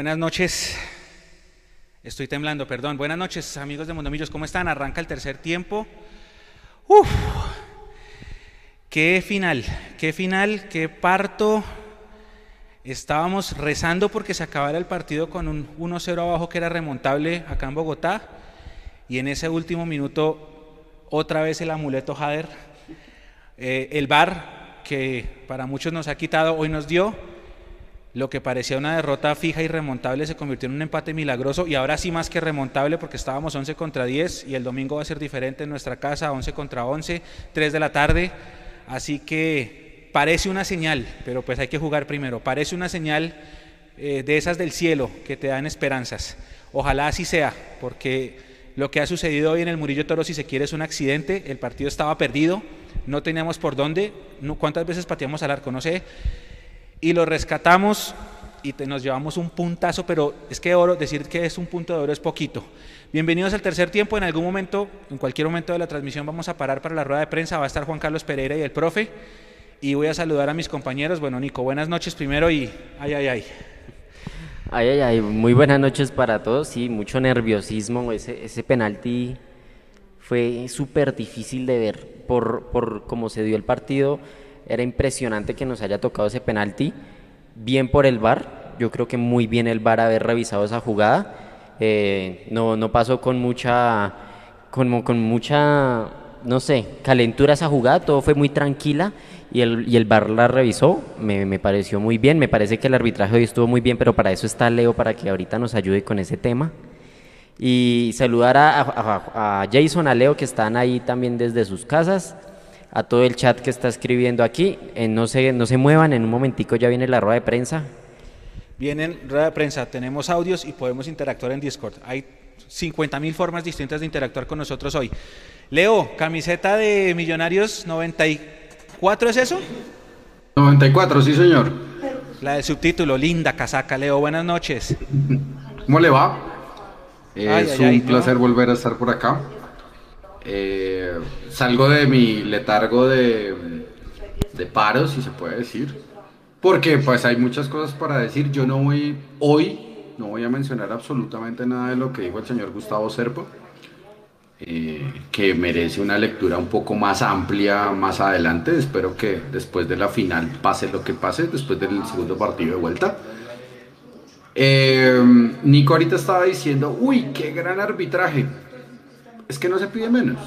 Buenas noches. Estoy temblando, perdón. Buenas noches, amigos de Mondomillos. ¿Cómo están? Arranca el tercer tiempo. Uf. Qué final, qué final, qué parto. Estábamos rezando porque se acabara el partido con un 1-0 abajo que era remontable acá en Bogotá. Y en ese último minuto, otra vez el amuleto Jader. Eh, el bar que para muchos nos ha quitado, hoy nos dio lo que parecía una derrota fija y remontable se convirtió en un empate milagroso y ahora sí más que remontable porque estábamos 11 contra 10 y el domingo va a ser diferente en nuestra casa, 11 contra 11, 3 de la tarde. Así que parece una señal, pero pues hay que jugar primero. Parece una señal eh, de esas del cielo que te dan esperanzas. Ojalá así sea, porque lo que ha sucedido hoy en el Murillo Toro, si se quiere, es un accidente. El partido estaba perdido, no teníamos por dónde. ¿Cuántas veces pateamos al arco? No sé y lo rescatamos y nos llevamos un puntazo, pero es que oro, decir que es un punto de oro es poquito. Bienvenidos al tercer tiempo, en algún momento, en cualquier momento de la transmisión vamos a parar para la rueda de prensa, va a estar Juan Carlos Pereira y el profe, y voy a saludar a mis compañeros. Bueno, Nico, buenas noches primero y ay, ay, ay. Ay, ay, ay, muy buenas noches para todos, sí, mucho nerviosismo, ese, ese penalti fue súper difícil de ver por, por cómo se dio el partido era impresionante que nos haya tocado ese penalti. Bien por el VAR. Yo creo que muy bien el VAR haber revisado esa jugada. Eh, no, no pasó con mucha, con, con mucha, no sé, calentura esa jugada. Todo fue muy tranquila y el, y el VAR la revisó. Me, me, pareció muy bien. Me parece que el arbitraje hoy estuvo muy bien, pero para eso está Leo, para que ahorita nos ayude con ese tema. Y saludar a, a, a Jason, a Leo, que están ahí también desde sus casas a todo el chat que está escribiendo aquí. Eh, no, se, no se muevan, en un momentico ya viene la rueda de prensa. Vienen rueda de prensa, tenemos audios y podemos interactuar en Discord. Hay 50 mil formas distintas de interactuar con nosotros hoy. Leo, camiseta de Millonarios 94, ¿es eso? 94, sí señor. La del subtítulo, linda casaca, Leo, buenas noches. ¿Cómo le va? Es un placer volver a estar por acá. Eh, salgo de mi letargo de, de paro, si se puede decir. Porque pues hay muchas cosas para decir. Yo no voy, hoy, no voy a mencionar absolutamente nada de lo que dijo el señor Gustavo Serpo. Eh, que merece una lectura un poco más amplia más adelante. Espero que después de la final pase lo que pase, después del segundo partido de vuelta. Eh, Nico ahorita estaba diciendo, uy, qué gran arbitraje es que no se pide menos.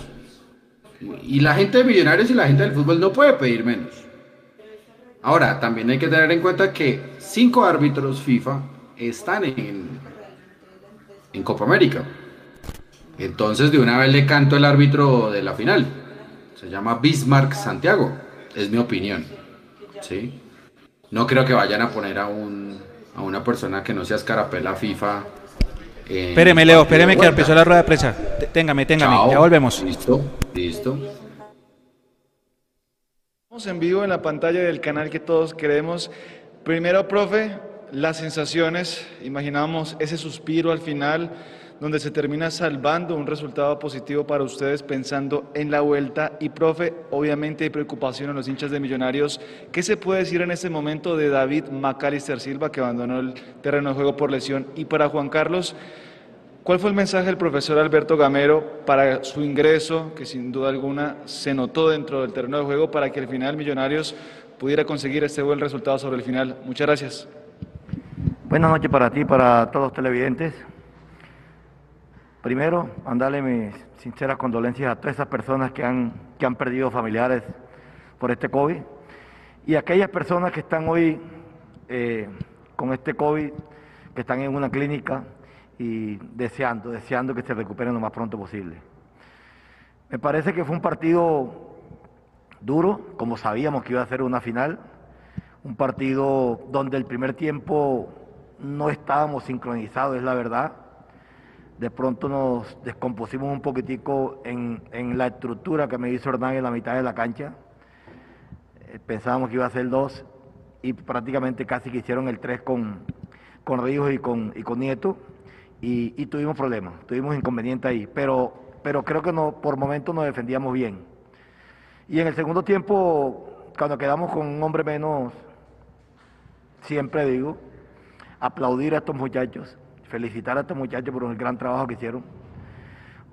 Y la gente de Millonarios y la gente del fútbol no puede pedir menos. Ahora, también hay que tener en cuenta que cinco árbitros FIFA están en, en Copa América. Entonces, de una vez le canto el árbitro de la final. Se llama Bismarck Santiago. Es mi opinión. ¿Sí? No creo que vayan a poner a, un, a una persona que no sea escarapela FIFA espéreme, Leo, espéreme que empezó la rueda de prensa. Téngame, téngame, ya volvemos. Listo, listo. Estamos en vivo en la pantalla del canal que todos queremos. Primero, profe, las sensaciones, imaginamos ese suspiro al final donde se termina salvando un resultado positivo para ustedes pensando en la vuelta. Y profe, obviamente hay preocupación en los hinchas de Millonarios. ¿Qué se puede decir en este momento de David Macalister Silva, que abandonó el terreno de juego por lesión? Y para Juan Carlos, ¿cuál fue el mensaje del profesor Alberto Gamero para su ingreso, que sin duda alguna se notó dentro del terreno de juego, para que al final Millonarios pudiera conseguir este buen resultado sobre el final? Muchas gracias. Buenas noches para ti, para todos los televidentes. Primero, mandarle mis sinceras condolencias a todas esas personas que han, que han perdido familiares por este COVID. Y a aquellas personas que están hoy eh, con este COVID, que están en una clínica y deseando, deseando que se recuperen lo más pronto posible. Me parece que fue un partido duro, como sabíamos que iba a ser una final, un partido donde el primer tiempo no estábamos sincronizados, es la verdad de pronto nos descompusimos un poquitico en, la estructura que me hizo Hernán en la mitad de la cancha. Eh, pensábamos que iba a ser dos y prácticamente casi que hicieron el tres con, con Ríos y con, y con Nieto y, tuvimos problemas, tuvimos inconveniente ahí, pero, pero creo que no, por momentos nos defendíamos bien. Y en el segundo tiempo, cuando quedamos con un hombre menos, siempre digo, aplaudir a estos muchachos, felicitar a estos muchachos por el gran trabajo que hicieron.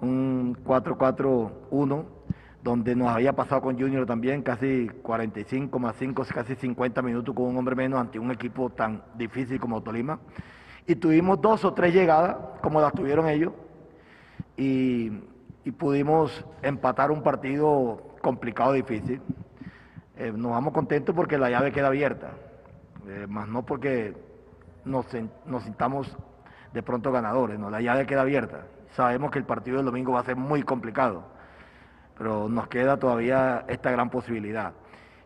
Un 4-4-1 donde nos había pasado con Junior también, casi 45 más 5, casi 50 minutos con un hombre menos ante un equipo tan difícil como Tolima. Y tuvimos dos o tres llegadas, como las tuvieron ellos, y, pudimos empatar un partido complicado, difícil. Eh, nos vamos contentos porque la llave queda abierta, eh, más no porque nos, nos sintamos de pronto ganadores, no, la llave queda abierta. Sabemos que el partido del domingo va a ser muy complicado pero nos queda todavía esta gran posibilidad.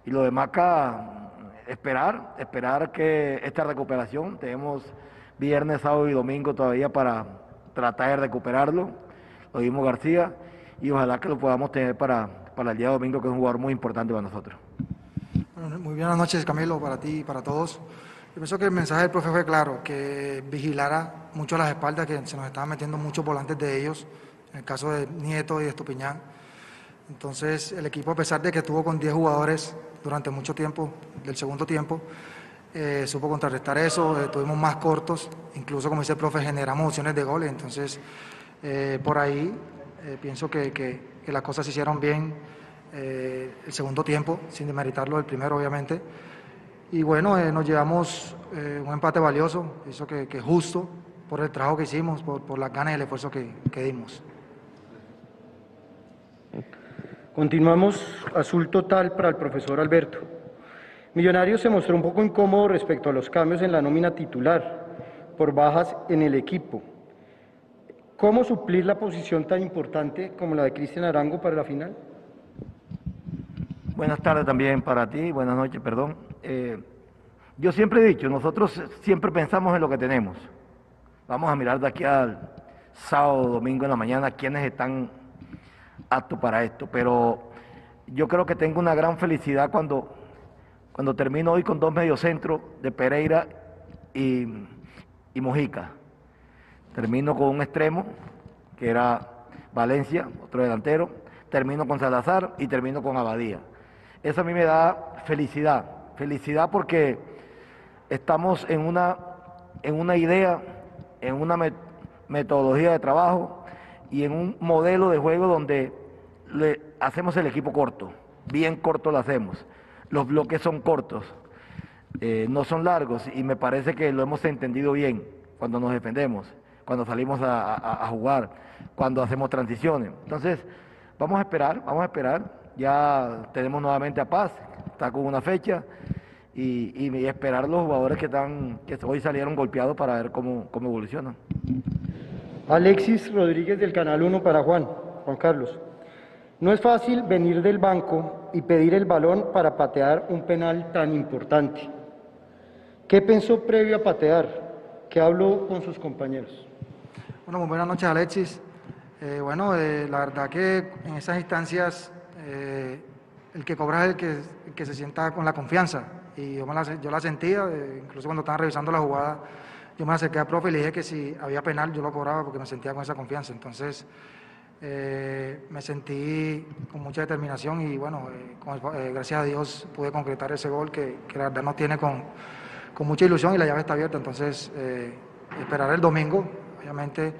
Y lo demás acá, esperar, esperar que esta recuperación, tenemos viernes, sábado y domingo todavía para tratar de recuperarlo, lo dimos García, y ojalá que lo podamos tener para, para el día domingo, que es un jugador muy importante para nosotros. muy buenas noches, Camilo, para ti y para todos. Yo pienso que el mensaje del profe fue claro, que vigilara mucho las espaldas, que se nos estaban metiendo muchos volantes de ellos, en el caso de Nieto y de Estupiñán. Entonces el equipo, a pesar de que estuvo con 10 jugadores durante mucho tiempo, del segundo tiempo, eh, supo contrarrestar eso, eh, tuvimos más cortos, incluso como dice el profe, generamos opciones de goles, entonces eh, por ahí pienso que, que, las cosas se hicieron bien el segundo tiempo, sin demeritarlo el primero obviamente, y bueno, nos llevamos un empate valioso, eso que, que justo por el trabajo que hicimos, por, por las ganas y el esfuerzo que, que dimos. Continuamos, azul total para el profesor Alberto. Millonarios se mostró un poco incómodo respecto a los cambios en la nómina titular por bajas en el equipo. ¿Cómo suplir la posición tan importante como la de Cristian Arango para la final? Buenas tardes también para ti, buenas noches, perdón. Eh, yo siempre he dicho, nosotros siempre pensamos en lo que tenemos. Vamos a mirar de aquí al sábado, domingo en la mañana quiénes están apto para esto, pero yo creo que tengo una gran felicidad cuando, cuando termino hoy con dos mediocentros de Pereira y Mojica. Termino con un extremo, que era Valencia, otro delantero, termino con Salazar y termino con Abadía. Eso a mí me da felicidad, felicidad porque estamos en una, en una idea, en una metodología de trabajo y en un modelo de juego donde le hacemos el equipo corto, bien corto lo hacemos. Los bloques son cortos, eh, no son largos y me parece que lo hemos entendido bien cuando nos defendemos, cuando salimos a, jugar, cuando hacemos transiciones. Entonces, vamos a esperar, vamos a esperar. Ya tenemos nuevamente a Paz, está con una fecha. Y, y, esperar los jugadores que están que hoy salieron golpeados para ver cómo, cómo evolucionan. Alexis Rodríguez del Canal 1 para Juan, Juan Carlos. No es fácil venir del banco y pedir el balón para patear un penal tan importante. ¿Qué pensó previo a patear? ¿Qué habló con sus compañeros? Bueno, muy buenas noches Alexis. Eh, bueno, eh, la verdad que en esas instancias eh, el que cobra es el que, que, se sienta con la confianza. Y yo, la, yo la sentía, incluso cuando estaban revisando la jugada yo me acerqué al profe y le dije que si había penal yo lo cobraba porque me sentía con esa confianza. Entonces eh, me sentí con mucha determinación y bueno, eh, eh, gracias a Dios pude concretar ese gol que, la verdad nos tiene con, mucha ilusión y la llave está abierta. Entonces esperar el domingo, obviamente,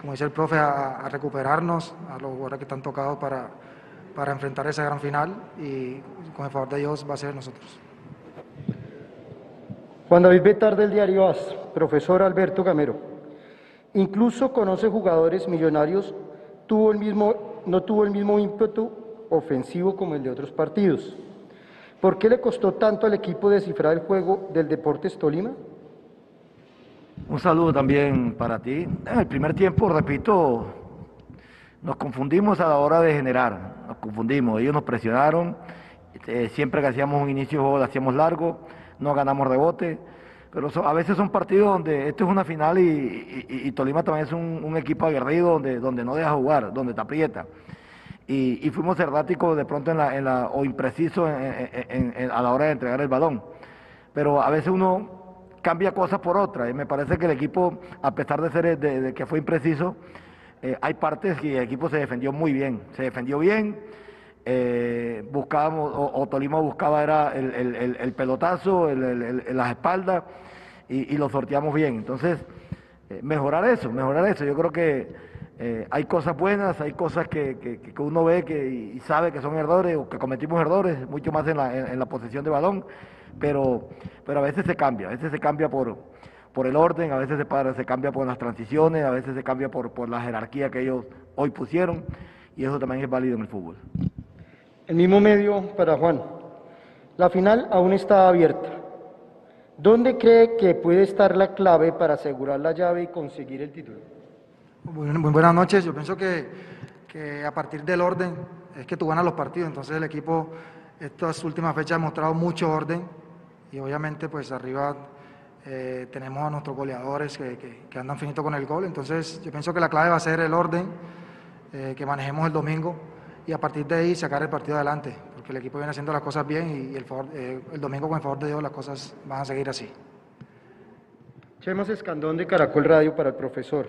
como dice el profe, a, recuperarnos, a los jugadores que están tocados para, para enfrentar esa gran final y con el favor de Dios va a ser nosotros. Juan David Betar del diario AS, profesor Alberto Gamero. Incluso conoce jugadores millonarios, tuvo el mismo, no tuvo el mismo ímpetu ofensivo como el de otros partidos. ¿Por qué le costó tanto al equipo descifrar el juego del Deportes Tolima? Un saludo también para ti. En el primer tiempo, repito, nos confundimos a la hora de generar, confundimos, ellos nos presionaron, eh, siempre que hacíamos un inicio de juego lo hacíamos largo, no ganamos rebote, pero a veces son partidos donde esto es una final y, Tolima también es un, equipo aguerrido donde, donde no deja jugar, donde te aprieta. Y, fuimos erráticos de pronto o imprecisos a la hora de entregar el balón. Pero a veces uno cambia cosas por otras. Y me parece que el equipo, a pesar de ser de, que fue impreciso, eh, hay partes que el equipo se defendió muy bien. Se defendió bien eh, buscábamos, o, Tolima buscaba era el, pelotazo, las espaldas, y, lo sorteamos bien. Entonces, eh, mejorar eso, mejorar eso. Yo creo que hay cosas buenas, hay cosas que, uno ve que, y sabe que son errores o que cometimos errores, mucho más en la, en, la posesión de balón, pero, pero a veces se cambia, a veces se cambia por, por el orden, a veces se, se cambia por las transiciones, a veces se cambia por, por la jerarquía que ellos hoy pusieron y eso también es válido en el fútbol. El mismo medio para Juan. La final aún está abierta. ¿Dónde cree que puede estar la clave para asegurar la llave y conseguir el título? Muy, buenas noches. Yo pienso que, a partir del orden es que tú ganas los partidos. Entonces el equipo estas últimas fechas ha mostrado mucho orden y obviamente pues arriba eh, tenemos a nuestros goleadores que, andan finito con el gol. Entonces yo pienso que la clave va a ser el orden eh, que manejemos el domingo y a partir de ahí sacar el partido adelante, porque el equipo viene haciendo las cosas bien y, el, eh, el, domingo con el favor de Dios las cosas van a seguir así. Chemos Escandón de Caracol Radio para el profesor.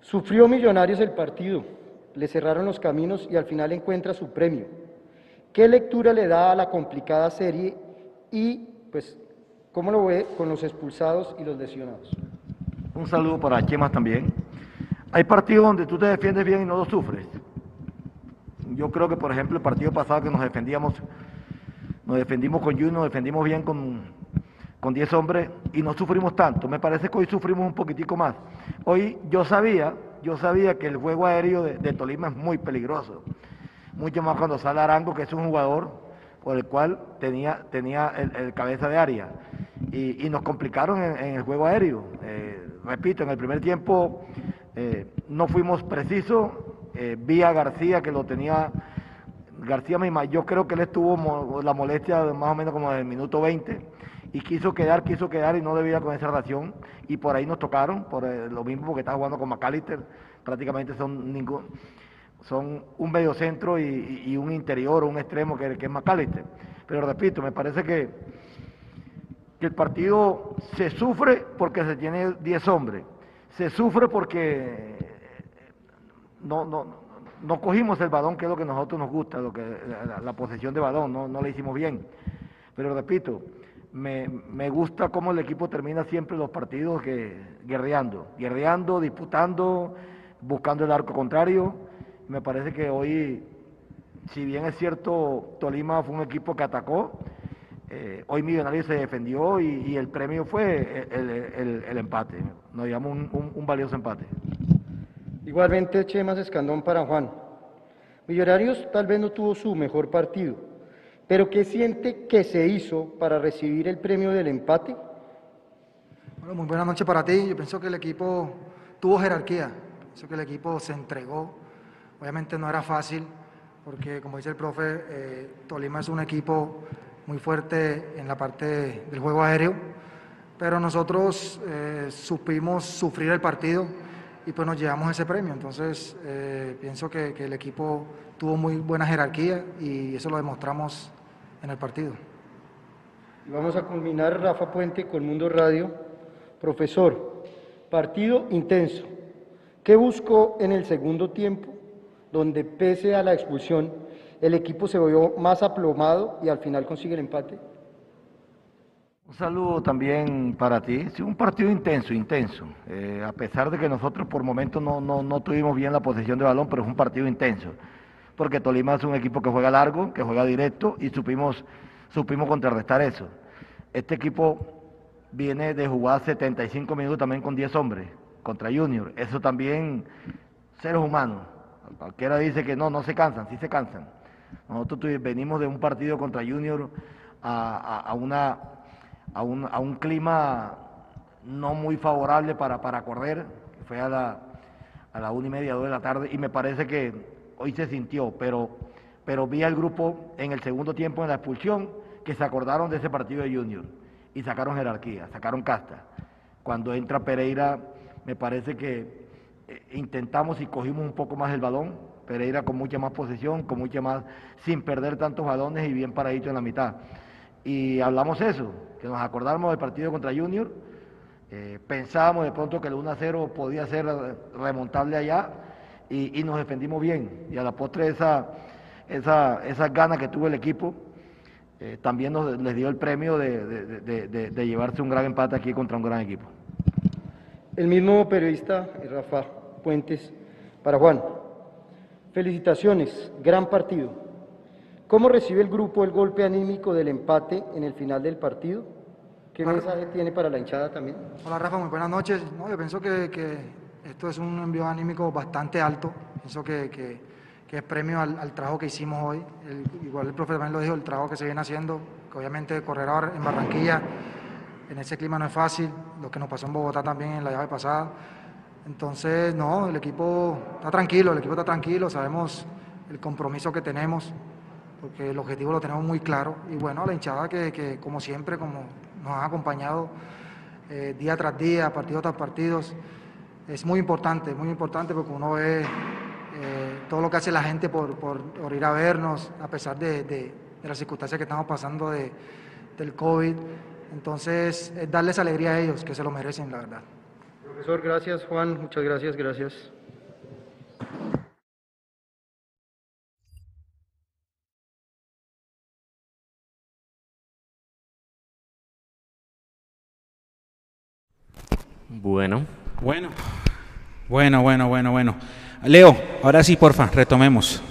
Sufrió Millonarios el partido, le cerraron los caminos y al final encuentra su premio. ¿Qué lectura le da a la complicada serie y pues cómo lo ve con los expulsados y los lesionados? Un saludo para Chemas también. Hay partidos donde tú te defiendes bien y no lo sufres. Yo creo que, por ejemplo, el partido pasado que nos defendíamos, nos defendimos con Junior, nos defendimos bien con, con 10 hombres y no sufrimos tanto. Me parece que hoy sufrimos un poquitico más. Hoy yo sabía, yo sabía que el juego aéreo de, Tolima es muy peligroso. Mucho más cuando sale Arango, que es un jugador por el cual tenía, tenía el, cabeza de área. Y, nos complicaron en, el juego aéreo. Eh, repito, en el primer tiempo eh, no fuimos precisos, eh, vi a García que lo tenía, García misma, yo creo que él estuvo la molestia más o menos como del minuto 20 y quiso quedar, quiso quedar y no debía con esa relación y por ahí nos tocaron, por eh, lo mismo porque estaba jugando con McAllister, prácticamente son ningún, son un medio centro y, un interior o un extremo que, que es McAllister. Pero repito, me parece que, que el partido se sufre porque se tiene 10 hombres se sufre porque no, no, no cogimos el balón, que es lo que a nosotros nos gusta, lo que, la, posesión de balón, no, no le hicimos bien. Pero repito, me, me, gusta cómo el equipo termina siempre los partidos que, guerreando, guerreando, disputando, buscando el arco contrario. Me parece que hoy, si bien es cierto, Tolima fue un equipo que atacó, eh, hoy Millonarios se defendió y, el premio fue el, empate. Nos llevamos un, valioso empate. Igualmente, Chemas Escandón para Juan. Millonarios tal vez no tuvo su mejor partido, pero ¿qué siente que se hizo para recibir el premio del empate? Bueno, muy buena noche para ti. Yo pienso que el equipo tuvo jerarquía. Pienso que el equipo se entregó. Obviamente no era fácil, porque como dice el profe, eh, Tolima es un equipo muy fuerte en la parte del juego aéreo, pero nosotros eh, supimos sufrir el partido y pues nos llevamos ese premio. Entonces eh, pienso que, el equipo tuvo muy buena jerarquía y eso lo demostramos en el partido. vamos a culminar, Rafa Puente, con Mundo Radio. Profesor, partido intenso. ¿Qué buscó en el segundo tiempo, donde pese a la expulsión el equipo se vio más aplomado y al final consigue el empate. Un saludo también para ti. Sí, un partido intenso, intenso. Eh, a pesar de que nosotros por momentos no, no, tuvimos bien la posesión de balón, pero es un partido intenso. Porque Tolima es un equipo que juega largo, que juega directo y supimos, supimos contrarrestar eso. Este equipo viene de jugar 75 minutos también con 10 hombres contra Junior. Eso también, seres humanos. Cualquiera dice que no, no se cansan, sí se cansan. Nosotros venimos de un partido contra Junior a, una, a, un, a un clima no muy favorable para, para correr, fue a la, a la una y media, dos de la tarde, y me parece que hoy se sintió, pero, pero vi al grupo en el segundo tiempo en la expulsión que se acordaron de ese partido de Junior y sacaron jerarquía, sacaron casta. Cuando entra Pereira, me parece que intentamos y cogimos un poco más el balón, Pereira con mucha más posesión, con mucha más, sin perder tantos balones y bien paradito en la mitad. Y hablamos eso, que nos acordamos del partido contra Junior, eh, pensábamos de pronto que el 1-0 podía ser remontable allá y, nos defendimos bien. Y a la postre esa, esa, esas ganas que tuvo el equipo eh, también nos, les dio el premio de, llevarse un gran empate aquí contra un gran equipo. El mismo periodista Rafa Puentes para Juan. Felicitaciones, gran partido. ¿Cómo recibe el grupo el golpe anímico del empate en el final del partido? ¿Qué mensaje tiene para la hinchada también? Hola Rafa, muy buenas noches. No, yo pienso que, que esto es un envío anímico bastante alto. Pienso que, que, que es premio al, al, trabajo que hicimos hoy. El, igual el profe también lo dijo, el trabajo que se viene haciendo, que obviamente correr ahora en Barranquilla, en ese clima no es fácil, lo que nos pasó en Bogotá también en la llave pasada. Entonces, no, el equipo está tranquilo, el equipo está tranquilo, sabemos el compromiso que tenemos, porque el objetivo lo tenemos muy claro. Y bueno, la hinchada que, que como siempre, como nos ha acompañado eh, día tras día, partido tras partido, es muy importante, muy importante porque uno ve eh, todo lo que hace la gente por, por, por ir a vernos, a pesar de, de, de, las circunstancias que estamos pasando de, del COVID. Entonces, es darles alegría a ellos, que se lo merecen, la verdad. Profesor, gracias. Juan, muchas gracias, gracias. Bueno. Bueno. Bueno, bueno, bueno, bueno. Leo, ahora sí, porfa, retomemos.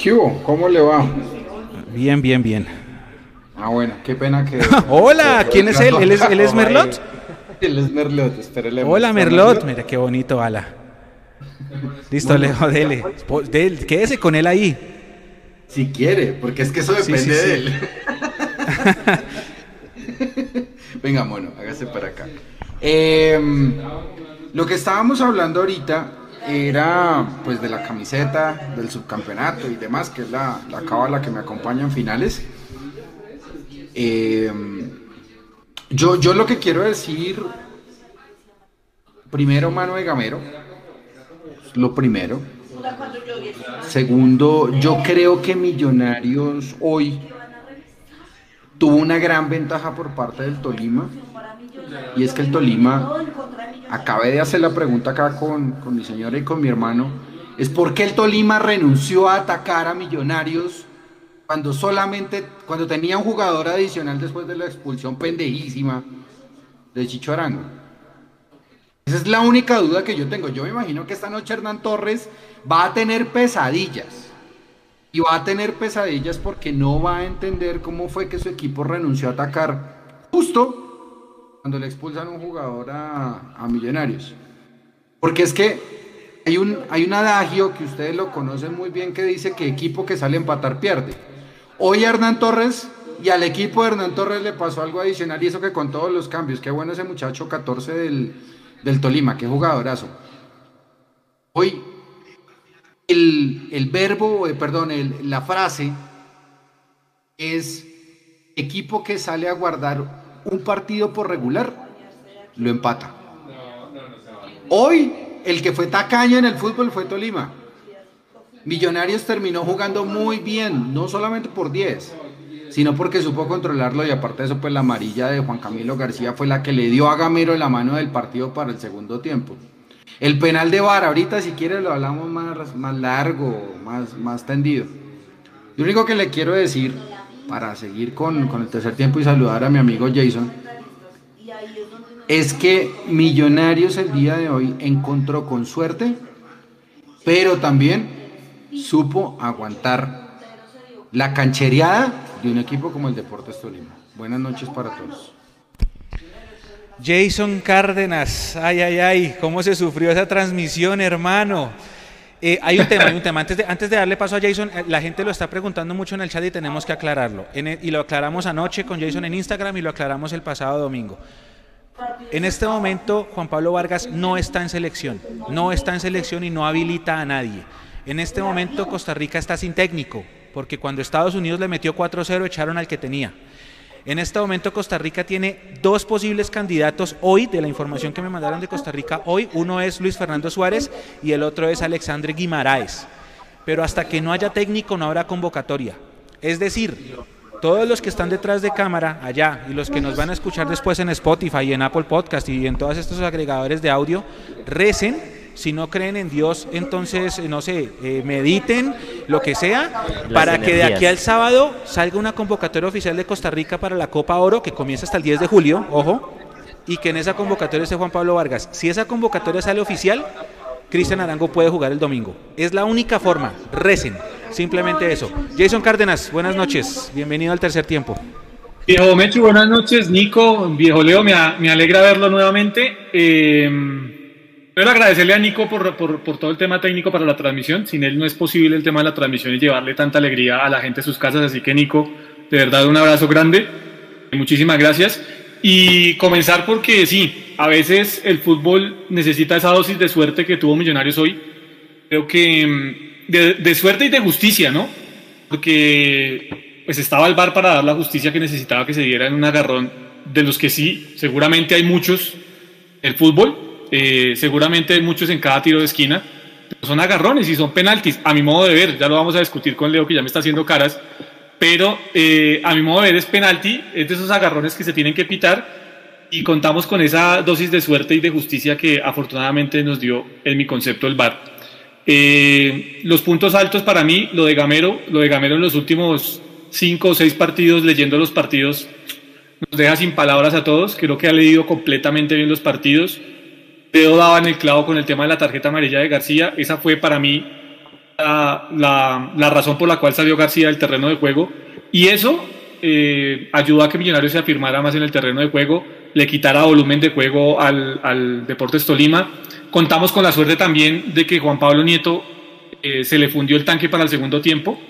¿Qué hubo? ¿Cómo le va? Bien, bien, bien. Ah, bueno, qué pena que... Hola, ¿quién es él? ¿Él es, él es Merlot? Él es Merlot, espérale. Hola, Merlot. Mira qué bonito, ala. Listo, Leo, dele. dele. Quédese con él ahí. Si quiere, porque es que eso depende sí, sí, de él. Venga, mono, hágase para acá. Eh, lo que estábamos hablando ahorita era pues de la camiseta, del subcampeonato y demás, que es la, la cábala que me acompaña en finales. Eh, yo, yo lo que quiero decir, primero, mano de gamero, lo primero. Segundo, yo creo que Millonarios hoy tuvo una gran ventaja por parte del Tolima. Y es que el Tolima, acabé de hacer la pregunta acá con, con mi señora y con mi hermano, es por qué el Tolima renunció a atacar a Millonarios cuando solamente, cuando tenía un jugador adicional después de la expulsión pendejísima de Chicho Arango. Esa es la única duda que yo tengo. Yo me imagino que esta noche Hernán Torres va a tener pesadillas. Y va a tener pesadillas porque no va a entender cómo fue que su equipo renunció a atacar justo cuando le expulsan un jugador a, a Millonarios. Porque es que hay un, hay un adagio que ustedes lo conocen muy bien que dice que equipo que sale a empatar pierde. Hoy Hernán Torres y al equipo de Hernán Torres le pasó algo adicional y eso que con todos los cambios, qué bueno ese muchacho 14 del, del Tolima, qué jugadorazo. Hoy el, el verbo, eh, perdón, el, la frase es equipo que sale a guardar un partido por regular, lo empata. Hoy el que fue tacaño en el fútbol fue Tolima. Millonarios terminó jugando muy bien, no solamente por 10, sino porque supo controlarlo y aparte de eso, pues la amarilla de Juan Camilo García fue la que le dio a Gamero la mano del partido para el segundo tiempo. El penal de VAR, ahorita si quiere lo hablamos más, más largo, más, más tendido. Lo único que le quiero decir, para seguir con, con el tercer tiempo y saludar a mi amigo Jason, es que Millonarios el día de hoy encontró con suerte, pero también supo aguantar la canchereada de un equipo como el Deportes Tolima. Buenas noches para todos. Jason Cárdenas, ay, ay, ay, cómo se sufrió esa transmisión, hermano. Eh, hay un tema, hay un tema. Antes de, antes de darle paso a Jason, eh, la gente lo está preguntando mucho en el chat y tenemos que aclararlo. El, y lo aclaramos anoche con Jason en Instagram y lo aclaramos el pasado domingo. En este momento, Juan Pablo Vargas no está en selección. No está en selección y no habilita a nadie. En este momento, Costa Rica está sin técnico, porque cuando Estados Unidos le metió 4-0, echaron al que tenía. En este momento Costa Rica tiene dos posibles candidatos hoy, de la información que me mandaron de Costa Rica hoy. Uno es Luis Fernando Suárez y el otro es Alexandre Guimaraes. Pero hasta que no haya técnico no habrá convocatoria. Es decir, todos los que están detrás de cámara allá y los que nos van a escuchar después en Spotify y en Apple Podcast y en todos estos agregadores de audio, recen si no creen en Dios, entonces, no sé, eh, mediten, lo que sea, para que de aquí al sábado salga una convocatoria oficial de Costa Rica para la Copa Oro, que comienza hasta el 10 de julio, ojo, y que en esa convocatoria esté Juan Pablo Vargas. Si esa convocatoria sale oficial, Cristian Arango puede jugar el domingo. Es la única forma. Recen. Simplemente eso. Jason Cárdenas, buenas noches. Bienvenido al tercer tiempo. Viejo Mechu, buenas noches. Nico, viejo Leo, me, alegra verlo nuevamente. Eh, quiero agradecerle a Nico por, por, todo el tema técnico para la transmisión. Sin él no es posible el tema de la transmisión y llevarle tanta alegría a la gente de sus casas. Así que Nico, de verdad un abrazo grande. Muchísimas gracias. Y comenzar porque sí, a veces el fútbol necesita esa dosis de suerte que tuvo Millonarios hoy. Creo que mm, de, suerte y de justicia, ¿no? Porque pues estaba el bar para dar la justicia que necesitaba que se diera en un agarrón de los que sí, seguramente hay muchos el fútbol, eh, seguramente muchos en cada tiro de esquina, pero son agarrones y son penaltis, a mi modo de ver, ya lo vamos a discutir con Leo que ya me está haciendo caras, pero eh, a mi modo de ver es penalti, es de esos agarrones que se tienen que pitar y contamos con esa dosis de suerte y de justicia que afortunadamente nos dio en mi concepto el VAR. Eh, los puntos altos para mí, lo de Gamero, lo de Gamero en los últimos cinco o seis partidos, leyendo los partidos, nos deja sin palabras a todos. Creo que ha leído completamente bien los partidos. Dedo daba en el clavo con el tema de la tarjeta amarilla de García. Esa fue para mí la, la, razón por la cual salió García del terreno de juego. Y eso eh, ayudó a que Millonarios se afirmara más en el terreno de juego, le quitara volumen de juego al, al Deportes Tolima. Contamos con la suerte también de que Juan Pablo Nieto eh, se le fundió el tanque para el segundo tiempo.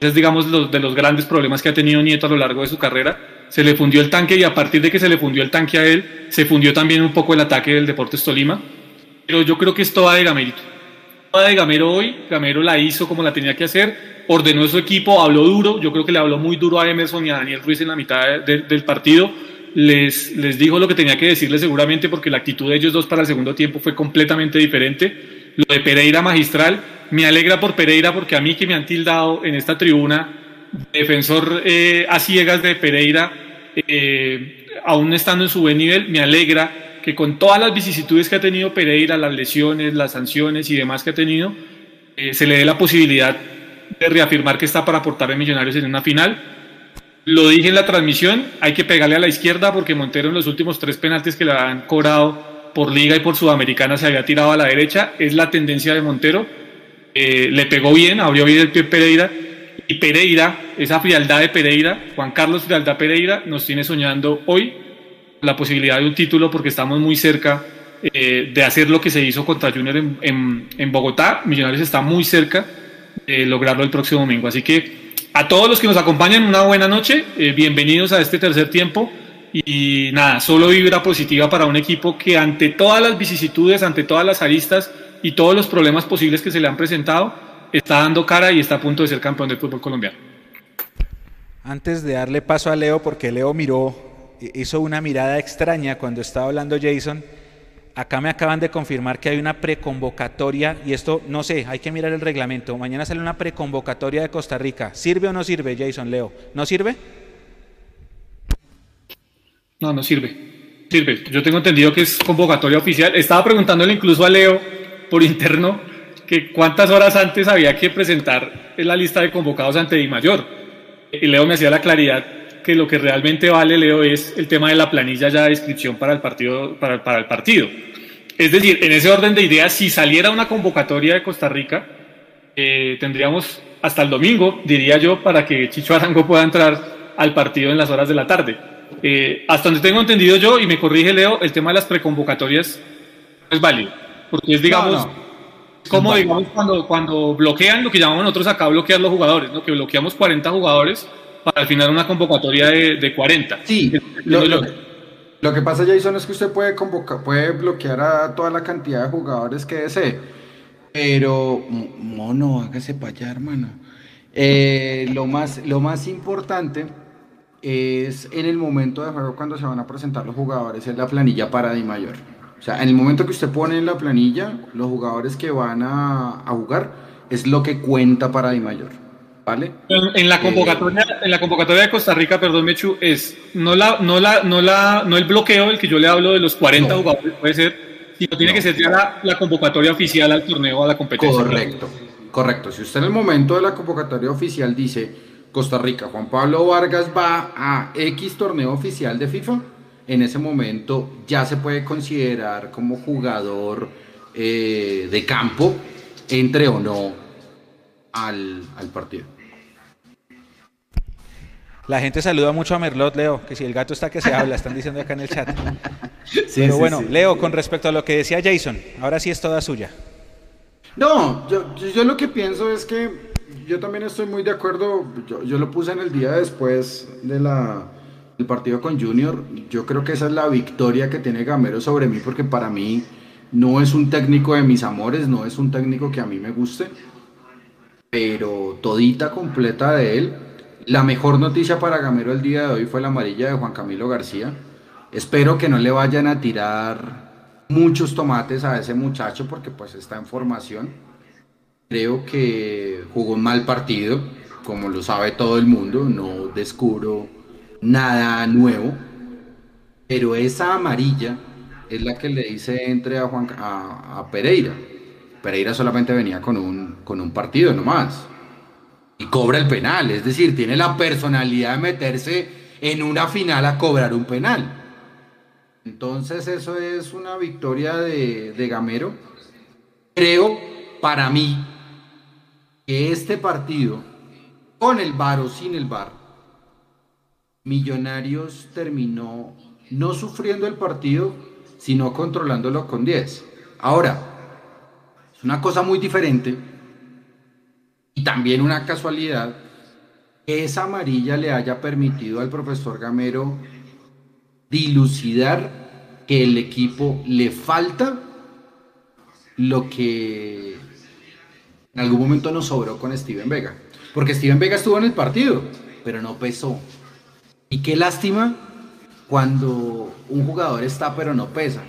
Es, digamos, de los grandes problemas que ha tenido Nieto a lo largo de su carrera. Se le fundió el tanque y a partir de que se le fundió el tanque a él, se fundió también un poco el ataque del Deportes Tolima. Pero yo creo que es toda de Gamérito de Gamero hoy, Gamero la hizo como la tenía que hacer, ordenó su equipo, habló duro, yo creo que le habló muy duro a Emerson y a Daniel Ruiz en la mitad del partido, les, les dijo lo que tenía que decirle seguramente porque la actitud de ellos dos para el segundo tiempo fue completamente diferente. Lo de Pereira magistral, me alegra por Pereira porque a mí que me han tildado en esta tribuna, defensor eh, a ciegas de Pereira, eh, aún estando en su buen nivel, me alegra que con todas las vicisitudes que ha tenido Pereira, las lesiones, las sanciones y demás que ha tenido, eh, se le dé la posibilidad de reafirmar que está para aportar a Millonarios en una final. Lo dije en la transmisión, hay que pegarle a la izquierda porque Montero en los últimos tres penaltis que le han cobrado por Liga y por Sudamericana se había tirado a la derecha. Es la tendencia de Montero. Eh, le pegó bien, abrió bien el pie Pereira. Y Pereira, esa frialdad de Pereira, Juan Carlos Frialdad Pereira, nos tiene soñando hoy la posibilidad de un título porque estamos muy cerca eh, de hacer lo que se hizo contra Junior en, Bogotá. Millonarios está muy cerca de lograrlo el próximo domingo. Así que a todos los que nos acompañan, una buena noche. Eh, bienvenidos a este tercer tiempo. Y nada, solo vibra positiva para un equipo que ante todas las vicisitudes, ante todas las aristas y todos los problemas posibles que se le han presentado, está dando cara y está a punto de ser campeón del fútbol colombiano. Antes de darle paso a Leo, porque Leo miró hizo una mirada extraña cuando estaba hablando Jason. Acá me acaban de confirmar que hay una preconvocatoria y esto no sé, hay que mirar el reglamento. Mañana sale una preconvocatoria de Costa Rica. ¿Sirve o no sirve, Jason, Leo? ¿No sirve? No, no sirve. Sirve. Yo tengo entendido que es convocatoria oficial. Estaba preguntándole incluso a Leo por interno que cuántas horas antes había que presentar la lista de convocados ante Di Mayor. Y Leo me hacía la claridad que lo que realmente vale, Leo, es el tema de la planilla ya de inscripción para el partido. Para, para el partido. Es decir, en ese orden de ideas, si saliera una convocatoria de Costa Rica, eh, tendríamos hasta el domingo, diría yo, para que Chicho Arango pueda entrar al partido en las horas de la tarde. Eh, hasta donde tengo entendido yo, y me corrige Leo, el tema de las preconvocatorias es válido, porque es, digamos, como digamos cuando, cuando bloquean lo que llamamos nosotros acá bloquear los jugadores, ¿no? que bloqueamos 40 jugadores para al final una convocatoria de, de 40. Sí, lo, que pasa, Jason, es que usted puede, convocar, puede bloquear a toda la cantidad de jugadores que desee, pero, mono, hágase para allá, hermano. Eh, lo, más, lo más importante es en el momento de juego cuando se van a presentar los jugadores en la planilla para Di Mayor. O sea, en el momento que usted pone en la planilla los jugadores que van a, a jugar, es lo que cuenta para Di Mayor. En, la convocatoria, en la convocatoria de Costa Rica, perdón, Mechu, es no la, no la, no la, no el bloqueo, el que yo le hablo de los 40 jugadores, puede ser, sino tiene que ser ya la, convocatoria oficial al torneo, a la competencia. Correcto. correcto. Si usted en el momento de la convocatoria oficial dice Costa Rica, Juan Pablo Vargas va a X torneo oficial de FIFA, en ese momento ya se puede considerar como jugador eh, de campo, entre o no al, partido. La gente saluda mucho a Merlot, Leo, que si el gato está que se habla, están diciendo acá en el chat. Pero bueno, Leo, con respecto a lo que decía Jason, ahora sí es toda suya. No, yo, yo lo que pienso es que yo también estoy muy de acuerdo, yo, yo lo puse en el día después de la, del partido con Junior, yo creo que esa es la victoria que tiene Gamero sobre mí, porque para mí no es un técnico de mis amores, no es un técnico que a mí me guste, pero todita completa de él. La mejor noticia para Gamero el día de hoy fue la amarilla de Juan Camilo García. Espero que no le vayan a tirar muchos tomates a ese muchacho porque pues está en formación. Creo que jugó un mal partido, como lo sabe todo el mundo, no descubro nada nuevo, pero esa amarilla es la que le dice entre a, Juan, a, Pereira. Pereira solamente venía con un, con un partido nomás. Y cobra el penal, es decir, tiene la personalidad de meterse en una final a cobrar un penal. Entonces eso es una victoria de, de Gamero. Creo, para mí, que este partido, con el VAR o sin el VAR, Millonarios terminó no sufriendo el partido, sino controlándolo con 10. Ahora, es una cosa muy diferente y también una casualidad que esa amarilla le haya permitido al profesor Gamero dilucidar que el equipo le falta lo que en algún momento nos sobró con Steven Vega. Porque Steven Vega estuvo en el partido, pero no pesó. Y qué lástima cuando un jugador está pero no pesa.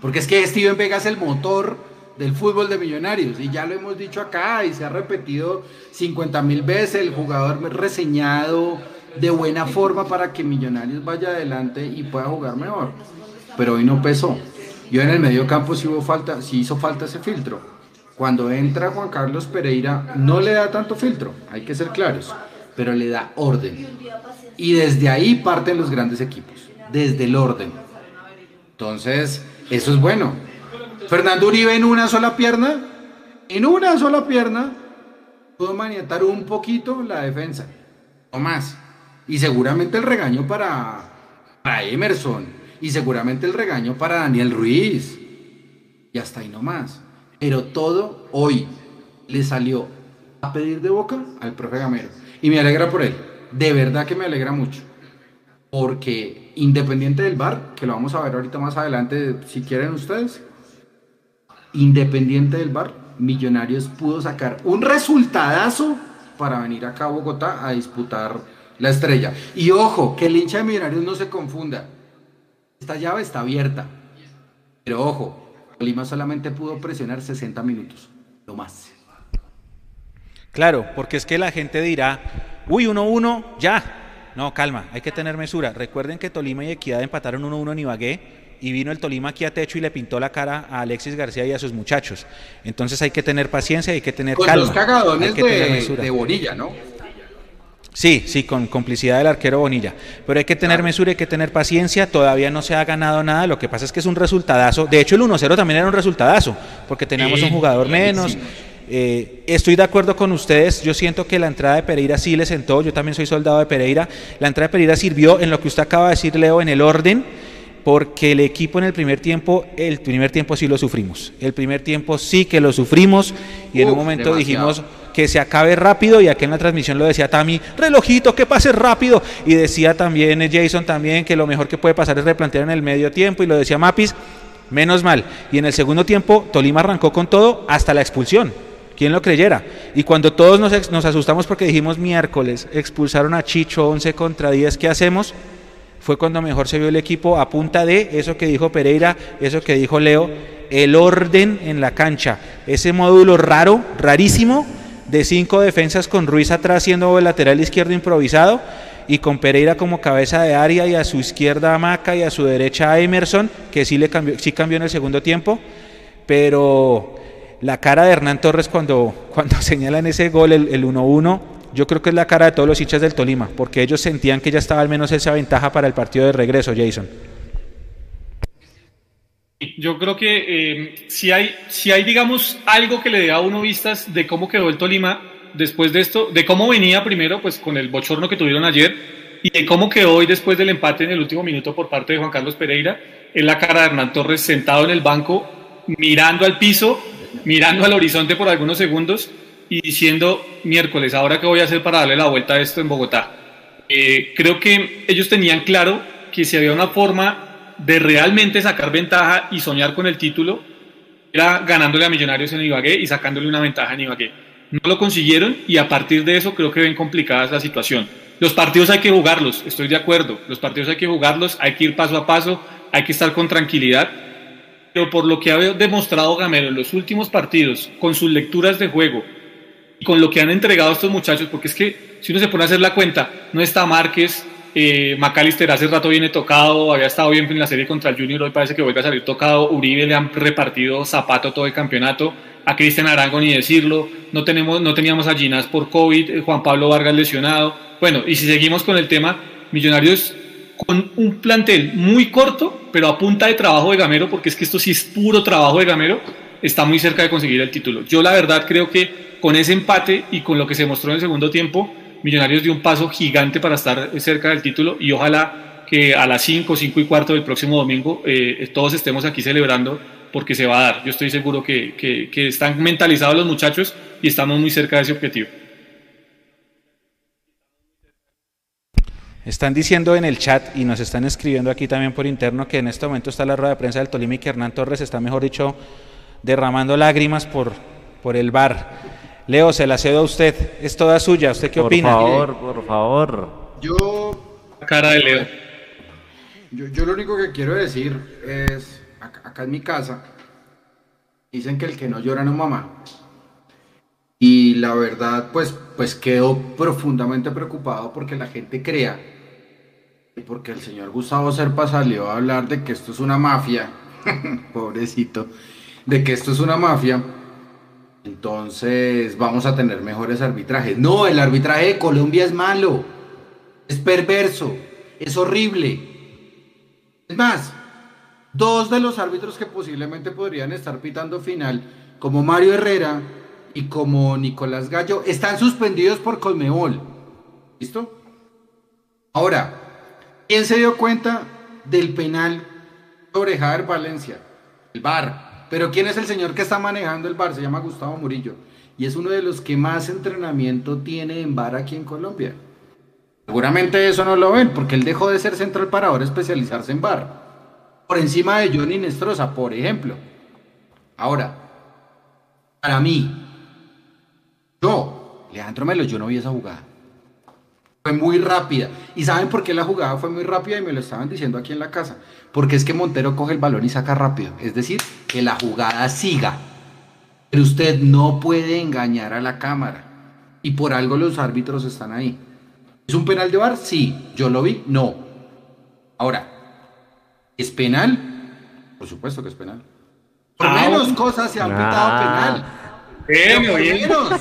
Porque es que Steven Vega es el motor del fútbol de Millonarios y ya lo hemos dicho acá y se ha repetido 50 mil veces el jugador reseñado de buena forma para que Millonarios vaya adelante y pueda jugar mejor. Pero hoy no pesó. Yo en el medio campo sí, hubo falta, sí hizo falta ese filtro. Cuando entra Juan Carlos Pereira no le da tanto filtro, hay que ser claros, pero le da orden. Y desde ahí parten los grandes equipos, desde el orden. Entonces, eso es bueno. Fernando Uribe en una sola pierna, en una sola pierna, pudo maniatar un poquito la defensa, o más. Y seguramente el regaño para, para Emerson, y seguramente el regaño para Daniel Ruiz, y hasta ahí nomás. Pero todo hoy le salió a pedir de boca al profe Gamero. Y me alegra por él de verdad que me alegra mucho. Porque independiente del bar, que lo vamos a ver ahorita más adelante, si quieren ustedes, independiente del bar, Millonarios pudo sacar un resultadazo para venir acá a Bogotá a disputar la estrella. Y ojo, que el hincha de Millonarios no se confunda. Esta llave está abierta. Pero ojo, Lima solamente pudo presionar 60 minutos, lo más. Claro, porque es que la gente dirá, uy, 1-1, ya. No, calma, hay que tener mesura. Recuerden que Tolima y Equidad empataron 1-1 en Ibagué y vino el Tolima aquí a techo y le pintó la cara a Alexis García y a sus muchachos. Entonces hay que tener paciencia, hay que tener con calma. Los cagadones de, de Bonilla, ¿no? Sí, sí, con complicidad del arquero Bonilla. Pero hay que tener mesura, hay que tener paciencia. Todavía no se ha ganado nada. Lo que pasa es que es un resultadazo. De hecho, el 1-0 también era un resultadazo, porque teníamos un jugador menos. Eh, estoy de acuerdo con ustedes, yo siento que la entrada de Pereira sí le sentó, yo también soy soldado de Pereira, la entrada de Pereira sirvió en lo que usted acaba de decir, Leo, en el orden, porque el equipo en el primer tiempo, el primer tiempo sí lo sufrimos, el primer tiempo sí que lo sufrimos y en un momento dijimos que se acabe rápido y aquí en la transmisión lo decía Tami, relojito, que pase rápido y decía también Jason también que lo mejor que puede pasar es replantear en el medio tiempo y lo decía Mapis, menos mal. Y en el segundo tiempo Tolima arrancó con todo hasta la expulsión. ¿Quién lo creyera? Y cuando todos nos, asustamos porque dijimos miércoles, expulsaron a Chicho 11 contra 10, ¿qué hacemos? Fue cuando mejor se vio el equipo a punta de eso que dijo Pereira, eso que dijo Leo, el orden en la cancha, ese módulo raro, rarísimo, de cinco defensas con Ruiz atrás siendo el lateral izquierdo improvisado y con Pereira como cabeza de área y a su izquierda a Maca y a su derecha a Emerson, que sí, le cambió, sí cambió en el segundo tiempo, pero la cara de Hernán Torres cuando, cuando señalan ese gol, el 1-1, yo creo que es la cara de todos los hinchas del Tolima, porque ellos sentían que ya estaba al menos esa ventaja para el partido de regreso, Jason. Yo creo que eh, si, hay, si hay, digamos, algo que le dé a uno vistas de cómo quedó el Tolima después de esto, de cómo venía primero, pues con el bochorno que tuvieron ayer, y de cómo quedó hoy después del empate en el último minuto por parte de Juan Carlos Pereira, es la cara de Hernán Torres sentado en el banco, mirando al piso, mirando al horizonte por algunos segundos y diciendo, miércoles, ¿ahora qué voy a hacer para darle la vuelta a esto en Bogotá? Eh, creo que ellos tenían claro que si había una forma de realmente sacar ventaja y soñar con el título, era ganándole a Millonarios en Ibagué y sacándole una ventaja en Ibagué. No lo consiguieron y a partir de eso creo que ven complicada la situación. Los partidos hay que jugarlos, estoy de acuerdo. Los partidos hay que jugarlos, hay que ir paso a paso, hay que estar con tranquilidad. Pero por lo que ha demostrado Gamero en los últimos partidos, con sus lecturas de juego y con lo que han entregado estos muchachos, porque es que si uno se pone a hacer la cuenta, no está Márquez, eh, hace rato viene tocado, había estado bien en la serie contra el Junior, hoy parece que vuelve a salir tocado. Uribe le han repartido zapato todo el campeonato. A Cristian Arango ni decirlo. No, tenemos, no teníamos a Ginás por COVID, eh, Juan Pablo Vargas lesionado. Bueno, y si seguimos con el tema, Millonarios con un plantel muy corto, pero a punta de trabajo de Gamero, porque es que esto sí es puro trabajo de Gamero, está muy cerca de conseguir el título. Yo la verdad creo que con ese empate y con lo que se mostró en el segundo tiempo, Millonarios dio un paso gigante para estar cerca del título y ojalá que a las 5, 5 y cuarto del próximo domingo eh, todos estemos aquí celebrando porque se va a dar. Yo estoy seguro que, que están mentalizados los muchachos y estamos muy cerca de ese objetivo. Están diciendo en el chat y nos están escribiendo aquí también por interno que en este momento está la rueda de prensa del Tolima y que Hernán Torres está, mejor dicho, derramando lágrimas por, por el bar. Leo, se la cedo a usted, es toda suya. ¿Usted qué opina? Por favor, por favor. Yo. Cara de Leo. Yo, yo lo único que quiero decir es: acá, en mi casa, dicen que el que no llora no mama. Y la verdad, pues, pues quedo profundamente preocupado porque la gente crea porque el señor Gustavo Serpa salió a hablar de que esto es una mafia, pobrecito, de que esto es una mafia, entonces vamos a tener mejores arbitrajes. No, el arbitraje de Colombia es malo, es perverso, es horrible. Es más, dos de los árbitros que posiblemente podrían estar pitando final, como Mario Herrera y como Nicolás Gallo, están suspendidos por Colmebol. ¿Listo? Ahora, ¿Quién se dio cuenta del penal sobre Javier Valencia? El VAR. Pero ¿quién es el señor que está manejando el VAR? Se llama Gustavo Murillo. Y es uno de los que más entrenamiento tiene en VAR aquí en Colombia. Seguramente eso no lo ven, porque él dejó de ser central para ahora especializarse en VAR. Por encima de Johnny Nestroza, por ejemplo. Ahora, para mí, yo, Leandro Melo, yo no vi esa jugada fue muy rápida. ¿Y saben por qué la jugada fue muy rápida? Y me lo estaban diciendo aquí en la casa. Porque es que Montero coge el balón y saca rápido. Es decir, que la jugada siga. Pero usted no puede engañar a la cámara. Y por algo los árbitros están ahí. ¿Es un penal de bar? Sí. ¿Yo lo vi? No. Ahora, ¿es penal? Por supuesto que es penal. Por ah, menos cosas se han pitado penal. Por menos.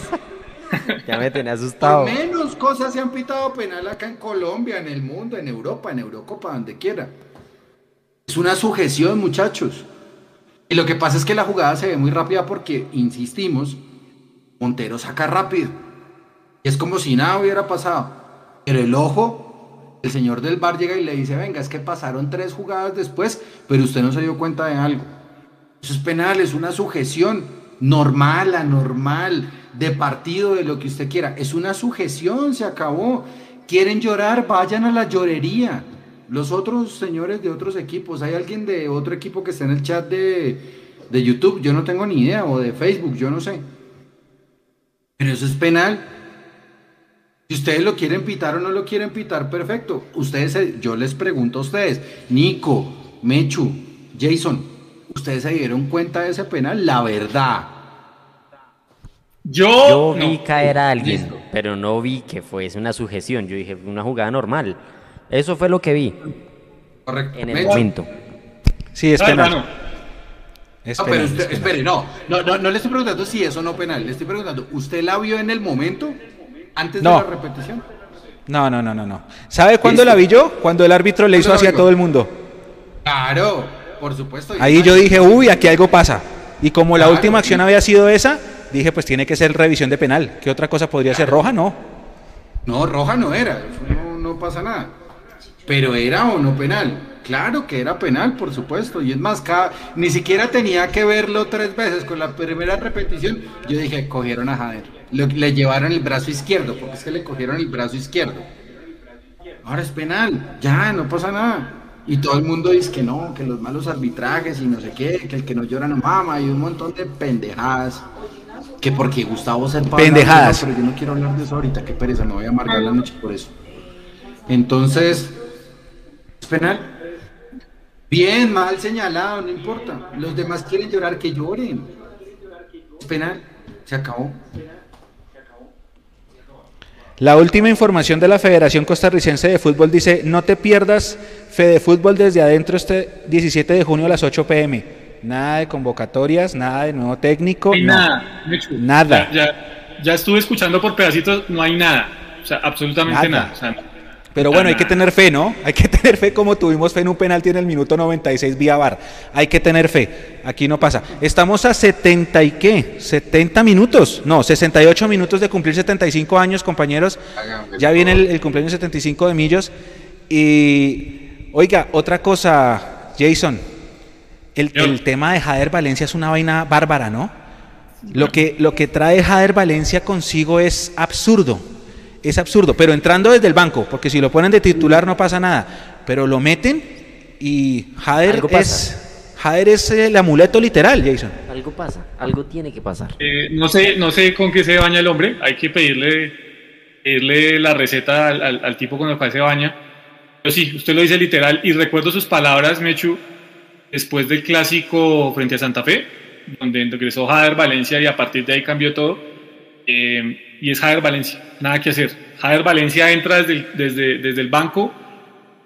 ya me tenía asustado. menos cosas se han pitado penal acá en Colombia, en el mundo, en Europa, en Eurocopa, donde quiera. Es una sujeción, muchachos. Y lo que pasa es que la jugada se ve muy rápida porque, insistimos, Montero saca rápido. Y es como si nada hubiera pasado. Pero el ojo, el señor del bar llega y le dice, venga, es que pasaron tres jugadas después, pero usted no se dio cuenta de algo. Eso es penal, es una sujeción normal, anormal de partido, de lo que usted quiera. Es una sujeción, se acabó. Quieren llorar, vayan a la llorería. Los otros señores de otros equipos, hay alguien de otro equipo que está en el chat de, de YouTube, yo no tengo ni idea, o de Facebook, yo no sé. Pero eso es penal. Si ustedes lo quieren pitar o no lo quieren pitar, perfecto. Ustedes, yo les pregunto a ustedes, Nico, Mechu, Jason, ¿ustedes se dieron cuenta de ese penal? La verdad. Yo, vi caer a alguien, pero no vi que fuese una sujeción. Yo dije, una jugada normal. Eso fue lo que vi. Correcto. En el momento. Sí, es penal. Es no, pero usted, espere, no, no, no, no, le estoy preguntando si eso no penal, le estoy preguntando, ¿usted la vio en el momento antes de la repetición? No, no, no, no, no. ¿Sabe cuándo la vi yo? Cuando el árbitro le hizo hacia todo el mundo. Claro, por supuesto. Ahí yo dije, uy, aquí algo pasa. Y como la última acción había sido esa, dije, pues tiene que ser revisión de penal. ¿Qué otra cosa podría ser? ¿Roja? No. No, roja no era, no, no pasa nada. Pero era o no penal. Claro que era penal, por supuesto. Y es más, ni siquiera tenía que verlo tres veces. Con la primera repetición, yo dije, cogieron a Jader. Le, llevaron el brazo izquierdo, porque es que le cogieron el brazo izquierdo. Ahora es penal, ya, no pasa nada. Y todo el mundo dice que no, que los malos arbitrajes y no sé qué, que el que no llora no mama, y un montón de pendejadas. Que porque Gustavo se Pendejadas. pero yo no quiero hablar de eso ahorita, qué pereza, no voy a amargar la noche por eso. Entonces, es penal. Bien, mal señalado, no importa. Los demás quieren llorar, que lloren. Es penal, se acabó. La última información de la Federación Costarricense de Fútbol dice, no te pierdas Fede Fútbol desde adentro este 17 de junio a las 8 pm. Nada de convocatorias, nada de nuevo técnico. Nada, nada. Ya, estuve escuchando por pedacitos, no hay nada. O sea, absolutamente nada. pero bueno, hay que tener fe, ¿no? Hay que tener fe como tuvimos fe en un penalti en el minuto 96 vía VAR. Hay que tener fe. Aquí no pasa. Estamos a 70 y qué? 70 minutos. No, 68 minutos de cumplir 75 años, compañeros. Ya viene el, cumpleaños 75 de Millos. Y, oiga, otra cosa, Jason. El, el tema de Jader Valencia es una vaina bárbara, ¿no? Lo que, lo que trae Jader Valencia consigo es absurdo es absurdo, pero entrando desde el banco, porque si lo ponen de titular no pasa nada, pero lo meten y Jader es, Jader es el amuleto literal, Jason. Algo pasa, algo tiene que pasar. Eh, no, sé, no sé con qué se baña el hombre, hay que pedirle, pedirle la receta al, tipo con el cual se baña. Pero sí, usted lo dice literal y recuerdo sus palabras, Mechu, después del clásico frente a Santa Fe, donde ingresó Jader Valencia y a partir de ahí cambió todo. Eh, y es Jader Valencia, nada que hacer. Jader Valencia entra desde desde, desde el banco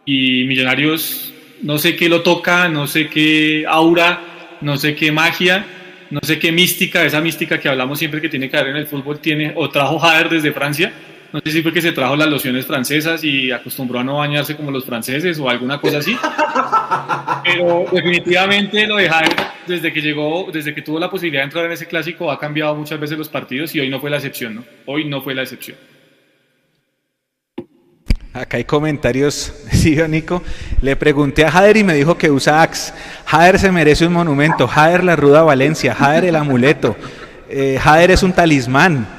y Millonarios no sé qué lo toca, no sé qué aura, no sé qué magia, no sé qué mística, esa mística que hablamos siempre que tiene que haber en el fútbol, tiene o trajo Jader desde Francia. No sé si fue que se trajo las lociones francesas y acostumbró a no bañarse como los franceses o alguna cosa así. Pero definitivamente lo de Jader desde que llegó, desde que tuvo la posibilidad de entrar en ese clásico, ha cambiado muchas veces los partidos y hoy no fue la excepción, ¿no? Hoy no fue la excepción. Acá hay comentarios, sí, Nico. Le pregunté a Jader y me dijo que usa Axe. Jader se merece un monumento. Jader la ruda Valencia. Jader el amuleto. Eh, Jader es un talismán.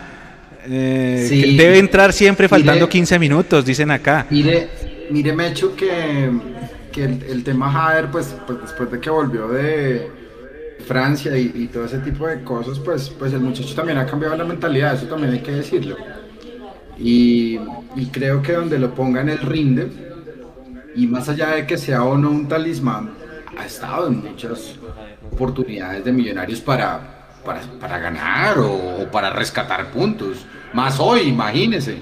Eh, debe entrar siempre faltando 15 minutos, dicen acá. Mire, mire Mecho, que, que el, tema Jader, pues, pues después de que volvió de, Francia y, todo ese tipo de cosas, pues, pues el muchacho también ha cambiado la mentalidad, eso también hay que decirlo. Y, creo que donde lo pongan el rinde, y más allá de que sea o no un talismán, ha estado en muchas oportunidades de millonarios para, para, ganar o, para rescatar puntos. Más hoy, imagínese.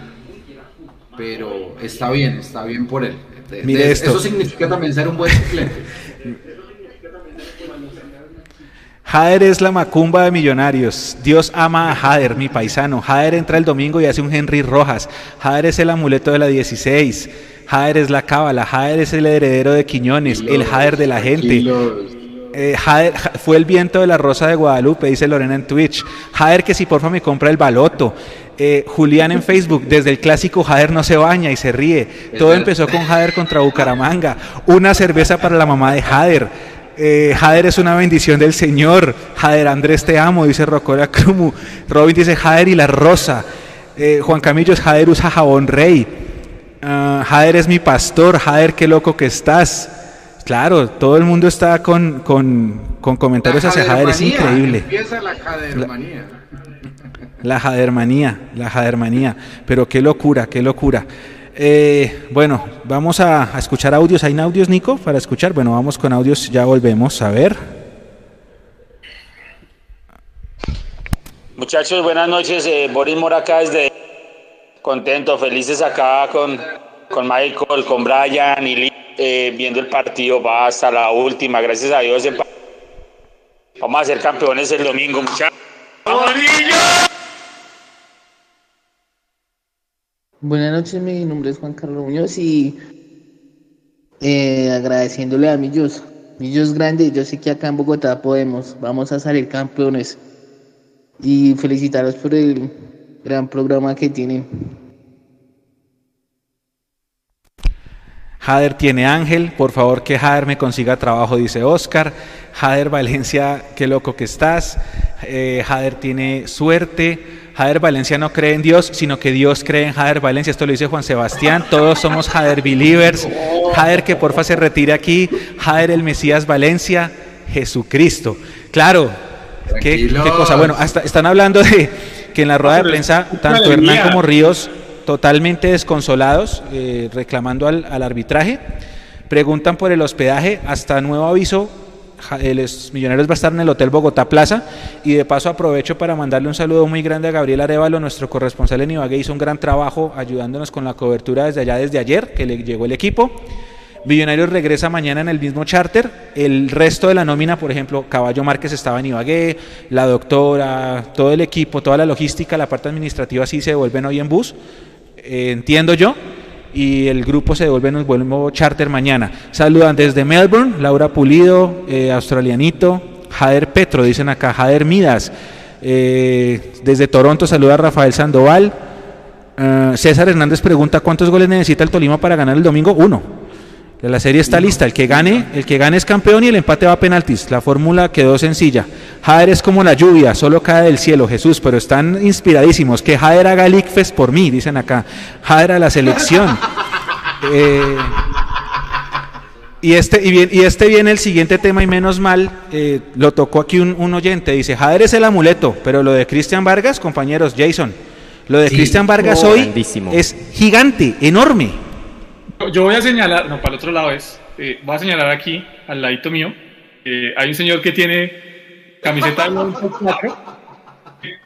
Pero está bien, está bien por él. Eso significa también ser un buen suplente. Jader es la macumba de millonarios. Dios ama a Jader, mi paisano. Jader entra el domingo y hace un Henry Rojas. Jader es el amuleto de la 16. Jader es la cábala. Jader es el heredero de Quiñones, el Jader de la gente. Eh, Jader, fue el viento de la rosa de Guadalupe, dice Lorena en Twitch. Jader que si porfa me compra el baloto. Eh, Julián en Facebook, desde el clásico Jader no se baña y se ríe. Todo empezó con Jader contra Bucaramanga. Una cerveza para la mamá de Jader. Eh, Jader es una bendición del Señor. Jader Andrés te amo, dice Rocola Crumu. Robin dice Jader y la rosa. Eh, Juan Camillo es Jader usa jabón rey. Uh, Jader es mi pastor. Jader, qué loco que estás. Claro, todo el mundo está con, con, con comentarios hacia Jader, es increíble. Empieza la jadermanía. La, la jadermanía, la jadermanía. Pero qué locura, qué locura. Eh, bueno, vamos a, escuchar audios. ¿Hay audios, Nico, para escuchar? Bueno, vamos con audios, ya volvemos a ver. Muchachos, buenas noches. Eh, Boris Moraca desde contento, felices acá con, con Michael, con Brian y Lee, eh, viendo el partido. Va hasta la última, gracias a Dios. Vamos a ser campeones el domingo, muchachos. Buenas noches, mi nombre es Juan Carlos Muñoz y eh, agradeciéndole a Millos. Millos grande, yo sé que acá en Bogotá podemos, vamos a salir campeones y felicitaros por el gran programa que tienen. Jader tiene ángel, por favor que Jader me consiga trabajo, dice Oscar. Jader Valencia, qué loco que estás. Eh, Jader tiene suerte. Jader Valencia no cree en Dios, sino que Dios cree en Jader Valencia. Esto lo dice Juan Sebastián. Todos somos Jader Believers. Jader que porfa se retire aquí. Jader el Mesías Valencia. Jesucristo. Claro. ¿Qué, qué cosa? Bueno, hasta están hablando de que en la rueda de prensa tanto Hernán como Ríos totalmente desconsolados, eh, reclamando al, arbitraje. Preguntan por el hospedaje, hasta nuevo aviso, los Millonarios va a estar en el Hotel Bogotá Plaza y de paso aprovecho para mandarle un saludo muy grande a Gabriel Arevalo, nuestro corresponsal en Ibagué, hizo un gran trabajo ayudándonos con la cobertura desde allá, desde ayer, que le llegó el equipo. Millonarios regresa mañana en el mismo charter. El resto de la nómina, por ejemplo, Caballo Márquez estaba en Ibagué, la doctora, todo el equipo, toda la logística, la parte administrativa sí se devuelven hoy en bus eh, entiendo yo, y el grupo se devuelve en un nuevo charter mañana. Saludan desde Melbourne, Laura Pulido, eh, Australianito, Jader Petro, dicen acá, Jader Midas. Eh, desde Toronto saluda Rafael Sandoval. César Hernández pregunta cuántos goles necesita el Tolima para ganar el domingo. Uno. La serie está lista. El que gane, el que gane es campeón y el empate va a penaltis. La fórmula quedó sencilla. Jader es como la lluvia, solo cae del cielo, Jesús, pero están inspiradísimos. Que Jader haga el por mí, dicen acá. Jader a la selección. Eh, y este, y, bien, y este viene el siguiente tema, y menos mal, eh, lo tocó aquí un, un, oyente. Dice: Jader es el amuleto, pero lo de Cristian Vargas, compañeros, Jason, lo de sí. Cristian Vargas oh, hoy grandísimo. es gigante, enorme. Yo voy a señalar, no, para el otro lado es, eh, voy a señalar aquí, al ladito mío, eh, hay un señor que tiene camiseta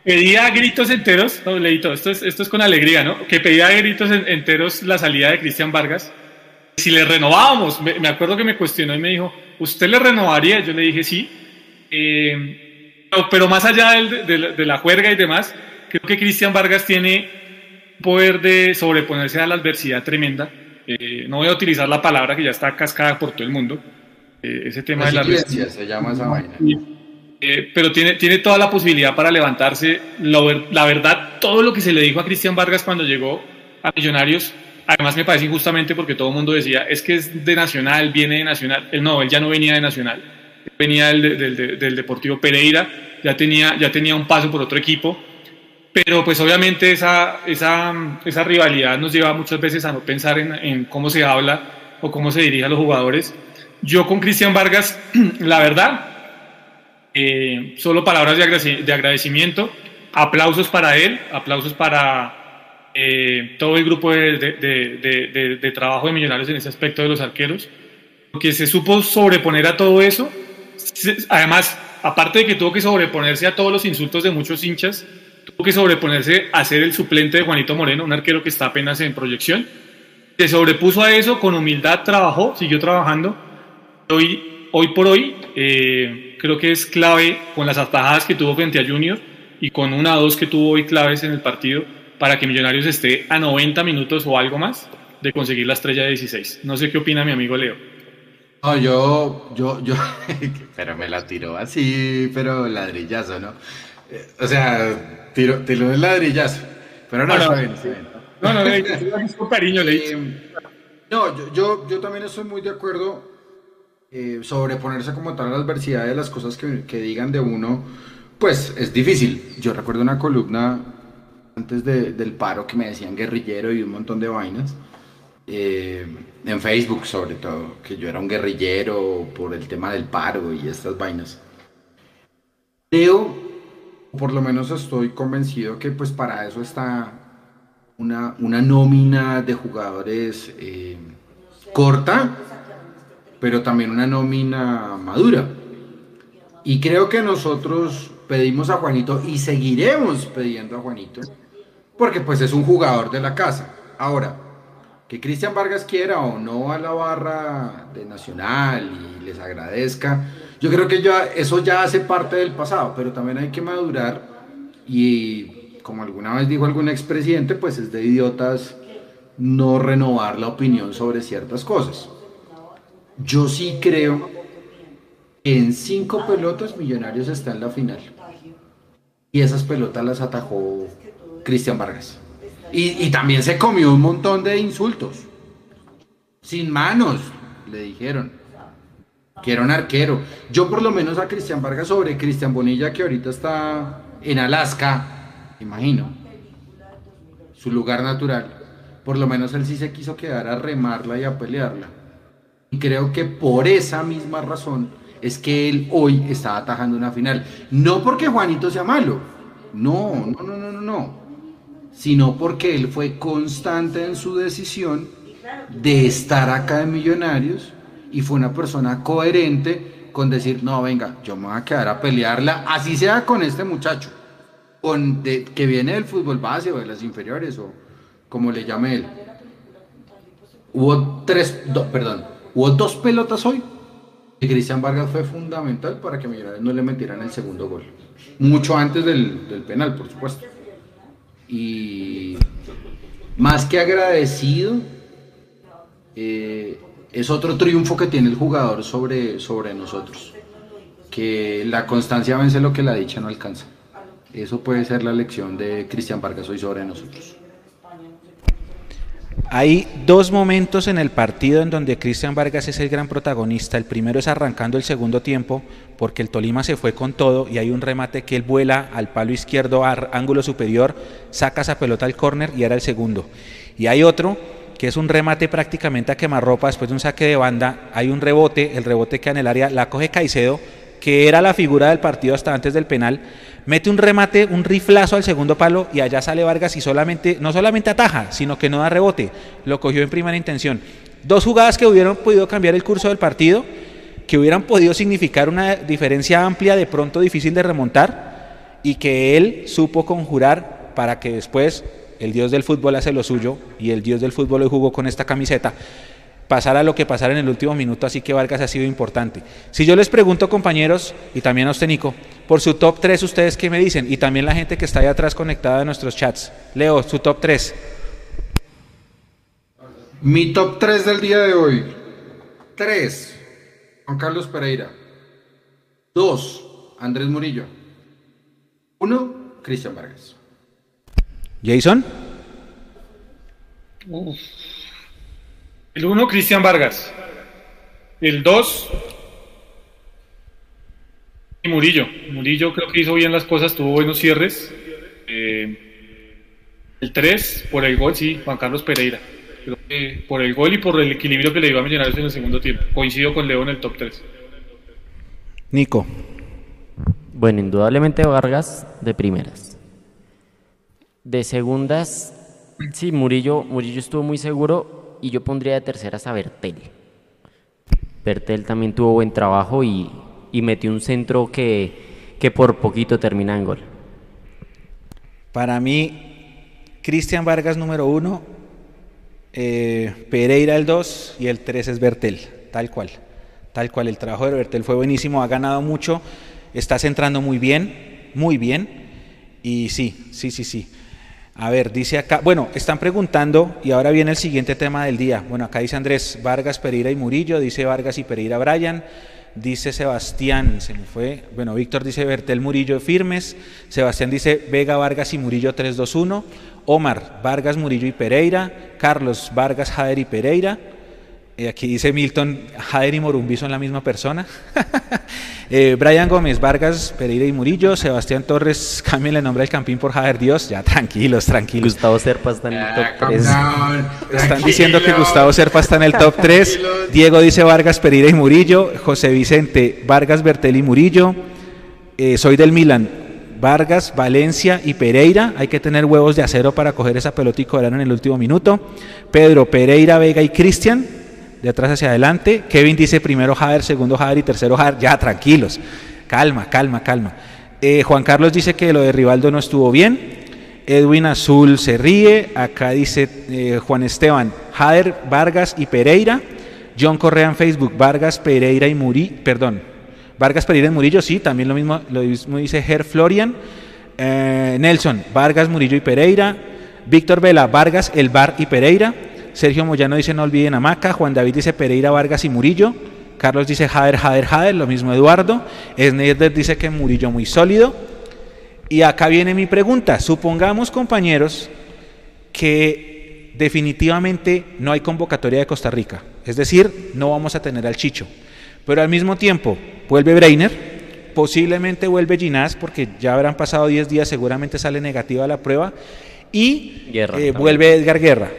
pedía a gritos enteros, no, leíto, esto es, esto es con alegría, ¿no? Que pedía a gritos enteros la salida de Cristian Vargas. Si le renovábamos, me, me, acuerdo que me cuestionó y me dijo, ¿usted le renovaría? Yo le dije sí. Eh, no, pero más allá de, de, de la juerga y demás, creo que Cristian Vargas tiene poder de sobreponerse a la adversidad tremenda eh, no voy a utilizar la palabra que ya está cascada por todo el mundo, eh, ese tema de la se llama esa vaina. Eh, pero tiene, tiene toda la posibilidad para levantarse. La, la, verdad, todo lo que se le dijo a Cristian Vargas cuando llegó a Millonarios, además me parece injustamente porque todo el mundo decía, es que es de Nacional, viene de Nacional. Él no, él ya no venía de Nacional, venía del, del, del Deportivo Pereira, ya tenía, ya tenía un paso por otro equipo pero pues obviamente esa, esa, esa, rivalidad nos lleva muchas veces a no pensar en, en, cómo se habla o cómo se dirige a los jugadores. Yo con Cristian Vargas, la verdad, eh, solo palabras de, de, agradecimiento, aplausos para él, aplausos para eh, todo el grupo de, de, de, trabajo de Millonarios en ese aspecto de los arqueros, porque se supo sobreponer a todo eso. Además, aparte de que tuvo que sobreponerse a todos los insultos de muchos hinchas, tuvo que sobreponerse a ser el suplente de Juanito Moreno, un arquero que está apenas en proyección. Se sobrepuso a eso, con humildad trabajó, siguió trabajando. Hoy, hoy por hoy, eh, creo que es clave con las atajadas que tuvo frente a Junior y con una o dos que tuvo hoy claves en el partido para que Millonarios esté a 90 minutos o algo más de conseguir la estrella de 16. No sé qué opina mi amigo Leo. No, yo, yo, yo, pero me la tiró así, pero ladrillazo, ¿no? O sea, tiro, tiro de ladrillazo. Pero no, no, está bien, No, no, le con cariño, le eh, No, yo, yo, yo, también estoy muy de acuerdo eh, sobreponerse como tal a la adversidad de las cosas que, que, digan de uno, pues es difícil. Yo recuerdo una columna antes de, del paro que me decían guerrillero y un montón de vainas. Eh, en Facebook sobre todo, que yo era un guerrillero por el tema del paro y estas vainas. Creo por lo menos estoy convencido que pues para eso está una, una nómina de jugadores eh, corta, pero también una nómina madura. Y creo que nosotros pedimos a Juanito y seguiremos pidiendo a Juanito, porque pues es un jugador de la casa. Ahora, que Cristian Vargas quiera o no a la barra de Nacional y les agradezca, Yo creo que ya, eso ya hace parte del pasado, pero también hay que madurar y como alguna vez dijo algún expresidente, pues es de idiotas no renovar la opinión sobre ciertas cosas. Yo sí creo que en cinco pelotas Millonarios está en la final. Y esas pelotas las atajó Cristian Vargas. Y, y también se comió un montón de insultos. Sin manos, le dijeron. Que era un arquero. Yo por lo menos a Cristian Vargas sobre Cristian Bonilla, que ahorita está en Alaska, imagino. Su lugar natural. Por lo menos él sí se quiso quedar a remarla y a pelearla. Y creo que por esa misma razón es que él hoy está atajando una final. No porque Juanito sea malo. No, no, no, no, no, no. Sino porque él fue constante en su decisión de estar acá en Millonarios y fue una persona coherente con decir, no, venga, yo me voy a quedar a pelearla, así sea con este muchacho, con que viene del fútbol base o de las inferiores o como le llame él. Hubo tres, perdón, hubo dos pelotas hoy y Cristian Vargas fue fundamental para que Millonarios no le metieran el segundo gol. Mucho antes del penal, por supuesto. Y más que agradecido, es otro triunfo que tiene el jugador sobre, sobre nosotros. Que la constancia vence lo que la dicha no alcanza. Eso puede ser la lección de Cristian Vargas hoy sobre nosotros. Hay dos momentos en el partido en donde Cristian Vargas es el gran protagonista. El primero es arrancando el segundo tiempo, porque el Tolima se fue con todo y hay un remate que él vuela al palo izquierdo, ángulo superior, saca esa pelota al córner y era el segundo. Y hay otro que es un remate prácticamente a quemarropa después de un saque de banda, hay un rebote, el rebote que en el área la coge Caicedo, que era la figura del partido hasta antes del penal, mete un remate, un riflazo al segundo palo y allá sale Vargas y solamente, no solamente ataja, sino que no da rebote, lo cogió en primera intención. Dos jugadas que hubieran podido cambiar el curso del partido, que hubieran podido significar una diferencia amplia, de pronto difícil de remontar, y que él supo conjurar para que después el dios del fútbol hace lo suyo y el dios del fútbol hoy jugó con esta camiseta. Pasara lo que pasara en el último minuto, así que Vargas ha sido importante. Si yo les pregunto, compañeros, y también a usted, Nico, por su top 3, ¿ustedes qué me dicen? Y también la gente que está ahí atrás conectada a nuestros chats. Leo, su top 3. Mi top 3 del día de hoy. 3. Juan Carlos Pereira. 2. Andrés Murillo. 1. Cristian Vargas. Jason. El 1, Cristian Vargas. El 2, y Murillo. Murillo creo que hizo bien las cosas, tuvo buenos cierres. Eh, el 3, por el gol, sí, Juan Carlos Pereira. Creo que por el gol y por el equilibrio que le dio a Millonarios en el segundo tiempo. Coincido con Leo en el top 3. Nico. Bueno, indudablemente Vargas de primeras. De segundas, sí, Murillo, Murillo estuvo muy seguro y yo pondría de terceras a Bertel. Bertel también tuvo buen trabajo y, y metió un centro que, que por poquito termina en gol. Para mí, Cristian Vargas número uno, eh, Pereira el dos y el tres es Bertel, tal cual. Tal cual, el trabajo de Bertel fue buenísimo, ha ganado mucho, está centrando muy bien, muy bien. Y sí, sí, sí, sí. A ver, dice acá, bueno, están preguntando y ahora viene el siguiente tema del día. Bueno, acá dice Andrés Vargas, Pereira y Murillo, dice Vargas y Pereira Brian, dice Sebastián, se me fue, bueno, Víctor dice Bertel Murillo firmes, Sebastián dice Vega Vargas y Murillo 321, Omar Vargas Murillo y Pereira, Carlos Vargas Jader y Pereira, eh, aquí dice Milton, Jader y Morumbi son la misma persona. eh, Brian Gómez, Vargas, Pereira y Murillo. Sebastián Torres, cambien el nombre del campín por Jader Dios. Ya, tranquilos, tranquilos. Gustavo Serpa está en el top 3. Están diciendo que Gustavo Serpa está en el top 3. Diego dice Vargas, Pereira y Murillo. José Vicente, Vargas, Bertel y Murillo. Eh, soy del Milan. Vargas, Valencia y Pereira. Hay que tener huevos de acero para coger esa pelota y cobrar en el último minuto. Pedro, Pereira, Vega y Cristian de atrás hacia adelante. Kevin dice primero Jader, segundo Jader y tercero Jader. Ya, tranquilos. Calma, calma, calma. Eh, Juan Carlos dice que lo de Rivaldo no estuvo bien. Edwin Azul se ríe. Acá dice eh, Juan Esteban, Jader, Vargas y Pereira. John Correa en Facebook, Vargas, Pereira y Muri, perdón, Vargas, Pereira y Murillo, sí, también lo mismo, lo mismo dice Ger Florian. Eh, Nelson, Vargas, Murillo y Pereira. Víctor Vela, Vargas, El Bar y Pereira. Sergio Moyano dice no olviden a Maca. Juan David dice Pereira, Vargas y Murillo. Carlos dice Jader, Jader, Jader, lo mismo Eduardo. Snyder dice que Murillo muy sólido. Y acá viene mi pregunta. Supongamos, compañeros, que definitivamente no hay convocatoria de Costa Rica. Es decir, no vamos a tener al Chicho. Pero al mismo tiempo, vuelve Breiner, posiblemente vuelve Ginás, porque ya habrán pasado 10 días, seguramente sale negativa la prueba, y eh, vuelve Edgar Guerra.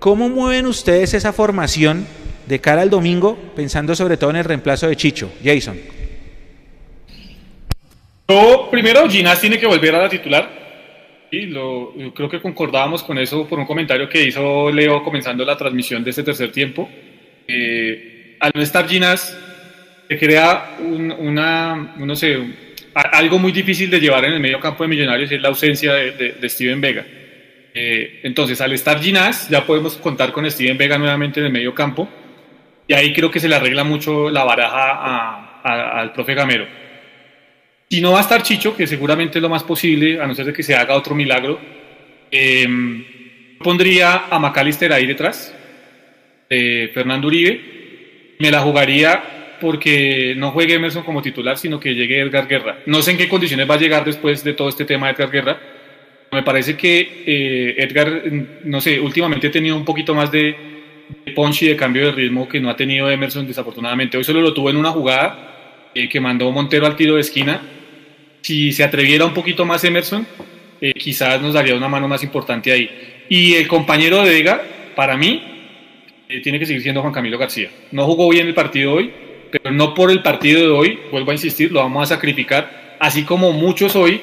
¿Cómo mueven ustedes esa formación de cara al domingo, pensando sobre todo en el reemplazo de Chicho? Jason. Yo, primero, Ginás tiene que volver a la titular. Y lo, creo que concordábamos con eso por un comentario que hizo Leo comenzando la transmisión de este tercer tiempo. Eh, al no estar Ginás, se crea una, no sé, algo muy difícil de llevar en el medio campo de Millonarios, es la ausencia de, Steven Vega. Eh, entonces, al estar Ginás, ya podemos contar con Steven Vega nuevamente en el medio campo. Y ahí creo que se le arregla mucho la baraja al profe Gamero. Si no va a estar Chicho, que seguramente es lo más posible, a no ser de que se haga otro milagro, em, pondría a Macalister ahí detrás, de Fernando Uribe. Me la jugaría porque no juegue Emerson como titular, sino que llegue Edgar Guerra. No sé en qué condiciones va a llegar después de todo este tema de Edgar Guerra. Me parece que eh, Edgar, no sé, últimamente ha tenido un poquito más de, de punch y de cambio de ritmo que no ha tenido Emerson desafortunadamente. Hoy solo lo tuvo en una jugada eh, que mandó Montero al tiro de esquina. Si se atreviera un poquito más Emerson, eh, quizás nos daría una mano más importante ahí. Y el compañero de Vega, para mí, eh, tiene que seguir siendo Juan Camilo García. No jugó bien el partido hoy, pero no por el partido de hoy, vuelvo a insistir, lo vamos a sacrificar, así como muchos hoy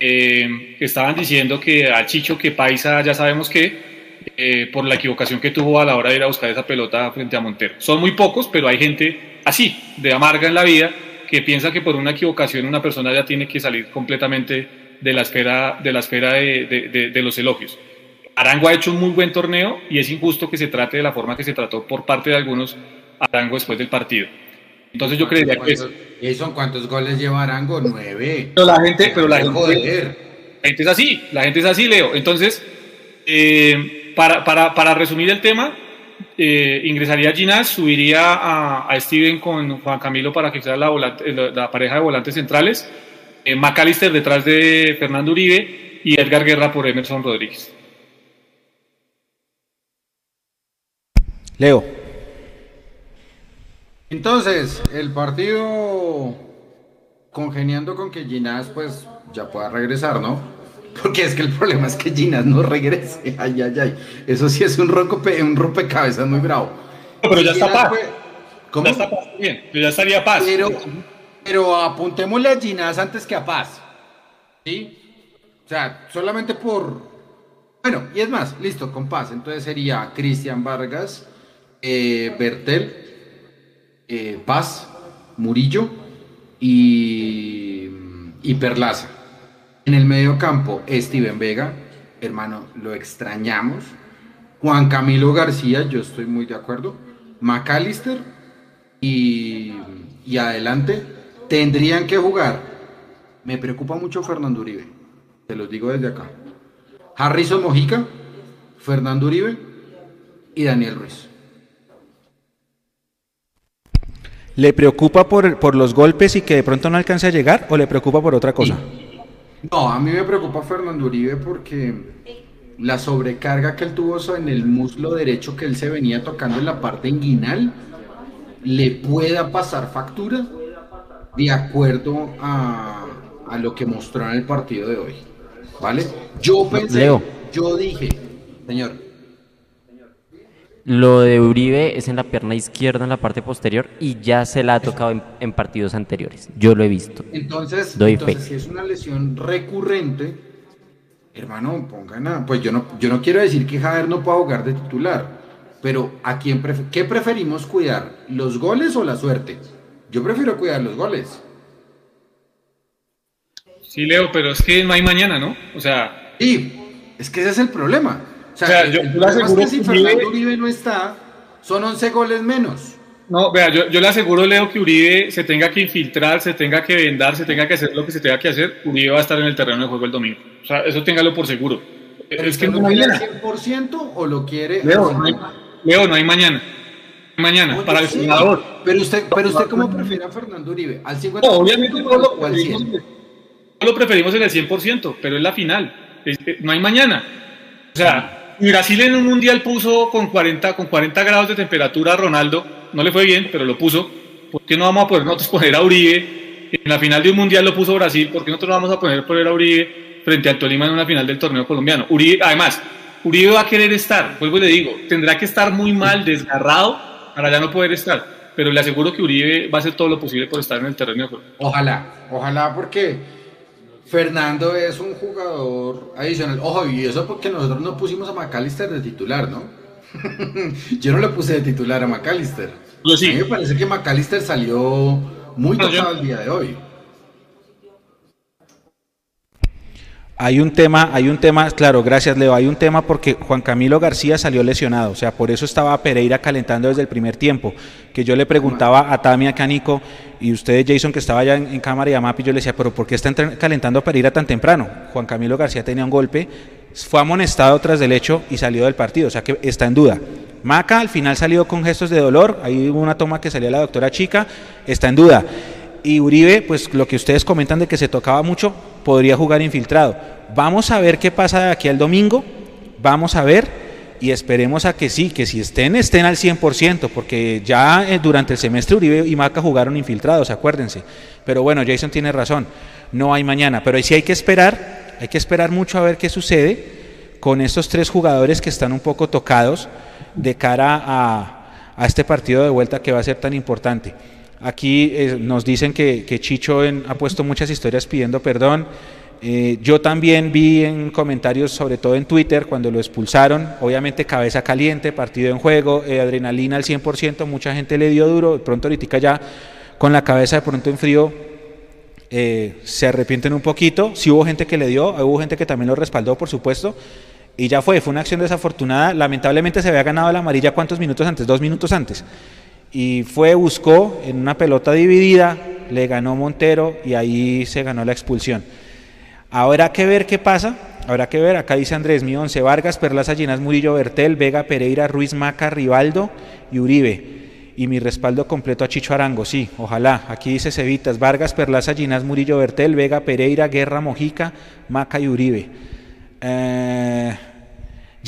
estaban diciendo que a Chicho, que Paisa, ya sabemos que, eh, por la equivocación que tuvo a la hora de ir a buscar esa pelota frente a Montero. Son muy pocos, pero hay gente así, de amarga en la vida, que piensa que por una equivocación una persona ya tiene que salir completamente de la esfera de, la esfera de, los elogios. Arango ha hecho un muy buen torneo y es injusto que se trate de la forma que se trató por parte de algunos Arango después del partido. Entonces yo creería que eso. ¿Cuántos goles lleva Arango? Nueve. Pero la gente, pero la gente, la gente es así, la gente es así, Leo. Entonces, eh, para, para, para resumir el tema, eh, ingresaría Ginás, subiría a, a, Steven con Juan Camilo para que sea la, la, pareja de volantes centrales, eh, McAllister detrás de Fernando Uribe y Edgar Guerra por Emerson Rodríguez. Leo. Entonces, el partido congeniando con que Ginás pues ya pueda regresar, ¿no? Porque es que el problema es que Ginas no regrese. Ay, ay, ay. Eso sí es un, rompe, un rompecabezas muy bravo. pero ya está paz. ¿Cómo? Ya está paz, bien. ya estaría paz. Pero, pero apuntémosle a Ginas antes que a paz. ¿Sí? O sea, solamente por. Bueno, y es más, listo, con paz. Entonces sería Cristian Vargas, eh, Bertel, eh, Paz, Murillo y, y Perlaza. En el medio campo, Steven Vega, hermano, lo extrañamos. Juan Camilo García, yo estoy muy de acuerdo. McAllister y, y adelante tendrían que jugar. Me preocupa mucho Fernando Uribe, te lo digo desde acá. Harrison Mojica, Fernando Uribe y Daniel Ruiz. ¿Le preocupa por, por, los golpes y que de pronto no alcance a llegar o le preocupa por otra cosa? No, a mí me preocupa Fernando Uribe porque la sobrecarga que él tuvo en el muslo derecho que él se venía tocando en la parte inguinal le pueda pasar factura de acuerdo a, lo que mostró en el partido de hoy. ¿Vale? Yo pensé, yo dije, señor, lo de Uribe es en la pierna izquierda, en la parte posterior, y ya se la ha tocado en, partidos anteriores. Yo lo he visto. Entonces, entonces si es una lesión recurrente, hermano, pongan a. Pues yo no, yo no quiero decir que Javier no pueda jugar de titular, pero ¿a quién ¿qué preferimos cuidar? ¿Los goles o la suerte? Yo prefiero cuidar los goles. Sí, Leo, pero es que no hay mañana, ¿no? O sea. Sí, es que ese es el problema. O sea, yo, el que si Fernando Uribe no está, son 11 goles menos. No, vea, yo, yo le aseguro, Leo, que Uribe se tenga que infiltrar, se tenga que vendar, se tenga que hacer lo que se tenga que hacer, Uribe va a estar en el terreno de juego el domingo. O sea, eso téngalo por seguro. es que no quiere al 100% o lo quiere Leo, no hay, Leo, no hay mañana. Mañana, para el senador. Pero usted, pero usted ¿cómo prefiere a Fernando Uribe? ¿Al 50% no, obviamente o, lo, o al 100%? lo preferimos en el 100%, pero es la final. Es, no hay mañana. O sea, Brasil en un mundial puso con 40, con 40 grados de temperatura a Ronaldo. No le fue bien, pero lo puso. ¿Por qué no vamos a poder nosotros poner a Uribe? En la final de un mundial lo puso Brasil. ¿Por qué nosotros no vamos a poner, poner a Uribe frente al Tolima en una final del torneo colombiano? Uribe, además, Uribe va a querer estar. Vuelvo y le digo, tendrá que estar muy mal, desgarrado, para ya no poder estar. Pero le aseguro que Uribe va a hacer todo lo posible por estar en el terreno. Ojalá, ojalá, porque Fernando es un jugador adicional. Ojo, y eso porque nosotros no pusimos a McAllister de titular, ¿no? Yo no le puse de titular a McAllister. Sí. A mí me parece que McAllister salió muy yo- tocado el día de hoy. Hay un tema, hay un tema, claro, gracias Leo, hay un tema porque Juan Camilo García salió lesionado, o sea, por eso estaba Pereira calentando desde el primer tiempo, que yo le preguntaba a Tami, a Canico, y ustedes Jason que estaba allá en, cámara y a Mapi, yo le decía, pero ¿por qué está entren- calentando a Pereira tan temprano? Juan Camilo García tenía un golpe, fue amonestado tras del hecho y salió del partido, o sea que está en duda. Maca al final salió con gestos de dolor, ahí hubo una toma que salía la doctora Chica, está en duda. Y Uribe, pues lo que ustedes comentan de que se tocaba mucho, podría jugar infiltrado. Vamos a ver qué pasa de aquí al domingo, vamos a ver y esperemos a que sí, que si estén, estén al 100%, porque ya eh, durante el semestre Uribe y Maca jugaron infiltrados, acuérdense. Pero bueno, Jason tiene razón, no hay mañana, pero ahí sí hay que esperar, hay que esperar mucho a ver qué sucede con estos tres jugadores que están un poco tocados de cara a, a este partido de vuelta que va a ser tan importante. Aquí eh, nos dicen que, Chicho ha puesto muchas historias pidiendo perdón. Eh, yo también vi en comentarios, sobre todo en Twitter, cuando lo expulsaron, obviamente cabeza caliente, partido en juego, eh, adrenalina al 100%, mucha gente le dio duro, de pronto ahorita ya con la cabeza de pronto en frío eh, se arrepienten un poquito, sí hubo gente que le dio, hubo gente que también lo respaldó, por supuesto, y ya fue, fue una acción desafortunada, lamentablemente se había ganado la amarilla cuántos minutos antes, dos minutos antes, y fue, buscó en una pelota dividida, le ganó Montero y ahí se ganó la expulsión. Habrá que ver qué pasa, habrá que ver, acá dice Andrés, mi once, Vargas, Perlaza, Ginás, Murillo, Bertel, Vega, Pereira, Ruiz, Maca, Rivaldo y Uribe. Y mi respaldo completo a Chicho Arango, sí, ojalá. Aquí dice Cevitas, Vargas, Perlaza, Ginás, Murillo, Bertel, Vega, Pereira, Guerra, Mojica, Maca y Uribe. Eh,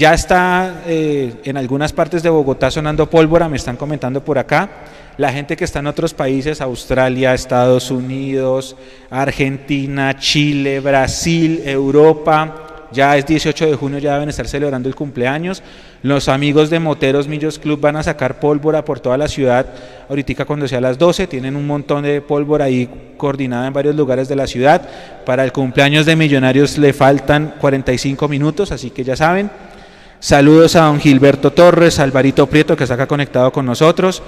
ya está eh, en algunas partes de Bogotá sonando pólvora, me están comentando por acá. La gente que está en otros países, Australia, Estados Unidos, Argentina, Chile, Brasil, Europa, ya es 18 de junio, ya deben estar celebrando el cumpleaños. Los amigos de Moteros Millos Club van a sacar pólvora por toda la ciudad. Ahorita cuando sea las 12, tienen un montón de pólvora ahí coordinada en varios lugares de la ciudad. Para el cumpleaños de Millonarios le faltan 45 minutos, así que ya saben. Saludos a don Gilberto Torres, Alvarito Prieto, que está acá conectado con nosotros.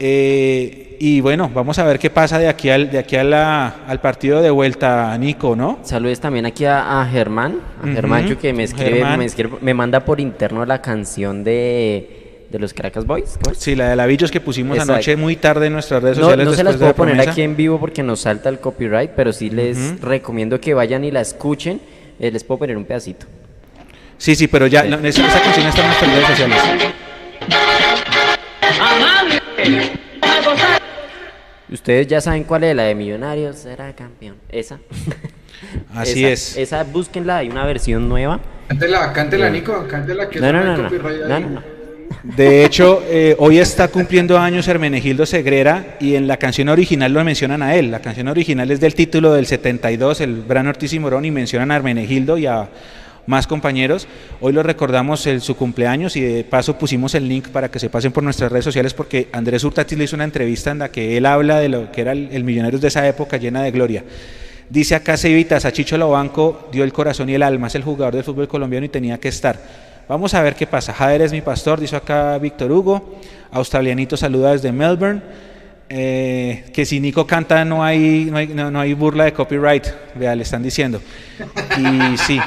Eh, y bueno, vamos a ver qué pasa de aquí al, de aquí a la- al partido de vuelta, Nico, ¿no? Saludos también aquí a, a Germán, a Ujú, Germancho que me escribe, me escribe- me manda por interno la canción de, de los Caracas Boys. ¿cómo? Sí, la de Lavillos que pusimos Exacto. anoche muy tarde en nuestras redes No, sociales. no se las la puedo poner promesa. aquí en vivo porque nos salta el copyright, pero sí les recomiendo que vayan y la escuchen. Eh, les puedo poner un pedacito. Sí, sí, pero ya, no, esa, esa canción está en nuestras redes sociales. Ustedes ya saben cuál es, la de Millonarios será campeón. Esa. Así Esa- es. Esa búsquenla, hay una versión nueva. Cántela, cántela, Nico, cántela que No, no, no, no, copyright no, ahí. no, no. De hecho, eh, hoy está cumpliendo años Hermenegildo Segrera y en la canción original lo mencionan a él. La canción original es del título del 72, el Bran Ortiz y Morón, y mencionan a Hermenegildo y a más compañeros. Hoy lo recordamos el, su cumpleaños y de paso pusimos el link para que se pasen por nuestras redes sociales porque Andrés Hurtatis le hizo una entrevista en la que él habla de lo que era el, el Millonarios de esa época llena de gloria. Dice acá Cevitas, a Chicho Lobanco dio el corazón y el alma, es el jugador del fútbol colombiano y tenía que estar. Vamos a ver qué pasa. Jader es mi pastor, dice acá Víctor Hugo. Australianito saluda desde Melbourne. Eh, que si Nico canta no hay, no hay, no- no hay burla de copyright, vea, le están diciendo. Y sí.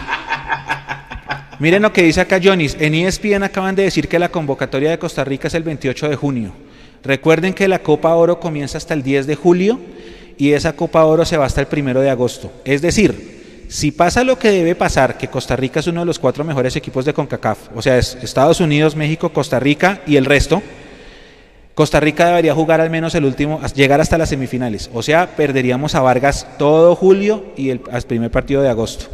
Miren lo que dice acá Jonis. En ESPN acaban de decir que la convocatoria de Costa Rica es el 28 de junio. Recuerden que la Copa Oro comienza hasta el 10 de julio y esa Copa Oro se va hasta el 1 de agosto. Es decir, si pasa lo que debe pasar, que Costa Rica es uno de los cuatro mejores equipos de CONCACAF, o sea, es Estados Unidos, México, Costa Rica y el resto, Costa Rica debería jugar al menos el último, llegar hasta las semifinales. O sea, perderíamos a Vargas todo julio y el, primer partido de agosto.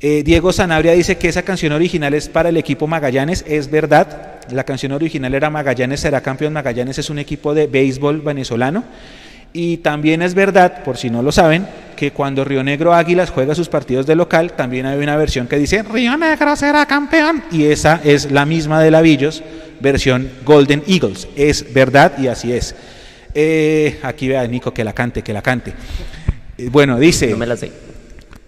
Eh, Diego Sanabria dice que esa canción original es para el equipo Magallanes. Es verdad, la canción original era Magallanes será campeón. Magallanes es un equipo de béisbol venezolano. Y también es verdad, por si no lo saben, que cuando Río Negro Águilas juega sus partidos de local, también hay una versión que dice Río Negro será campeón. Y esa es la misma de Lavillos, versión Golden Eagles. Es verdad y así es. Eh, aquí vea Nico que la cante, que la cante. Eh, bueno, dice. No me la sé.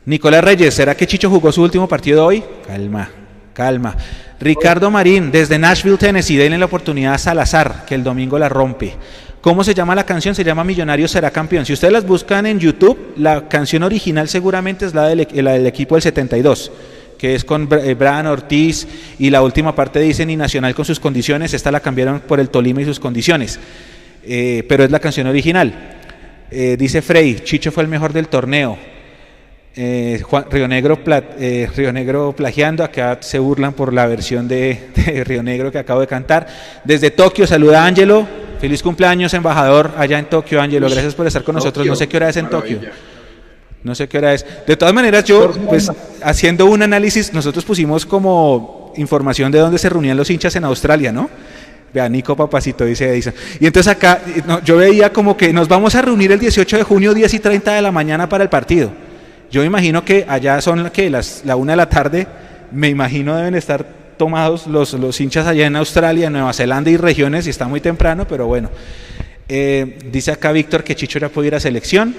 Nicolás Reyes, ¿será que Chicho jugó su último partido hoy? Calma, calma. Ricardo Marín, desde Nashville, Tennessee, denle la oportunidad a Salazar, que el domingo la rompe. ¿Cómo se llama la canción? Se llama Millonario será campeón. Si ustedes las buscan en YouTube, la canción original seguramente es la del, del equipo del 72, que es con eh, Brian Ortiz y la última parte dice ni Nacional con sus condiciones, esta la cambiaron por el Tolima y sus condiciones, eh, pero es la canción original. Eh, dice Frey, Chicho fue el mejor del torneo. Río, Negro Río Negro plagiando, acá se burlan por la versión de, de Río Negro que acabo de cantar. Desde Tokio saluda a Ángelo, Feliz cumpleaños, embajador, allá en Tokio, Ángelo. Gracias por estar con nosotros. No sé qué hora es en Tokio. No sé qué hora es. De todas maneras, yo, pues, haciendo un análisis, nosotros pusimos como información de dónde se reunían los hinchas en Australia, ¿no? Vea, Nico Papacito, dice Edison. Y entonces acá, yo veía como que nos vamos a reunir el 18 de junio, 10 y 30 de la mañana para el partido. Yo me imagino que allá son que las, la una de la tarde, me imagino deben estar tomados los, los hinchas allá en Australia, Nueva Zelanda y regiones, y está muy temprano, pero bueno. Eh, dice acá Víctor que Chicho ya puede ir a selección.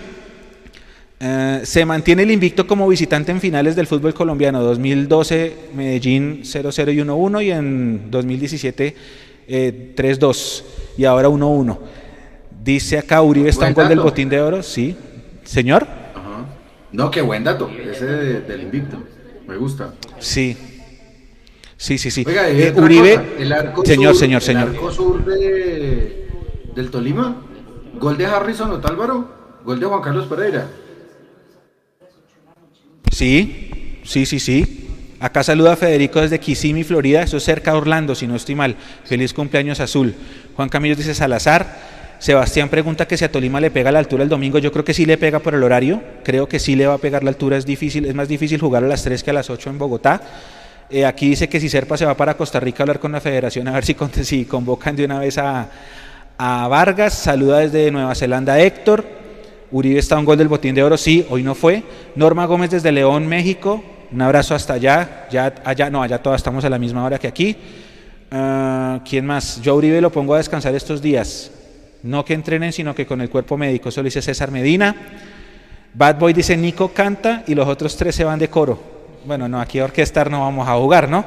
Eh, se mantiene el invicto como visitante en finales del fútbol colombiano, 2012 Medellín 0-0 y 1-1 y en 2017 3-2 y ahora 1-1. Dice acá Uribe está un gol del botín de oro, sí. Señor. No, qué buen dato, ese del invicto, me gusta. Sí, Sí, sí, sí. Oiga, eh, Uribe, el arco señor, señor, señor. El arco sur de, del Tolima, gol de Harrison Otálvaro, gol de Juan Carlos Pereira. Sí, sí, sí, sí. Acá saluda a Federico desde Kissimmee, Florida, eso es cerca de Orlando, si no estoy mal. Feliz cumpleaños azul. Juan Camilo dice Salazar. Sebastián pregunta que si a Tolima le pega la altura el domingo. Yo creo que sí le pega por el horario. Creo que sí le va a pegar la altura. Es difícil, es más difícil jugar a las 3 que a las 8 en Bogotá. Eh, aquí dice que si Serpa se va para Costa Rica a hablar con la federación a ver si, si convocan de una vez a, Vargas. Saluda desde Nueva Zelanda Héctor. Uribe está un gol del botín de oro, sí, hoy no fue. Norma Gómez desde León, México. Un abrazo hasta allá. Ya, allá, no, allá todas estamos a la misma hora que aquí. Ah, ¿Quién más? Yo Uribe lo pongo a descansar estos días. No que entrenen, sino que con el cuerpo médico. Eso lo dice César Medina. Bad Boy dice Nico canta y los otros tres se van de coro. Bueno, no, aquí a orquestar no vamos a jugar, ¿no?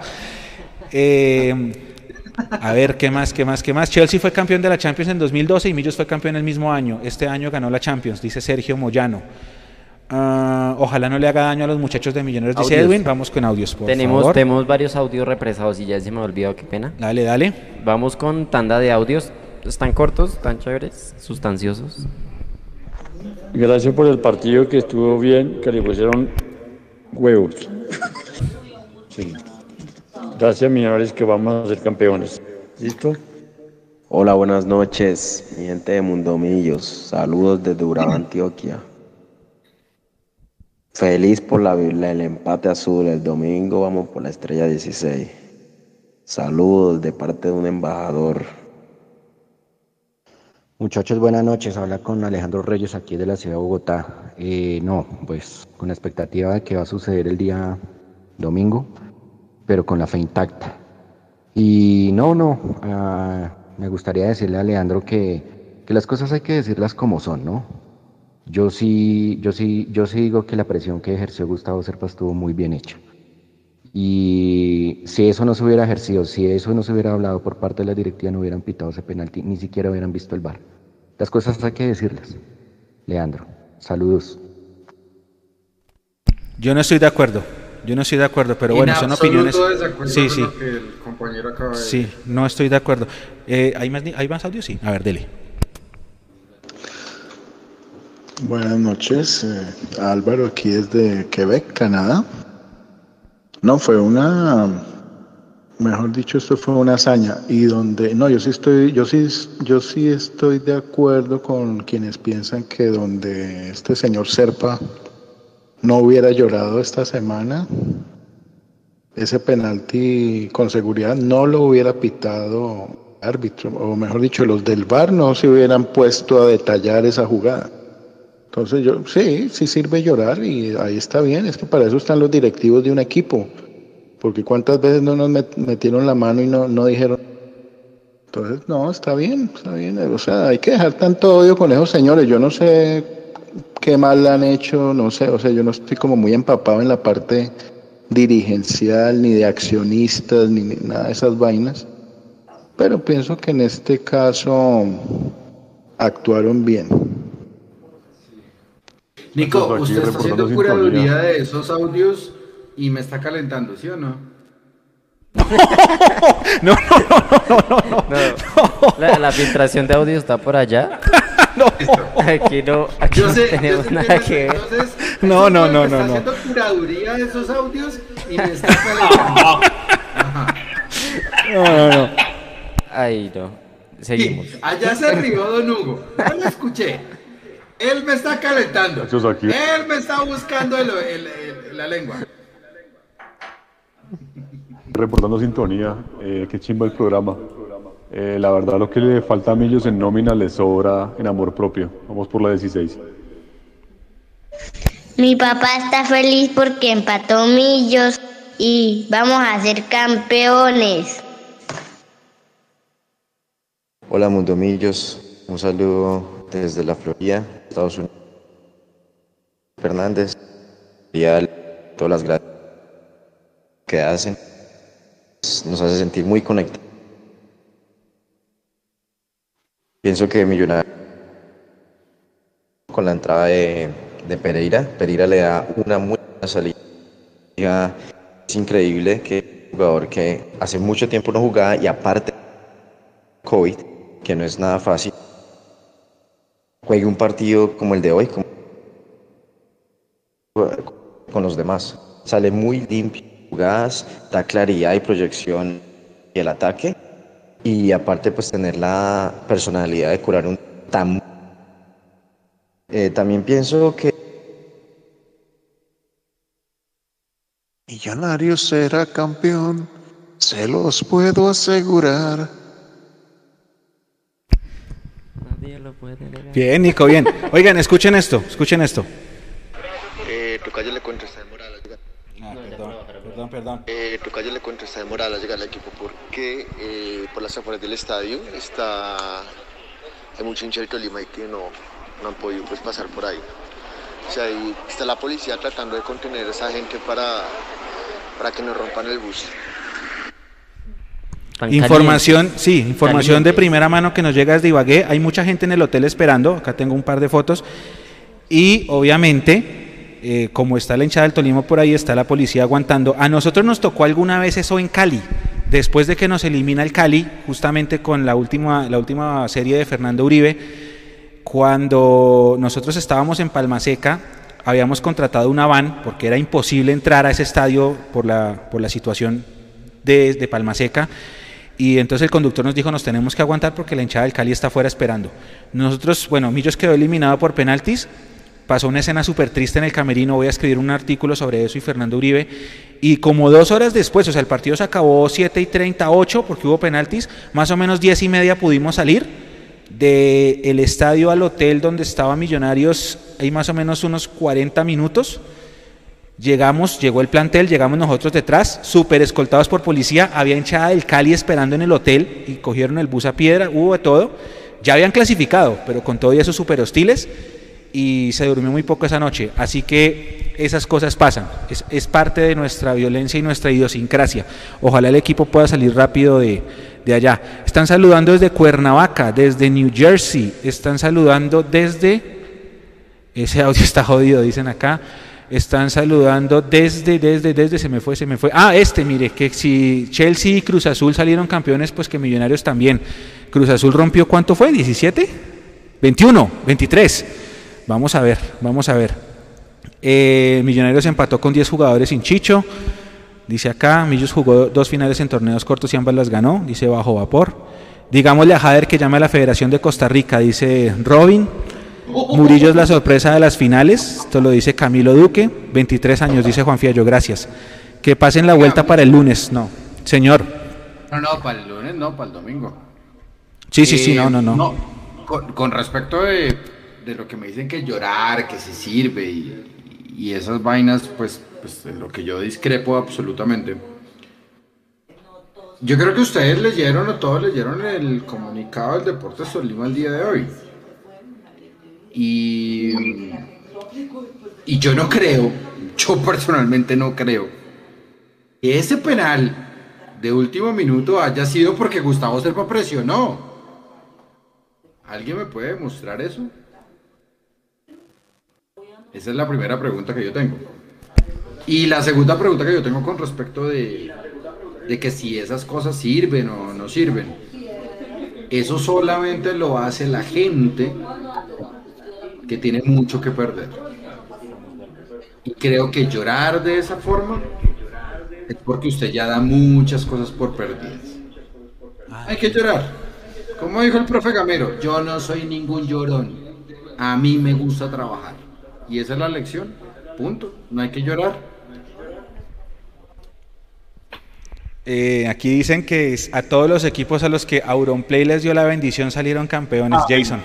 Eh, a ver, ¿qué más, qué más, qué más? Chelsea fue campeón de la Champions en 2012 y Millos fue campeón el mismo año. Este año ganó la Champions, dice Sergio Moyano. Ah, ojalá no le haga daño a los muchachos de Millonarios, dice Edwin. Vamos con audios, por tenemos, favor. Tenemos varios audios represados y ya se me olvidó, qué pena. Dale, dale. Vamos con tanda de audios. Están cortos, tan chéveres, sustanciosos. Gracias por el partido que estuvo bien, que le pusieron huevos. Gracias, millonarios, que vamos a ser campeones. ¿Listo? Hola, buenas noches, mi gente de Mundomillos. Saludos desde Urabá, Antioquia. Feliz por la, el empate azul. El domingo vamos por la estrella 16. Saludos de parte de un embajador. Muchachos, buenas noches. Habla con Alejandro Reyes aquí de la ciudad de Bogotá. Eh, no, pues con la expectativa de que va a suceder el día domingo, pero con la fe intacta. Y no, no, ah, me gustaría decirle a Leandro que, que, las cosas hay que decirlas como son, ¿no? Yo sí, yo sí, yo sí digo que la presión que ejerció Gustavo Serpa estuvo muy bien hecha. Y si eso no se hubiera ejercido, si eso no se hubiera hablado por parte de la directiva, no hubieran pitado ese penalti, ni siquiera hubieran visto el bar. Las cosas hay que decirlas. Leandro, saludos. Yo no estoy de acuerdo. Yo no estoy de acuerdo, pero En bueno, son opiniones. Sí, sí. lo que el compañero acaba de Sí, decir. no estoy de acuerdo. Eh, ¿hay, más, ¿Hay más audio? Sí. A ver, dele. Buenas noches, eh, Álvaro, aquí desde Quebec, Canadá. No, fue una, mejor dicho, esto fue una hazaña y donde, no, yo sí estoy, yo sí, yo sí estoy de acuerdo con quienes piensan que donde este señor Serpa no hubiera llorado esta semana, ese penalti con seguridad no lo hubiera pitado árbitro, o mejor dicho, los del VAR no se hubieran puesto a detallar esa jugada. Entonces yo, sí, sí sirve llorar y ahí está bien, es que para eso están los directivos de un equipo, porque cuántas veces no nos met- metieron la mano y no, no dijeron. Entonces, no, está bien, está bien, o sea, hay que dejar tanto odio con esos señores, yo no sé qué mal han hecho, no sé, o sea, yo no estoy como muy empapado en la parte dirigencial, ni de accionistas, ni, ni nada de esas vainas, pero pienso que en este caso actuaron bien. Nico, usted está haciendo curaduría de esos audios y me está calentando, ¿sí o no? No, no, no, no, no, No, La, la filtración de audio está por allá. Aquí no, aquí Yo no sé, yo tenemos sé nada que ver. entonces, No, no, no, no, Está no. haciendo curaduría de esos audios y me está. No, no, no. Ay, no. Seguimos. Allá se rió Don Hugo. Yo lo escuché. Él me está calentando. Él me está buscando el- el- el- la lengua. Reportando sintonía, eh, qué chimba el programa. Eh, la verdad, lo que le falta a Millos en nómina le sobra en amor propio. Vamos por la 16. Mi papá está feliz porque empató Millos y vamos a ser campeones. Hola Mundo Millos, un saludo desde la Florida, Estados Unidos. Fernández, y a todas las gracias que hacen, nos hace sentir muy conectados. Pienso que Millonario con la entrada de, de Pereira, Pereira le da una muy buena salida. Es increíble que un jugador que hace mucho tiempo no jugaba y aparte COVID, que no es nada fácil, juegue un partido como el de hoy como- con los demás. Sale muy limpio, jugadas, da claridad y proyección y el ataque. Y aparte pues tener la personalidad de curar un tan... Eh, también pienso que Millonarios será campeón, se los puedo asegurar. Nadie lo puede negar. Bien, Nico, bien. Oigan, escuchen esto, escuchen esto. Eh, Tocayo le llegada. Perdón, perdón. Eh, Tocayo le contesta demorada la llegada al equipo porque eh, por las afueras del estadio está hay mucho hincha del Tolima y que no, no han podido pues, pasar por ahí. O sea, ahí está la policía tratando de contener a esa gente para, para que no rompan el bus. Tan Información, sí, información de primera mano que nos llega desde Ibagué. Hay mucha gente en el hotel esperando. Acá tengo un par de fotos. Y obviamente, eh, como está la hinchada del Tolima por ahí, está la policía aguantando. A nosotros nos tocó alguna vez eso en Cali. Después de que nos elimina el Cali, justamente con la última, la última serie de Fernando Uribe, cuando nosotros estábamos en Palma Seca, habíamos contratado una van porque era imposible entrar a ese estadio por la, por la situación de, de Palma Seca. Y entonces el conductor nos dijo, nos tenemos que aguantar porque la hinchada del Cali está afuera esperando. Nosotros, bueno, Millos quedó eliminado por penaltis. Pasó una escena súper triste en el camerino. Voy a escribir un artículo sobre eso y Fernando Uribe. Y como dos horas después, o sea, el partido se acabó 7 y 38 porque hubo penaltis. Más o menos 10 y media pudimos salir del el estadio al hotel donde estaba Millonarios. Hay más o menos unos 40 minutos. Llegamos, llegó el plantel, llegamos nosotros detrás, súper escoltados por policía, había hinchada del Cali esperando en el hotel y cogieron el bus a piedra, hubo de todo. Ya habían clasificado, pero con todo y eso súper hostiles y se durmió muy poco esa noche. Así que esas cosas pasan, es, es parte de nuestra violencia y nuestra idiosincrasia. Ojalá el equipo pueda salir rápido de, de allá. Están saludando desde Cuernavaca, desde New Jersey, están saludando desde... Ese audio está jodido, dicen acá. Están saludando desde, desde, desde, se me fue, se me fue. Ah, este, mire, que si Chelsea y Cruz Azul salieron campeones, pues que Millonarios también. Cruz Azul rompió, ¿cuánto fue? ¿17? 21, 23. Vamos a ver, vamos a ver. Eh, Millonarios empató con 10 jugadores sin Chicho. Dice acá, Millos jugó dos finales en torneos cortos y ambas las ganó. Dice bajo vapor. Digámosle a Jader que llame a la Federación de Costa Rica, dice Robin. Murillo es la sorpresa de las finales, esto lo dice Camilo Duque, 23 años, dice Juan Fiallo, gracias. Que pasen la vuelta para el lunes, no. Señor. No, no, para el lunes, no, para el domingo. Sí, sí, sí, no, no, no. no con, con, respecto de, de, lo que me dicen que llorar, que se sirve y, y esas vainas, pues, pues de lo que yo discrepo absolutamente. Yo creo que ustedes leyeron o todos leyeron el comunicado del Deportes Tolima el día de hoy. Y, y yo no creo, yo personalmente no creo, que ese penal de último minuto haya sido porque Gustavo Serpa presionó. ¿Alguien me puede demostrar eso? Esa es la primera pregunta que yo tengo. Y la segunda pregunta que yo tengo con respecto de, de que si esas cosas sirven o no sirven. Eso solamente lo hace la gente que tiene mucho que perder. Y creo que llorar de esa forma es porque usted ya da muchas cosas por perdidas. Hay que llorar. Como dijo el profe Gamero, yo no soy ningún llorón. A mí me gusta trabajar. Y esa es la lección. Punto. No hay que llorar. Eh, aquí dicen que a todos los equipos a los que Auronplay les dio la bendición salieron campeones. Jason.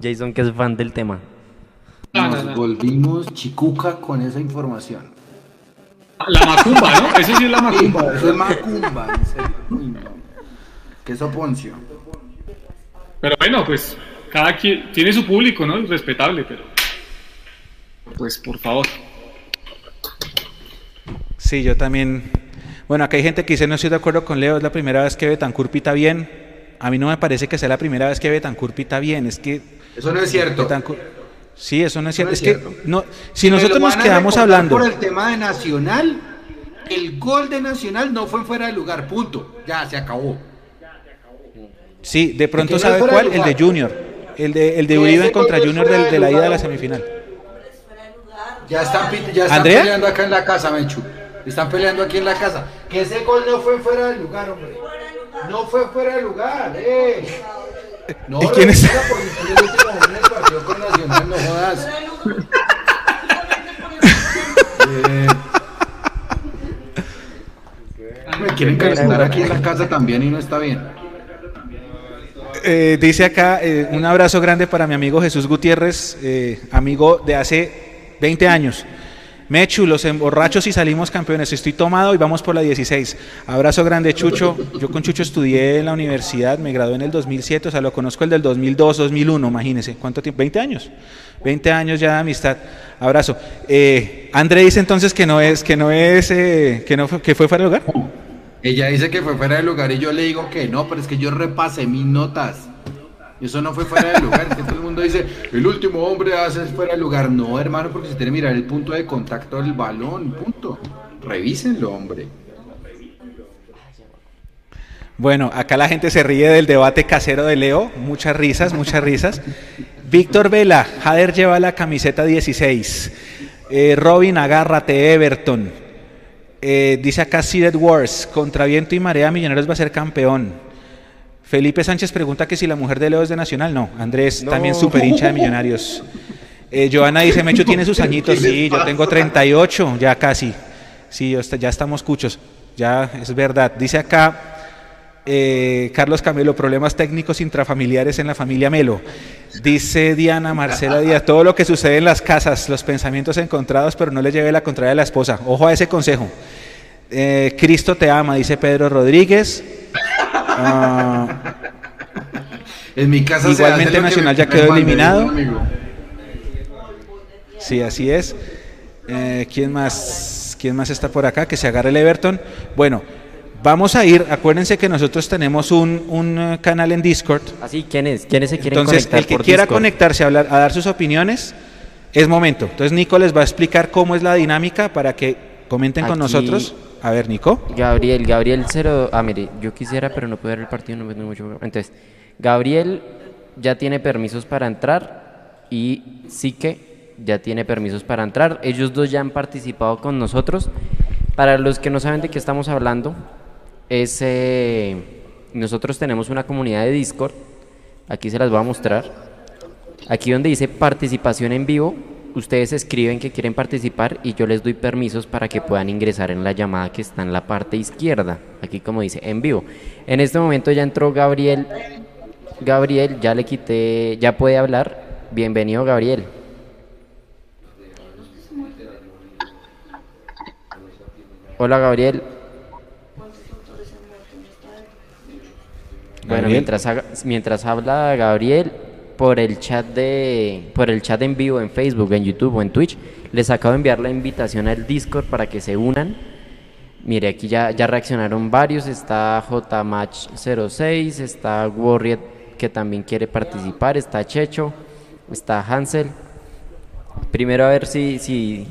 Jason, que es fan del tema. Nos volvimos chicuca con esa información. La macumba, ¿no? Eso sí es la macumba. eso es macumba, en serio. Uy, no. Qué soponcio. Pero bueno, pues cada quien tiene su público, ¿no? Es respetable, pero. Pues por favor. Sí, yo también. Bueno, acá hay gente que dice no estoy de acuerdo con Leo, es la primera vez que Betancourt pita bien. A mí no me parece que sea la primera vez que Betancourt pita bien, es que Eso no es cierto. Betancourt- Sí, eso no es cierto. No es es que cierto. no, si nosotros nos quedamos hablando, Por el tema de Nacional, el gol de Nacional no fue fuera de lugar, punto. Ya, se acabó. sí, de pronto sabe cuál, el de lugar. Junior, el de el de Que Uribe ese contra gol no es Junior fuera del- de la ida de lugar. la semifinal. Ya están, ya están ¿Andrea? peleando acá en la casa, Mechu. Están peleando aquí en la casa. Que ese gol no fue fuera de lugar, hombre. No fue fuera de lugar, eh. No, ¿Y quién es? por el partido con Nacional, no jodas. Eh, me quieren calentar aquí en la casa también y no está bien. Eh, dice acá, eh, un abrazo grande para mi amigo Jesús Gutiérrez, eh, amigo de hace 20 años. Mechu, los emborrachos y salimos campeones. Estoy tomado y vamos por la 16. Abrazo grande, Chucho. Yo con Chucho estudié en la universidad, me gradué en el 2007, o sea, lo conozco el del 2002, 2001, imagínense. ¿Cuánto tiempo? 20 años. 20 años ya de amistad. Abrazo. Eh, André dice entonces que no es, que no es, eh, que no fue, que fue fuera de lugar. Ella dice que fue fuera de lugar y yo le digo que no, pero es que yo repasé mis notas. Eso no fue fuera de lugar. todo el mundo dice, el último hombre hace fuera de lugar. No, hermano, porque se tiene que mirar el punto de contacto del balón. Punto. Revísenlo, hombre. Bueno, acá la gente se ríe del debate casero de Leo, muchas risas, muchas risas. Víctor Vela, Jader lleva la camiseta 16. Eh, Robin, agárrate, Everton. Eh, dice acá Seeded Wars, contra viento y marea, Millonarios va a ser campeón. Felipe Sánchez pregunta que si la mujer de Leo es de Nacional. No, Andrés, No. también super hincha de Millonarios. Eh, Joana dice, Mecho tiene sus añitos. Sí, yo tengo 38, ya casi. Sí, ya estamos cuchos. Ya es verdad. Dice acá eh, Carlos Camelo, problemas técnicos intrafamiliares en la familia Melo. Dice Diana Marcela Díaz, todo lo que sucede en las casas, los pensamientos encontrados, pero no le lleve la contraria a la esposa. Ojo a ese consejo. Eh, Cristo te ama, dice Pedro Rodríguez. Ah, En mi casa Igualmente Nacional ya quedó eliminado. Sí, así es. Eh, ¿Quién más? ¿Quién más está por acá? Que se agarre el Everton. Bueno, vamos a ir. Acuérdense que nosotros tenemos un, un, eh, canal en Discord. Así, ¿quiénes? ¿Quiénes se quieren Entonces, conectar el que por quiera Discord? conectarse a, hablar, a dar sus opiniones, es momento. Entonces Nico les va a explicar cómo es la dinámica para que comenten con Aquí- nosotros. A ver, Nico. Gabriel, Gabriel cero. Ah, mire, yo quisiera, pero no puedo ver el partido, no me mucho. Entonces, Gabriel ya tiene permisos para entrar y Sique ya tiene permisos para entrar. Ellos dos ya han participado con nosotros. Para los que no saben de qué estamos hablando, es eh, nosotros tenemos una comunidad de Discord. Aquí se las voy a mostrar. Aquí donde dice participación en vivo, ustedes escriben que quieren participar y yo les doy permisos para que puedan ingresar en la llamada que está en la parte izquierda. Aquí como dice en vivo. En este momento ya entró Gabriel. Gabriel, ya le quité, ya puede hablar. Bienvenido Gabriel. Hola Gabriel. Bueno, Gabriel. mientras, haga- mientras habla Gabriel por el chat de por el chat en vivo en Facebook, en YouTube o en Twitch, les acabo de enviar la invitación al Discord para que se unan. Mire, aquí ya, ya reaccionaron varios, está JMatch06, está Warrior que también quiere participar, está Checho, está Hansel. Primero a ver si, si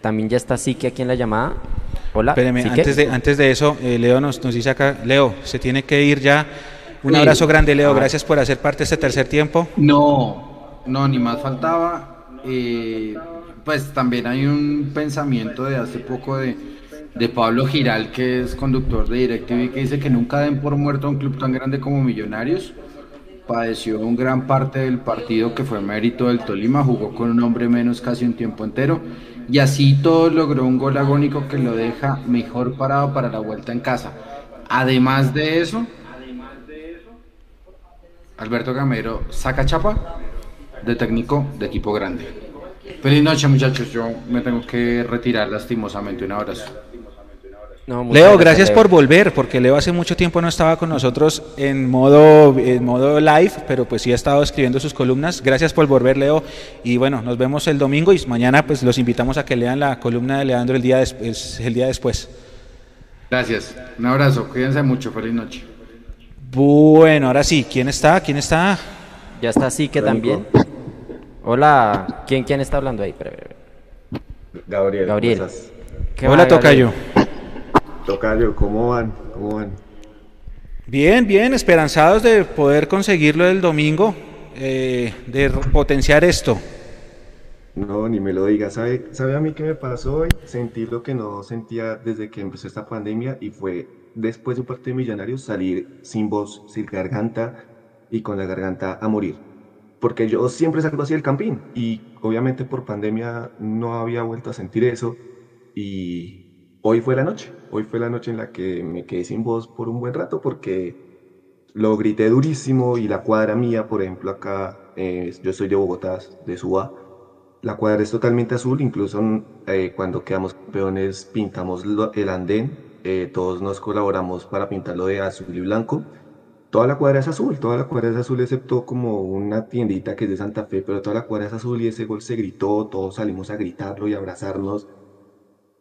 también ya está Siki aquí en la llamada. Hola. Espéreme, Sique. antes de, antes de eso, eh, Leo nos, nos dice acá, Leo, se tiene que ir ya. Un Sí. abrazo grande, Leo, Ah. gracias por hacer parte de este tercer tiempo. No, no, ni más faltaba. Eh, pues también hay un pensamiento de hace poco de, de Pablo Giral, que es conductor de DirecTV, que dice que nunca den por muerto a un club tan grande como Millonarios. Padeció un gran parte del partido que fue mérito del Tolima, jugó con un hombre menos casi un tiempo entero. Y así todo logró un gol agónico que lo deja mejor parado para la vuelta en casa. Además de eso, Alberto Gamero saca chapa de técnico de equipo grande. Feliz noche muchachos, yo me tengo que retirar lastimosamente. Un abrazo. No, Leo, gracias, gracias Leo. por volver, porque Leo hace mucho tiempo no estaba con nosotros en modo, en modo live, pero pues sí ha estado escribiendo sus columnas. Gracias por volver, Leo. Y bueno, nos vemos el domingo y mañana pues los invitamos a que lean la columna de Leandro el día, des- es- el día después. Gracias. Un abrazo. Cuídense mucho. Feliz noche. Bueno, ahora sí, ¿quién está? ¿Quién está? Ya está Sique Hola, también. Hola, ¿quién, quién está hablando ahí? Espera, espera, espera. Gabriel, Gabriel. ¿cómo estás? ¿Qué Hola, va, Gabriel? Tocayo. Tocayo, ¿cómo van? ¿Cómo van? Bien, bien, esperanzados de poder conseguirlo el domingo, eh, de potenciar esto. No, ni me lo digas. ¿Sabe, ¿Sabe a mí qué me pasó hoy? Sentí lo que no sentía desde que empezó esta pandemia y fue después de un partido de Millonarios salir sin voz, sin garganta y con la garganta a morir. Porque yo siempre salgo así del campín y obviamente por pandemia no había vuelto a sentir eso y hoy fue la noche. Hoy fue la noche en la que me quedé sin voz por un buen rato porque lo grité durísimo y la cuadra mía, por ejemplo, acá, eh, yo soy de Bogotá, de Suba, la cuadra es totalmente azul, incluso eh, cuando quedamos campeones pintamos el andén, eh, todos nos colaboramos para pintarlo de azul y blanco. Toda la cuadra es azul, toda la cuadra es azul excepto como una tiendita que es de Santa Fe, pero toda la cuadra es azul y ese gol se gritó, todos salimos a gritarlo y abrazarnos.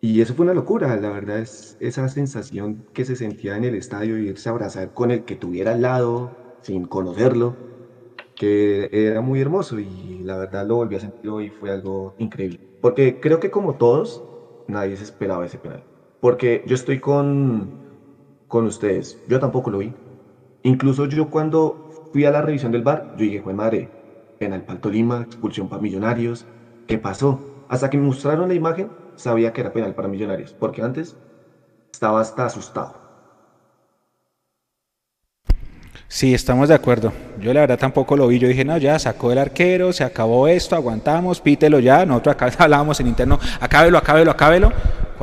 Y eso fue una locura, la verdad es esa sensación que se sentía en el estadio y irse a abrazar con el que tuviera al lado, sin conocerlo, que era muy hermoso y la verdad lo volví a sentir hoy, fue algo increíble. Porque creo que como todos, nadie se esperaba ese penal. Porque yo estoy con, con ustedes, yo tampoco lo vi. Incluso yo cuando fui a la revisión del bar, yo dije, fue madre, penal para Tolima, expulsión para Millonarios, ¿qué pasó? Hasta que me mostraron la imagen, sabía que era penal para Millonarios, porque antes estaba hasta asustado. Sí, estamos de acuerdo. Yo la verdad tampoco lo vi. Yo dije, no, ya sacó el arquero, se acabó esto, aguantamos, pítelo ya. Nosotros acá hablábamos en interno, acábelo, acábelo, acábelo.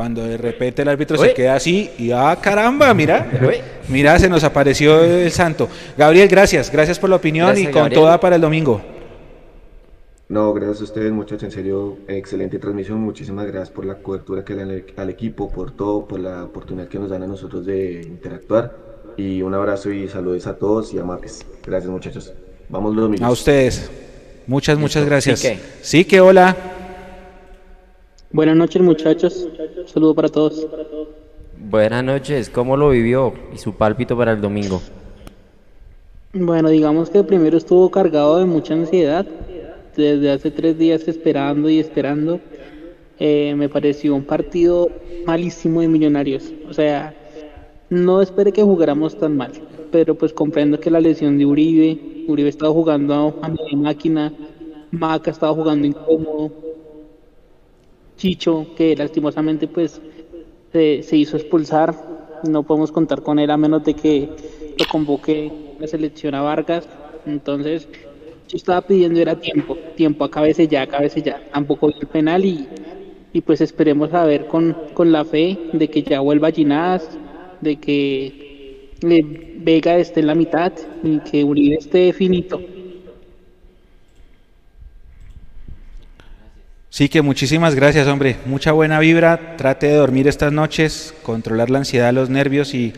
Cuando de repente el árbitro se queda así y ah, caramba, mira, Uy. mira, se nos apareció el santo. Gabriel, gracias, gracias por la opinión Gracias, y con Gabriel. toda para el domingo. No, gracias a ustedes muchachos, en serio, excelente transmisión, muchísimas gracias por la cobertura que le dan al- equipo, por todo, por la oportunidad que nos dan a nosotros de interactuar. Y un abrazo y saludos a todos y a Marques. Gracias muchachos. Vamos los millos. A ustedes. Muchas, muchas gracias. Sique. Sí, que hola. Buenas noches muchachos, un saludo para todos. Buenas noches, ¿cómo lo vivió? Y su pálpito para el domingo. Bueno, digamos que primero estuvo cargado de mucha ansiedad desde hace tres días esperando y esperando. Eh, me pareció un partido malísimo de Millonarios. O sea, no esperé que jugáramos tan mal, pero pues comprendo que la lesión de Uribe, Uribe estaba jugando a media máquina, Maca estaba jugando incómodo, Chicho, que lastimosamente pues se, se hizo expulsar, no podemos contar con él a menos de que lo convoque la selección a Vargas, entonces yo estaba pidiendo era tiempo, tiempo, acábese ya, acábese ya, tampoco el penal y, y pues esperemos a ver con, con la fe de que ya vuelva Ginás, de que eh, Vega esté en la mitad y que Uribe esté finito. Sí, que muchísimas gracias, hombre. Mucha buena vibra. Trate de dormir estas noches, controlar la ansiedad, los nervios y,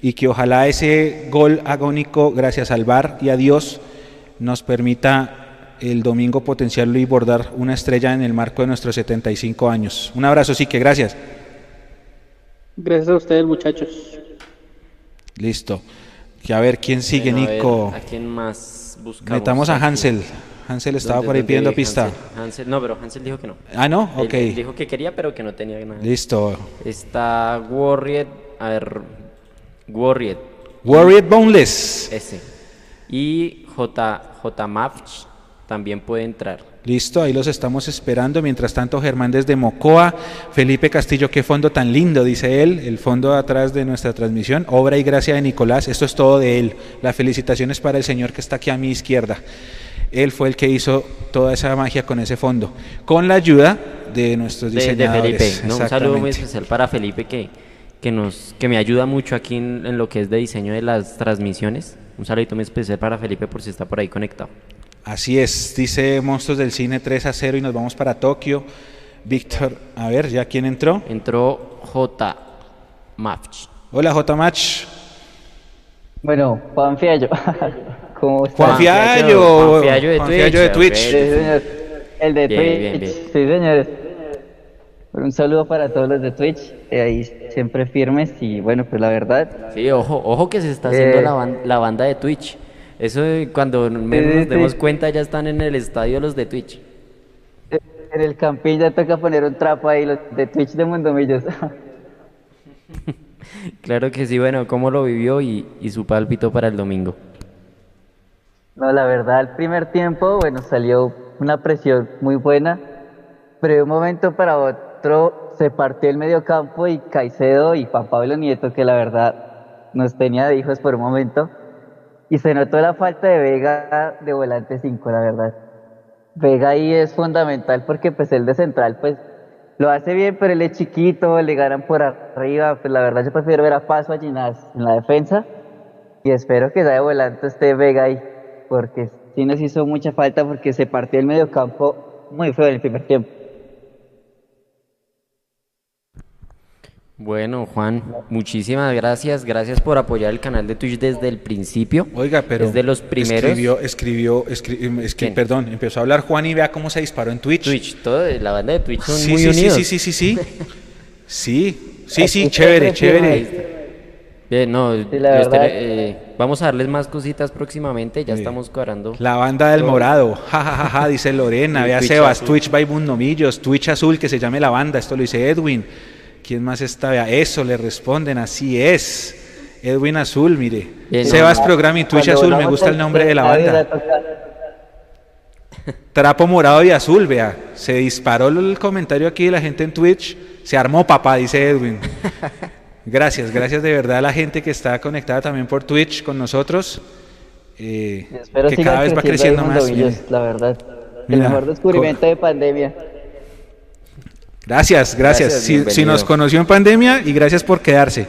y que ojalá ese gol agónico, gracias al VAR y a Dios, nos permita el domingo potenciarlo y bordar una estrella en el marco de nuestros 75 años. Un abrazo, sí que gracias. Gracias a ustedes, muchachos. Listo. Que a ver quién sigue, Bueno, a ver, Nico. ¿A quién más buscamos? Metamos a aquí? Hansel. Estaba ¿Dónde- por ahí pidiendo pista. Hansel? Hansel- no, pero Hansel dijo que no. Ah, ¿no? Ok. él dijo que quería, pero que no tenía nada. Listo. Está Warrior, a ver, Warrior. Warrior Boneless. Ese. Y J, J Mavch también puede entrar. Listo, ahí los estamos esperando. Mientras tanto, Germán desde Mocoa, Felipe Castillo, qué fondo tan lindo, dice él, el fondo atrás de nuestra transmisión, obra y gracia de Nicolás, esto es todo de él. Las felicitaciones para el señor que está aquí a mi izquierda. Él fue el que hizo toda esa magia con ese fondo, con la ayuda de nuestros De, de diseñadores. Felipe. ¿no? Un saludo muy especial para Felipe que, que, nos, que me ayuda mucho aquí en, en lo que es de diseño de las transmisiones. Un saludito muy especial para Felipe por si está por ahí conectado. Así es, dice Monstruos del Cine 3 a 0 y nos vamos para Tokio. Víctor, a ver, ¿ya quién entró? Entró J. Mavch. Hola J. Match. Bueno, Juan Fiallo. ¿Cómo está? Juan Fiallo. Juan Fiallo de Juan Twitch. Fiallo de Twitch. Sí, señor. El de Bien, Twitch. bien, bien. Sí, señores. Un saludo para todos los de Twitch. eh, ahí siempre firmes y bueno, pues la verdad. Sí, ojo, ojo que se está haciendo Eh. la, ban- la banda de Twitch. Eso cuando menos sí, nos demos sí. cuenta ya están en el estadio los de Twitch. En el campín ya toca poner un trapo ahí, los de Twitch de Mundomillos. Claro que sí, bueno, cómo lo vivió y, y su pálpito para el domingo. No, la verdad, el primer tiempo, bueno, salió una presión muy buena, pero de un momento para otro se partió el medio campo y Caicedo y Juan Pablo Nieto, que la verdad nos tenía de hijos por un momento, y se notó la falta de Vega de volante 5, la verdad. Vega ahí es fundamental porque pues el de central pues lo hace bien, pero él es chiquito, le ganan por arriba, pues la verdad yo prefiero ver a Paso a Ginás en la defensa y espero que ya de volante esté Vega ahí, porque sí nos hizo mucha falta porque se partió el medio campo muy feo en el primer tiempo. Bueno, Juan, muchísimas gracias. Gracias por apoyar el canal de Twitch desde el principio. Oiga, pero Es de los primeros. escribió, escribió, escri- em, escri- ¿Quién? perdón, empezó a hablar Juan y vea cómo se disparó en Twitch. Twitch, todo, la banda de Twitch son sí, muy sí, sí, unidos. sí, sí, sí, sí, sí, sí, sí, chévere, chévere. Bien, no, la verdad- eh, vamos a darles más cositas próximamente, ya Sí. estamos cuadrando. La banda del todo. morado, ja, ja, ja, ja, dice Lorena, vea Twitch Sebas, azul. Twitch by Bundomillos, Twitch azul, que se llame la banda, esto lo dice Edwin. ¿Quién más está? Vea, eso le responden, así es. Edwin Azul, mire. Bien, Sebas no, Programa y Twitch Azul, me gusta el nombre de la banda. Trapo morado y azul, vea. Se disparó el comentario aquí de la gente en Twitch. Se armó papá, dice Edwin. Gracias, gracias de verdad a la gente que está conectada también por Twitch con nosotros. eh, Espero que cada vez va creciendo más. La verdad. El mejor descubrimiento de pandemia. Gracias, gracias. Gracias, Si, si nos conoció en pandemia y gracias por quedarse.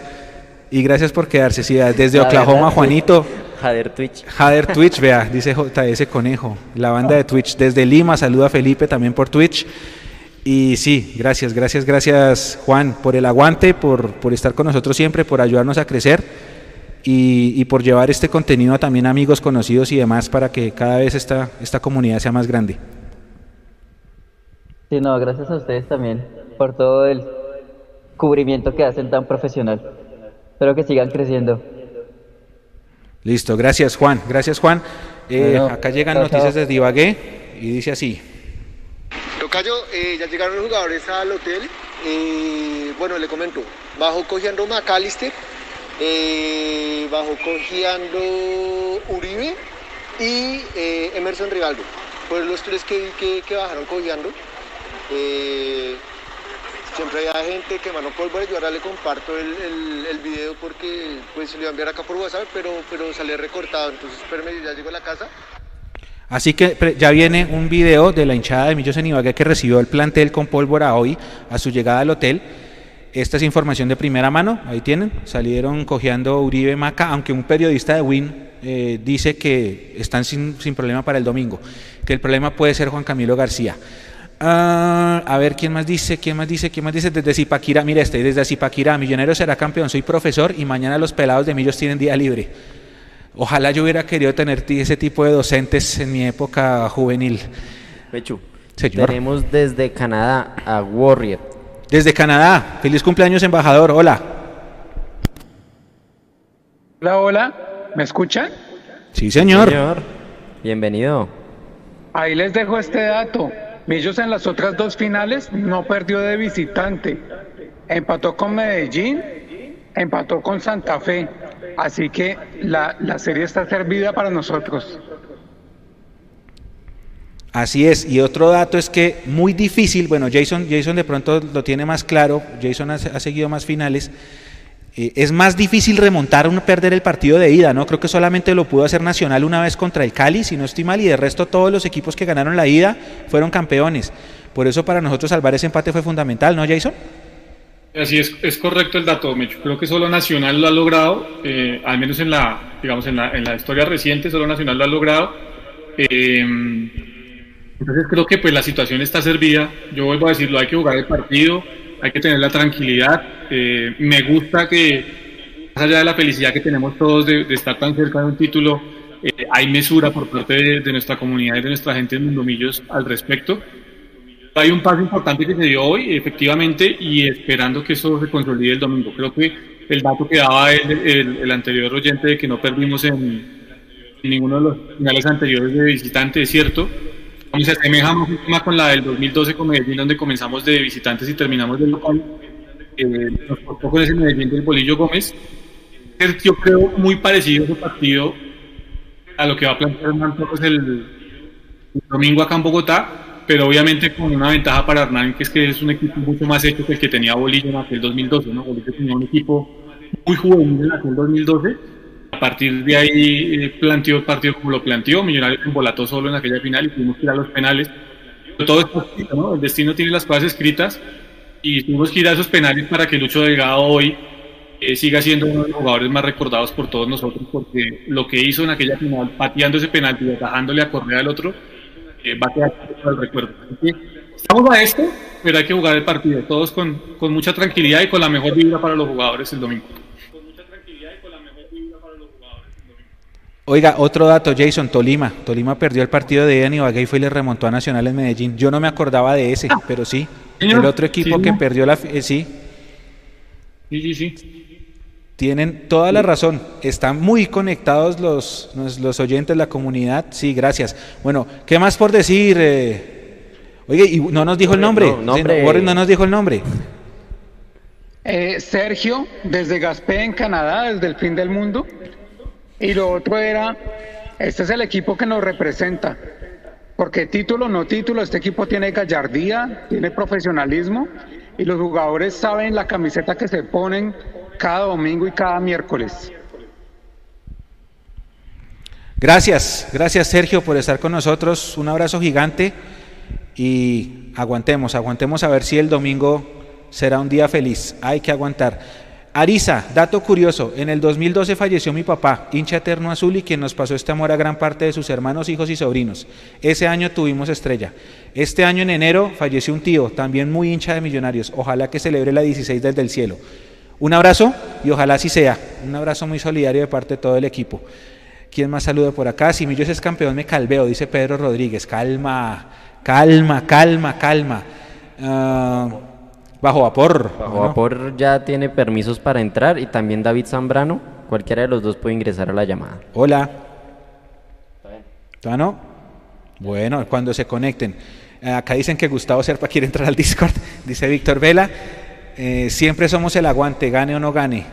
Y gracias por quedarse. Sí, desde La Oklahoma, verdad. Juanito. Jader Twitch. Jader Twitch, vea, dice JS Conejo, la banda de Twitch. Desde Lima, saluda a Felipe también por Twitch. Y sí, gracias, gracias, gracias Juan por el aguante, por, por estar con nosotros siempre, por ayudarnos a crecer y, y por llevar este contenido también a amigos conocidos y demás para que cada vez esta, esta comunidad sea más grande. Sí, no, gracias a ustedes también por todo el cubrimiento que hacen tan profesional. Espero que sigan creciendo. Listo, gracias Juan, gracias Juan. Eh, Bueno, acá llegan chao, noticias chao. de Divagué. y dice así. Tocayo, eh, ya llegaron los jugadores al hotel. Eh, bueno, le comento, bajo cogiendo McAllister, eh, bajo cogiendo Uribe y eh, Emerson Rivaldo. Fueron los tres que vi que, que bajaron cogiendo. Eh, siempre hay gente que mano pólvora, yo ahora le comparto el, el, video porque pues se lo iba a enviar acá por WhatsApp, pero, pero sale recortado, entonces espérame, ya llego a la casa. Así que ya viene un video de la hinchada de Millos en Ibagué que recibió el plantel con pólvora hoy a su llegada al hotel. Esta es información de primera mano, ahí tienen. Salieron cojeando Uribe Maca, aunque un periodista de Win eh, dice que están sin, sin problema para el domingo, que el problema puede ser Juan Camilo García. Ah, a ver, ¿quién más dice? ¿Quién más dice? ¿Quién más dice? Desde Zipaquirá, mire este, desde Zipaquirá, Millonero será campeón, soy profesor y mañana los pelados de Millos tienen día libre. Ojalá yo hubiera querido tener ti- ese tipo de docentes en mi época juvenil. Pechu, Señor. tenemos desde Canadá a Warrior. Desde Canadá, feliz cumpleaños embajador, hola. Hola, hola, ¿me escuchan? Sí, señor. Bienvenido. Ahí les dejo este dato. Millos en las otras dos finales no perdió de visitante. Empató con Medellín, empató con Santa Fe. Así que la, la serie está servida para nosotros. Así es, y otro dato es que muy difícil, bueno, Jason, Jason de pronto lo tiene más claro, Jason ha, seguido más finales, eh, es más difícil remontar un perder el partido de ida, ¿no? Creo que solamente lo pudo hacer Nacional una vez contra el Cali, si no estoy mal, y de resto todos los equipos que ganaron la ida fueron campeones. Por eso para nosotros salvar ese empate fue fundamental, ¿no, Jason? Así es, es correcto el dato, Mecho. Creo que solo Nacional lo ha logrado, eh, al menos en la, digamos, en la, en la historia reciente, solo Nacional lo ha logrado. Eh, entonces creo que pues la situación está servida. Yo vuelvo a decirlo, hay que jugar el partido, hay que tener la tranquilidad. Eh, me gusta que, más allá de la felicidad que tenemos todos de, de estar tan cerca de un título, eh, hay mesura por parte de, de nuestra comunidad y de nuestra gente en Mundomillos al respecto. Hay un paso importante que se dio hoy, efectivamente, y esperando que eso se consolide el domingo. Creo que el dato que daba el, el- el anterior oyente de que no perdimos en, en ninguno de los finales anteriores de visitante es cierto. Como se asemeja más con la del 2012 con Medellín, donde comenzamos de visitantes y terminamos de local. Eh, nos costó con ese Medellín del Bolillo Gómez. Yo creo muy parecido ese partido a lo que va a plantear el, el domingo acá en Bogotá, pero obviamente con una ventaja para Hernán, que es que es un equipo mucho más hecho que el que tenía Bolillo en aquel 2012. ¿no? Bolillo tenía un equipo muy juvenil en aquel 2012. A partir de ahí eh, planteó el partido como lo planteó, Millonarios embolató solo en aquella final y tuvimos que ir a los penales. Pero todo está escrito, ¿no? El destino tiene las cosas escritas y tuvimos que ir a esos penales para que Lucho Delgado hoy eh, siga siendo uno de los jugadores más recordados por todos nosotros, porque lo que hizo en aquella final, pateando ese penalti y atajándole a Correa al otro, va a quedar para el recuerdo. Así que estamos a esto, pero hay que jugar el partido, todos con, con mucha tranquilidad y con la mejor vibra para los jugadores el domingo. Oiga, otro dato, Jason, Tolima. Tolima perdió el partido de ida en Ibagué y fue y le remontó a Nacional en Medellín. Yo no me acordaba de ese, pero sí. El otro equipo sí, que perdió la... eh, sí, Sí, sí, sí. Tienen toda la razón. Están muy conectados los, los, oyentes, la comunidad. Sí, gracias. Bueno, ¿qué más por decir? eh? Oye, y no nos dijo el nombre. No, nombre. Sí, Warren no nos dijo el nombre. Eh, Sergio, desde Gaspé, en Canadá, desde el fin del mundo. Y lo otro era, este es el equipo que nos representa. Porque título, no título, este equipo tiene gallardía, tiene profesionalismo y los jugadores saben la camiseta que se ponen cada domingo y cada miércoles. Gracias, gracias Sergio por estar con nosotros. Un abrazo gigante y aguantemos, aguantemos a ver si el domingo será un día feliz. Hay que aguantar. Arisa, dato curioso, en el 2012 falleció mi papá, hincha eterno azul y quien nos pasó este amor a gran parte de sus hermanos, hijos y sobrinos. Ese año tuvimos estrella. Este año en enero falleció un tío, también muy hincha de millonarios. Ojalá que celebre la 16 desde el cielo. Un abrazo y ojalá así sea. Un abrazo muy solidario de parte de todo el equipo. ¿Quién más saluda por acá? Si Millos es campeón, me calveo, dice Pedro Rodríguez. Calma, calma, calma, calma. Ah, bajo vapor. Bajo ¿no? Vapor ya tiene permisos para entrar y también David Zambrano. Cualquiera de los dos puede ingresar a la llamada. Hola. ¿Tano? Bueno, cuando se conecten. Acá dicen que Gustavo Serpa quiere entrar al Discord, dice Víctor Vela. Eh, siempre somos el aguante, gane o no gane.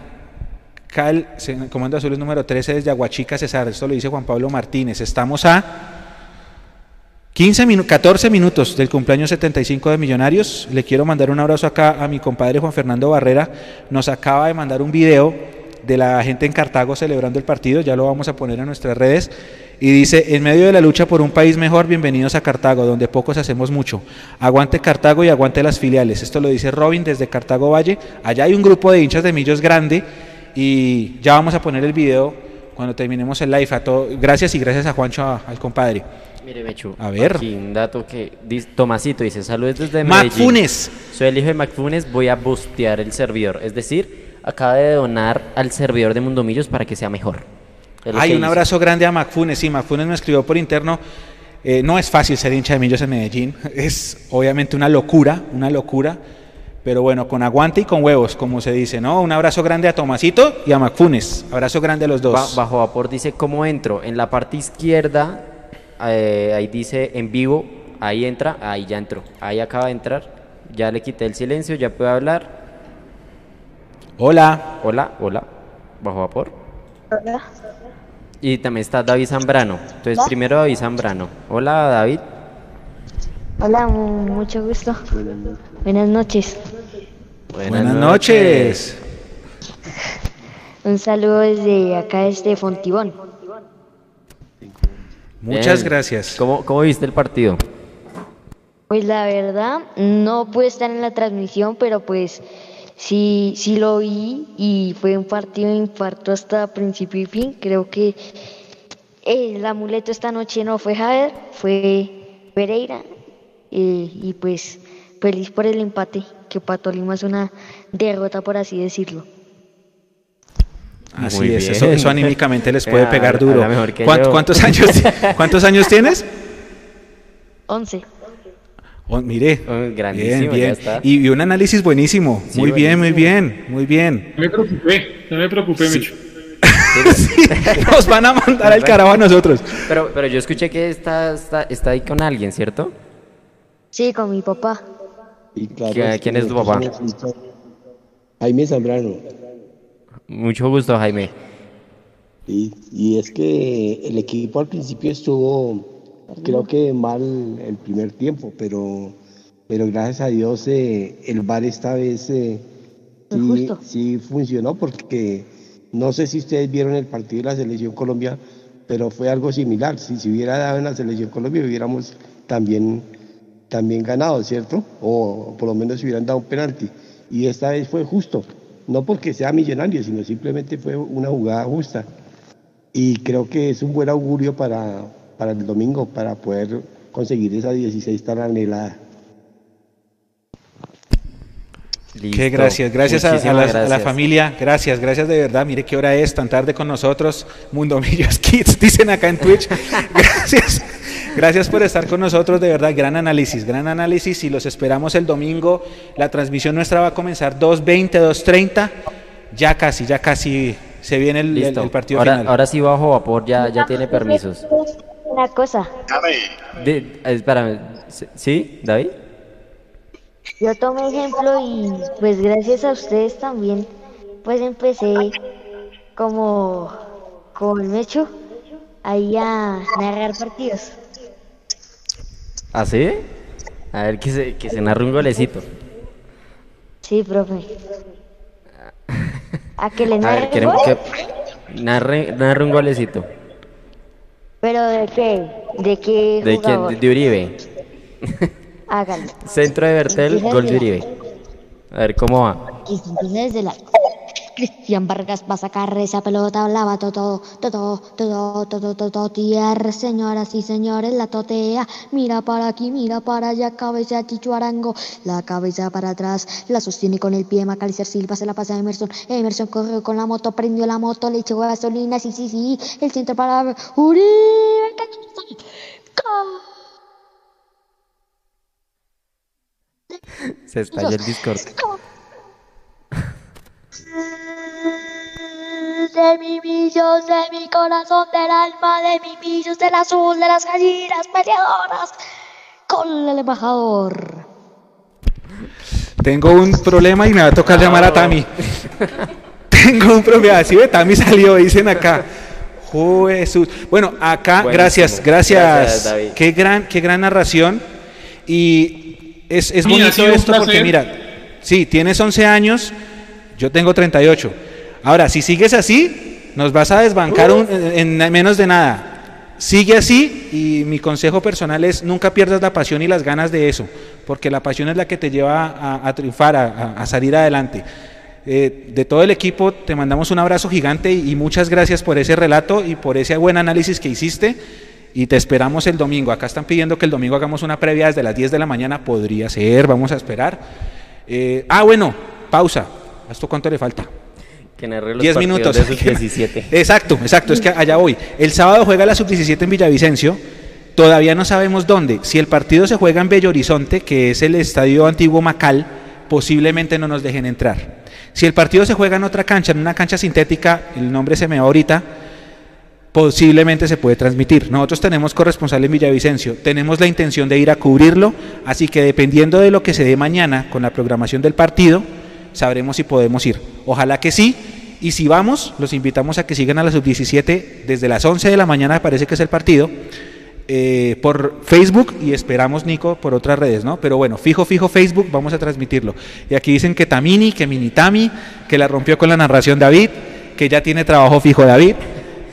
Cal, Comando Azul número 13 desde Aguachica, César. Esto lo dice Juan Pablo Martínez. Estamos a 15 minu- 14 minutos del cumpleaños 75 de Millonarios. Le quiero mandar un abrazo acá a mi compadre Juan Fernando Barrera. Nos acaba de mandar un video de la gente en Cartago celebrando el partido. Ya lo vamos a poner en nuestras redes. Y dice, en medio de la lucha por un país mejor, bienvenidos a Cartago, donde pocos hacemos mucho. Aguante Cartago y aguante las filiales. Esto lo dice Robin desde Cartago Valle. Allá hay un grupo de hinchas de Millos grande y ya vamos a poner el video cuando terminemos el live. A todo, gracias y gracias a Juancho, a- al compadre. Mire, Mechu. A ver. Aquí un dato que Tomasito dice, saludos desde Medellín. Funes. Soy el hijo de Mac Funes, voy a bustear el servidor. Es decir, acaba de donar al servidor de Mundomillos para que sea mejor. Hay un hizo. abrazo grande a Macfunes. Sí, Macfunes me escribió por interno. Eh, no es fácil ser hincha de Millos en Medellín. Es obviamente una locura, una locura. Pero bueno, con aguante y con huevos, como se dice, ¿no? Un abrazo grande a Tomasito y a Macfunes. Abrazo grande a los dos. Ba- bajo vapor dice cómo entro. En la parte izquierda, eh, ahí dice en vivo, ahí entra, ahí ya entró. Ahí acaba de entrar. Ya le quité el silencio, ya puede hablar. Hola. Hola, hola. Bajo vapor. Y también está David Zambrano. Entonces, Hola. primero David Zambrano. Hola, David. Hola, mu- mucho gusto. Buenas noches. Buenas, noches. Un saludo desde acá, desde Fontibón. Muchas Bien. gracias. ¿Cómo, ¿Cómo viste el partido? Pues la verdad, no pude estar en la transmisión, pero pues sí, sí lo vi y fue un partido de infarto hasta principio y fin. Creo que eh, el amuleto esta noche no fue Javier, fue Pereira. eh, y pues feliz por el empate, que para Tolima es una derrota, por así decirlo. Así Muy es, eso, eso anímicamente les puede pegar duro. mejor que ¿Cuánt- yo. ¿Cuántos, años, cuántos años tienes? 11. Oh, mire, grandísimo, bien, ya bien. está. Y, y un análisis buenísimo. Sí, muy bien, muy bien, muy bien. No me preocupé, no me preocupé, Micho. Nos van a mandar al carajo a nosotros. Pero, pero yo escuché que está, está, está ahí con alguien, ¿cierto? Sí, con mi papá. Y claro, ¿Qui- quién es tu papá? Jaime Zambrano. Mucho gusto, Jaime. Y, y es que el equipo al principio estuvo, creo que mal el primer tiempo, pero, pero gracias a Dios eh, el VAR esta vez eh, sí, sí funcionó porque no sé si ustedes vieron el partido de la Selección Colombia, pero fue algo similar. Si se hubiera dado en la Selección Colombia hubiéramos también, también ganado, ¿cierto? O por lo menos si hubieran dado un penalti. Y esta vez fue justo, no porque sea millonario, sino simplemente fue una jugada justa. Y creo que es un buen augurio para, para el domingo, para poder conseguir esa 16 tan anhelada. Qué gracias, gracias a, la familia, gracias, gracias de verdad. Mire qué hora es, tan tarde con nosotros. Mundo Millos Kids, dicen acá en Twitch. Gracias, gracias por estar con nosotros, de verdad. Gran análisis, gran análisis. Y los esperamos el domingo. La transmisión nuestra va a comenzar 2.20, 2.30. Ya casi, ya casi se viene el, el- Listo. el partido ahora, final. ahora sí, bajo vapor ya, ya tiene permisos. Una cosa, De, eh, espérame, ¿sí, David? yo tomé ejemplo y pues gracias a ustedes también, pues empecé como, como el Mecho, ahí a narrar partidos. ¿Ah, sí? A ver, que se, que se narre un golecito. Sí, profe. ¿A que le A narre ver, queremos gol? que narre, narre un golecito. ¿Pero de qué? ¿De qué ¿De jugador? Uribe. Hágalo. Centro de Bertel, gol de Uribe. A ver, ¿cómo va? Desde la... Cristian Vargas va a sacar esa pelota, lava todo, todo, todo, todo, todo, todo, tierra, señoras y señores, la totea, mira para aquí, mira para allá, cabeza Chichuarango, la cabeza para atrás, la sostiene con el pie, Macalister Silva se la pasa a Emerson, Emerson corrió con la moto, prendió la moto, le echó gasolina, sí, sí, sí, el centro para Uribe, Se estalló el Discord. De mi millos, de mi corazón, del alma, de mi millos, del azul, de las gallinas peleadoras, con el embajador. Tengo un problema y me va a tocar llamar a Tami. Tengo un problema. Si ve, Tami salió, dicen acá. Jesús. Bueno, acá, Buenísimo. gracias, gracias. Gracias, David. qué gran, qué gran narración. Y es, es Mira, bonito esto porque mira, sí, tienes 11 años, yo tengo 38. Ahora, si sigues así, nos vas a desbancar en, en menos de nada. Sigue así y mi consejo personal es nunca pierdas la pasión y las ganas de eso, porque la pasión es la que te lleva a, triunfar, a, salir adelante. Eh, de todo el equipo te mandamos un abrazo gigante y, y muchas gracias por ese relato y por ese buen análisis que hiciste y te esperamos el domingo. Acá están pidiendo que el domingo hagamos una previa desde las 10 de la mañana, podría ser, vamos a esperar. Eh, ah, bueno, pausa. ¿A esto cuánto le falta? Que narre los 10 partidos minutos. de sub-17. Exacto, exacto, es que allá voy. El sábado juega la sub-17 en Villavicencio. Todavía no sabemos dónde. Si el partido se juega en Bello Horizonte, que es el estadio antiguo Macal, posiblemente no nos dejen entrar. Si el partido se juega en otra cancha, en una cancha sintética, el nombre se me va ahorita, posiblemente se puede transmitir. Nosotros tenemos corresponsal en Villavicencio, tenemos la intención de ir a cubrirlo, así que dependiendo de lo que se dé mañana con la programación del partido, sabremos si podemos ir. Ojalá que sí, y si vamos, los invitamos a que sigan a la sub-17 desde las 11 de la mañana, parece que es el partido, eh, por Facebook y esperamos, Nico, por otras redes, ¿no? Pero bueno, fijo, fijo Facebook, vamos a transmitirlo. Y aquí dicen que Tamini, que Minitami, que la rompió con la narración David, que ya tiene trabajo fijo David.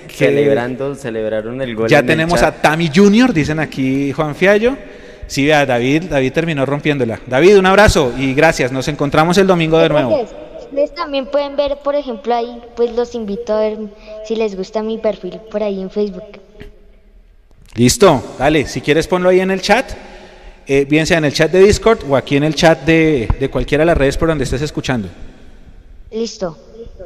que- Celebrando, celebraron el gol. ya tenemos a Tami Junior, dicen aquí Juan Fiallo. Sí, vea, David, David terminó rompiéndola. David, un abrazo y gracias. Nos encontramos el domingo de nuevo. Ustedes, ustedes también pueden ver, por ejemplo, ahí, pues los invito a ver si les gusta mi perfil por ahí en Facebook. Listo, dale, si quieres ponlo ahí en el chat, eh, bien sea en el chat de Discord o aquí en el chat de, de cualquiera de las redes por donde estés escuchando. Listo.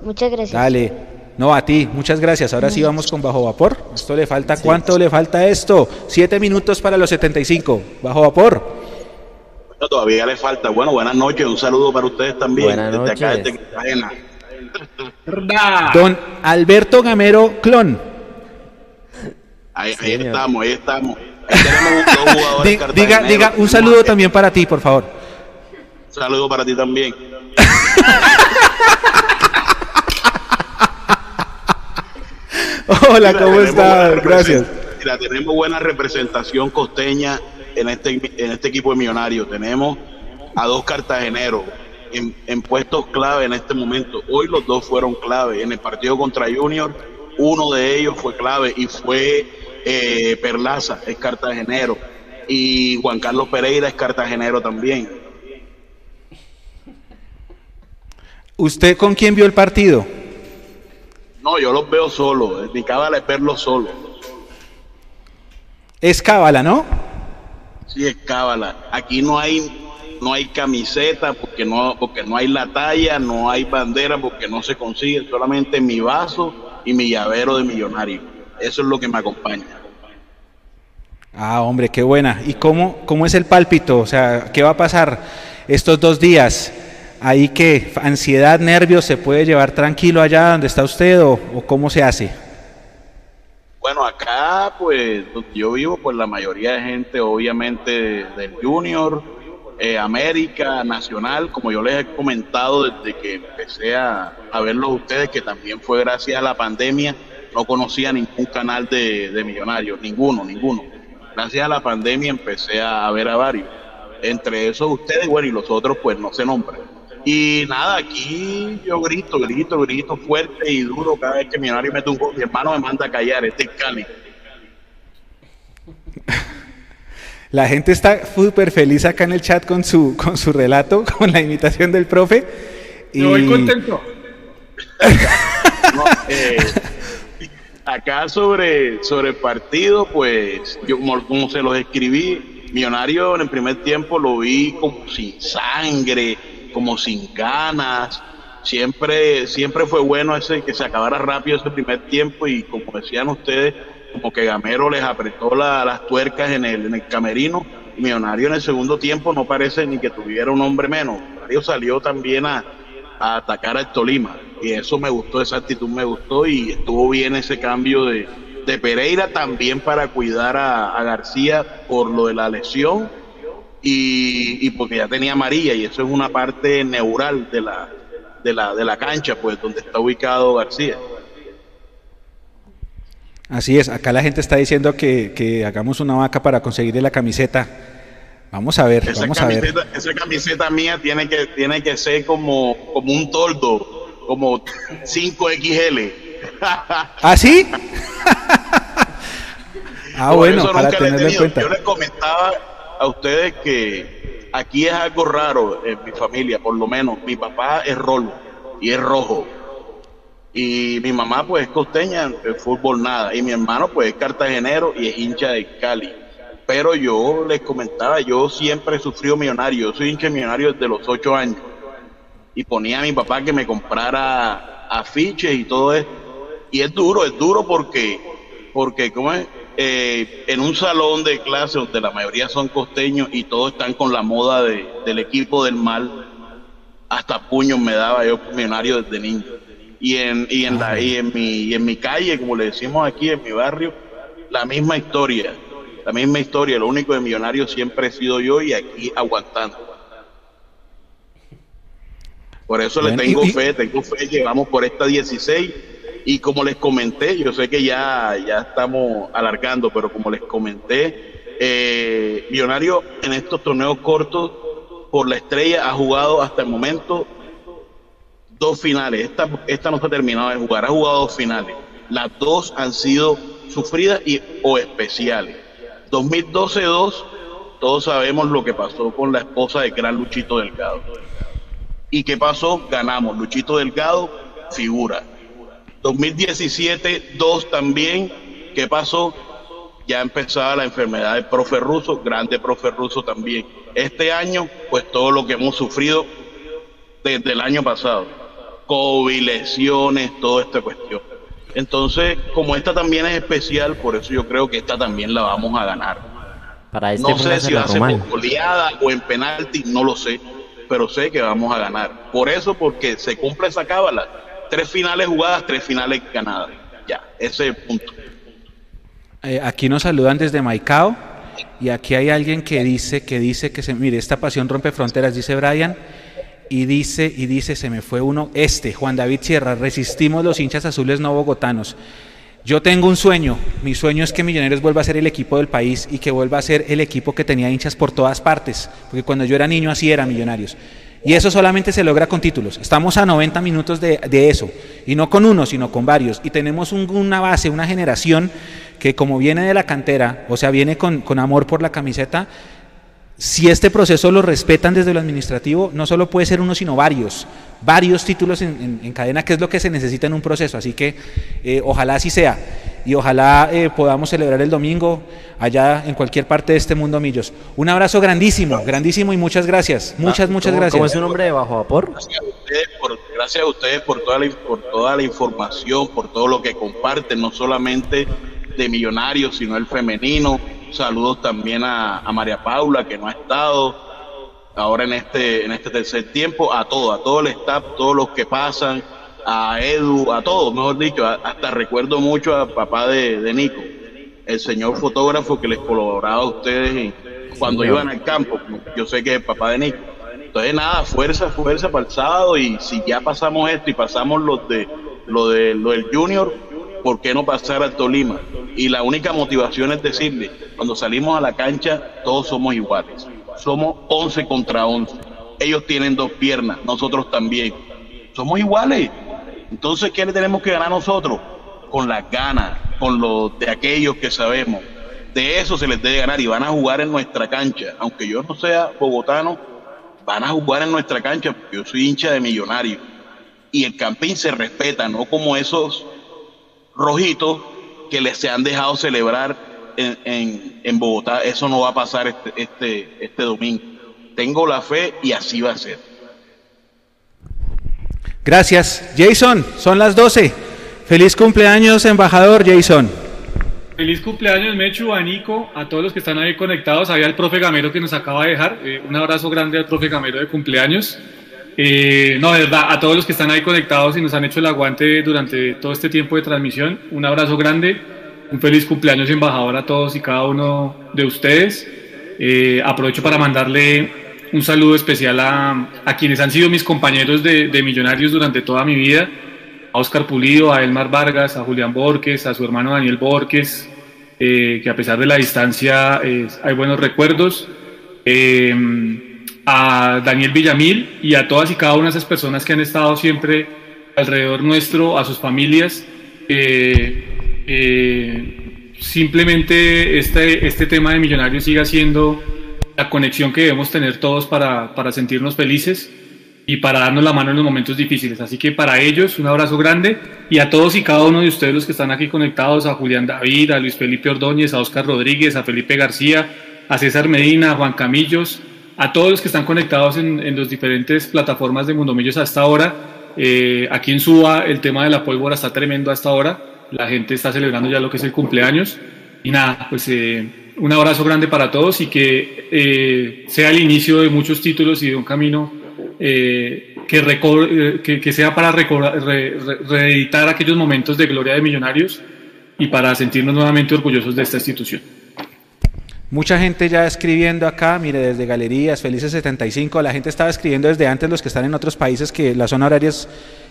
Muchas gracias. Dale, no a ti, muchas gracias. Ahora sí vamos con Bajo Vapor. Esto le falta, ¿cuánto le falta esto? Siete minutos para los 75. Bajo Vapor. Bueno, todavía le falta. Bueno, buenas noches. Un saludo para ustedes también. Buenas desde acá, noches. desde Cartagena. Don Alberto Gamero Clon. Ahí, ahí estamos, ahí estamos. Ahí tenemos dos jugadores Di- diga, diga un saludo también para ti, por favor. Un saludo para ti también. Hola, ¿cómo estás? Gracias. Mira, tenemos buena representación costeña en este, en este equipo de millonarios. Tenemos a dos cartageneros en, en puestos clave en este momento. Hoy los dos fueron clave. En el partido contra Junior, uno de ellos fue clave y fue eh, Perlaza, es cartagenero. Y Juan Carlos Pereira es cartagenero también. ¿Usted con quién vio el partido? No, yo los veo solo. Mi cábala es verlos solo. Es Cábala, ¿no? Sí, es cábala. Aquí no hay no hay camiseta porque no porque no hay la talla, no hay bandera porque no se consigue, solamente mi vaso y mi llavero de millonario. Eso es lo que me acompaña. Ah, hombre, qué buena. ¿Y cómo, cómo es el pálpito? O sea, ¿qué va a pasar estos dos días? Ahí que ansiedad, nervios, ¿se puede llevar tranquilo allá donde está usted o, cómo se hace? Bueno, acá pues yo vivo, pues la mayoría de gente obviamente del Junior, eh, América, Nacional, como yo les he comentado desde que empecé a, a verlos ustedes, que también fue gracias a la pandemia, no conocía ningún canal de, de millonarios, ninguno, ninguno. Gracias a la pandemia empecé a, a ver a varios. Entre esos ustedes, bueno, y los otros pues no se nombran. Y nada, aquí yo grito, grito, grito fuerte y duro cada vez que Millonario mete un gol. Mi hermano me manda a callar, este es Cali. La gente está súper feliz acá en el chat con su, con su relato, con la imitación del profe. Y... Me voy contento. No, eh, acá sobre, sobre el partido, pues yo como, como se los escribí, Millonario en el primer tiempo lo vi como sin sangre, como sin ganas. Siempre, siempre fue bueno ese que se acabara rápido ese primer tiempo y como decían ustedes, como que Gamero les apretó la- las tuercas en el, en el camerino. Y Millonario en el segundo tiempo no parece ni que tuviera un hombre menos. Millonario salió también a, a atacar al Tolima. y eso me gustó, esa actitud me gustó y estuvo bien ese cambio de, de Pereira también para cuidar a, García por lo de la lesión y, y, porque ya tenía amarilla y eso es una parte neural de la, de la, de la cancha, pues donde está ubicado García. Así es, acá la gente está diciendo que, que hagamos una vaca para conseguirle la camiseta. Vamos a ver, esa vamos camiseta, a ver. Esa camiseta mía tiene que, tiene que ser como, como un toldo, como 5XL. ¿Ah, sí? ah, bueno, para tenerlo en cuenta. Yo les comentaba a ustedes que aquí es algo raro en mi familia, por lo menos. Mi papá es rolo y es rojo. Y mi mamá pues es costeña, el fútbol nada. Y mi hermano pues es cartagenero y es hincha de Cali. Pero yo les comentaba, yo siempre he sufrido millonario. Yo soy hincha millonario desde los ocho años. Y ponía a mi papá que me comprara afiches y todo esto. Y es duro, es duro porque, porque ¿cómo es? Eh, en un salón de clase donde la mayoría son costeños y todos están con la moda de, del equipo del mal, hasta puños me daba yo millonario desde niño y en, y en, la, y en, mi, y en mi calle, como le decimos aquí en mi barrio, la misma historia, la misma historia, lo único de millonario siempre he sido yo y aquí aguantando. Por eso le tengo fe, tengo fe, llegamos por esta 16 y como les comenté, yo sé que ya, ya estamos alargando, pero como les comenté, eh, Millonario en estos torneos cortos por la estrella ha jugado hasta el momento dos finales. Esta, esta no está terminada de jugar, ha jugado dos finales. Las dos han sido sufridas y, o especiales. 2012-2, todos sabemos lo que pasó con la esposa de gran Luchito Delgado. ¿Y qué pasó? Ganamos. Luchito Delgado, figura. 2017-2 también, ¿qué pasó? Ya empezaba la enfermedad del profe ruso, grande profe ruso también. Este año, pues todo lo que hemos sufrido desde el año pasado COVID, lesiones, toda esta cuestión. Entonces, como esta también es especial, por eso yo creo que esta también la vamos a ganar. Para este no sé si va a ser por goleada o en penalti, no lo sé, pero sé que vamos a ganar. Por eso, porque se cumple esa cábala. Tres finales jugadas, tres finales ganadas. Ya, ese es el punto. Eh, aquí nos saludan desde Maicao y aquí hay alguien que dice que dice que se mire esta pasión rompe fronteras, dice Brian y dice, y dice, se me fue uno, este, Juan David Sierra, resistimos los hinchas azules no bogotanos. Yo tengo un sueño, mi sueño es que Millonarios vuelva a ser el equipo del país y que vuelva a ser el equipo que tenía hinchas por todas partes, porque cuando yo era niño así era Millonarios. Y eso solamente se logra con títulos. Estamos a 90 minutos de, eso, y no con uno, sino con varios. Y tenemos una base, una generación que como viene de la cantera, o sea, viene con, amor por la camiseta, si este proceso lo respetan desde lo administrativo, no solo puede ser uno, sino varios, varios títulos en, cadena, que es lo que se necesita en un proceso. Así que eh, ojalá así sea y ojalá eh, podamos celebrar el domingo allá en cualquier parte de este mundo, Millos. Un abrazo grandísimo, grandísimo y muchas gracias. Muchas, muchas gracias. ¿Cómo es su nombre de Bajo Vapor? Gracias a ustedes por, gracias a ustedes por, toda la, por toda la información, por todo lo que comparten, no solamente de Millonarios, sino el femenino Saludos también a, María Paula, que no ha estado ahora en este, en este tercer tiempo, a todo, a todo el staff, todos los que pasan, a Edu, a todos, mejor dicho, hasta recuerdo mucho a papá de, Nico, el señor fotógrafo que les colaboraba a ustedes cuando iban al campo, yo sé que es papá de Nico. Entonces nada, fuerza, fuerza para el sábado y si ya pasamos esto y pasamos los de lo de lo del junior, ¿por qué no pasar al Tolima? Y la única motivación es decirle, cuando salimos a la cancha, todos somos iguales. Somos 11 contra 11. Ellos tienen dos piernas, nosotros también. Somos iguales. Entonces, ¿qué le tenemos que ganar nosotros? Con las ganas, con lo de aquellos que sabemos. De eso se les debe ganar y van a jugar en nuestra cancha. Aunque yo no sea bogotano, van a jugar en nuestra cancha porque yo soy hincha de millonario. Y el campín se respeta, no como esos rojitos que les se han dejado celebrar en, en, Bogotá. Eso no va a pasar este, este, este domingo. Tengo la fe y así va a ser. Gracias. Jason, son las 12. Feliz cumpleaños, embajador Jason. Feliz cumpleaños, Mechu, a Nico, a todos los que están ahí conectados. Había el profe Gamero que nos acaba de dejar. Eh, un abrazo grande al profe Gamero de cumpleaños. Eh, no, de verdad, a todos los que están ahí conectados y nos han hecho el aguante durante todo este tiempo de transmisión, un abrazo grande, un feliz cumpleaños embajador a todos y cada uno de ustedes. Eh, aprovecho para mandarle un saludo especial a, quienes han sido mis compañeros de, Millonarios durante toda mi vida, a Oscar Pulido, a Elmar Vargas, a Julián Borges, a su hermano Daniel Borges, eh, que a pesar de la distancia hay buenos recuerdos a Daniel Villamil y a todas y cada una de esas personas que han estado siempre alrededor nuestro, a sus familias. Eh, eh, simplemente este, este tema de Millonarios siga siendo la conexión que debemos tener todos para, para sentirnos felices y para darnos la mano en los momentos difíciles. Así que para ellos un abrazo grande y a todos y cada uno de ustedes los que están aquí conectados, a Julián David, a Luis Felipe Ordóñez, a Oscar Rodríguez, a Felipe García, a César Medina, a Juan Camillos, a todos los que están conectados en, en las diferentes plataformas de Mundomillos hasta ahora. Eh, aquí en Suba el tema de la pólvora está tremendo hasta ahora. La gente está celebrando ya lo que es el cumpleaños. Y nada, pues eh, un abrazo grande para todos y que eh, sea el inicio de muchos títulos y de un camino que, que, que, sea para reeditar aquellos momentos de gloria de millonarios y para sentirnos nuevamente orgullosos de esta institución. Mucha gente ya escribiendo acá, mire, desde Galerías, Felices 75, la gente estaba escribiendo desde antes los que están en otros países que la zona horaria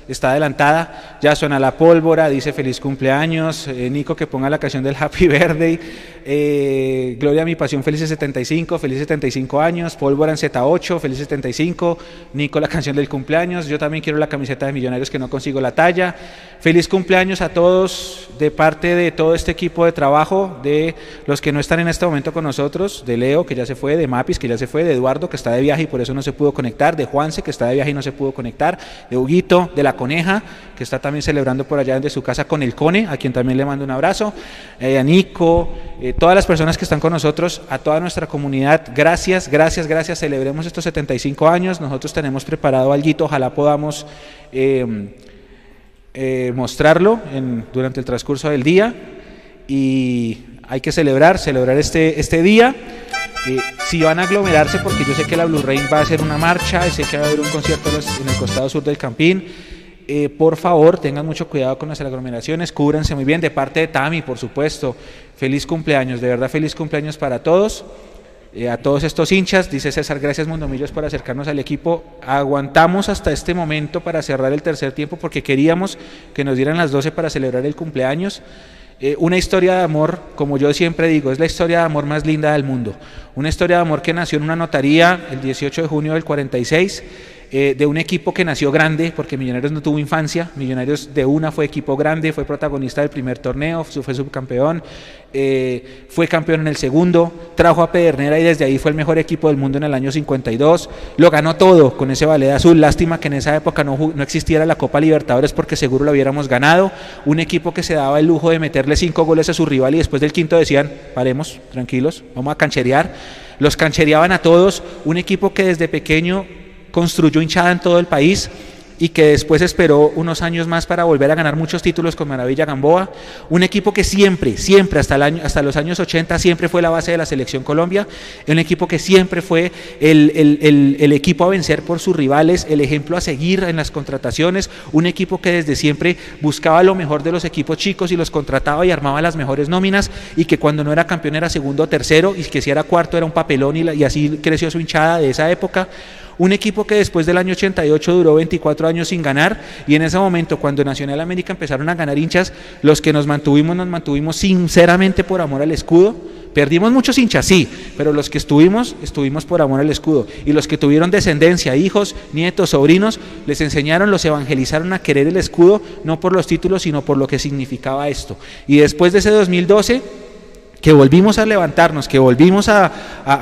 está adelantada, ya suena la pólvora, dice feliz cumpleaños, eh, Nico que ponga la canción del Happy Birthday, eh, Gloria mi pasión, feliz 75, feliz 75 años, pólvora en Z8, feliz 75, Nico la canción del cumpleaños, yo también quiero la camiseta de Millonarios que no consigo la talla, feliz cumpleaños a todos de parte de todo este equipo de trabajo, de los que no están en este momento con nosotros, de Leo que ya se fue, de Mapis que ya se fue, de Eduardo que está de viaje y por eso no se pudo conectar, de Juanse que está de viaje y no se pudo conectar, de Huguito, de la Coneja, que está también celebrando por allá desde su casa con el Cone, a quien también le mando un abrazo, eh, a Nico, eh, todas las personas que están con nosotros, a toda nuestra comunidad, gracias, gracias, gracias, celebremos estos 75 años, nosotros tenemos preparado algo, ojalá podamos em, eh, mostrarlo durante el transcurso del día. Y hay que celebrar, celebrar este, este día. si van a aglomerarse, porque yo sé que la Blue Rain va a hacer una marcha, sé que va a haber un concierto en el costado sur del Campín, eh, por favor, tengan mucho cuidado con las aglomeraciones, cúbranse muy bien, de parte de Tami, por supuesto. Feliz cumpleaños, de verdad feliz cumpleaños para todos. Eh, a todos estos hinchas, dice César, gracias Mundomillos por acercarnos al equipo. Aguantamos hasta este momento para cerrar el tercer tiempo porque queríamos que nos dieran las 12 para celebrar el cumpleaños. Eh, una historia de amor, como yo siempre digo, es la historia de amor más linda del mundo. Una historia de amor que nació en una notaría el 18 de junio del 46 eh, de un equipo que nació grande, porque Millonarios no tuvo infancia, Millonarios de una fue equipo grande, fue protagonista del primer torneo, fue subcampeón, eh, fue campeón en el segundo, trajo a Pedernera y desde ahí fue el mejor equipo del mundo en el año 52, lo ganó todo con ese ballet azul, lástima que en esa época no, no existiera la Copa Libertadores porque seguro lo hubiéramos ganado, un equipo que se daba el lujo de meterle cinco goles a su rival y después del quinto decían, paremos, tranquilos, vamos a cancherear, los canchereaban a todos, un equipo que desde pequeño construyó hinchada en todo el país y que después esperó unos años más para volver a ganar muchos títulos con Maravilla Gamboa, un equipo que siempre, siempre hasta, el año, hasta los años 80 siempre fue la base de la selección Colombia, un equipo que siempre fue el, el, el, equipo a vencer por sus rivales, el ejemplo a seguir en las contrataciones, un equipo que desde siempre buscaba lo mejor de los equipos chicos y los contrataba y armaba las mejores nóminas y que cuando no era campeón era segundo o tercero y que si era cuarto era un papelón y, y así creció su hinchada de esa época un equipo que después del año 88 duró 24 años sin ganar y en ese momento cuando Nacional América empezaron a ganar hinchas, los que nos mantuvimos nos mantuvimos sinceramente por amor al escudo. Perdimos muchos hinchas, sí, pero los que estuvimos, estuvimos por amor al escudo. Y los que tuvieron descendencia, hijos, nietos, sobrinos, les enseñaron, los evangelizaron a querer el escudo, no por los títulos, sino por lo que significaba esto. Y después de ese 2012, que volvimos a levantarnos, que volvimos a,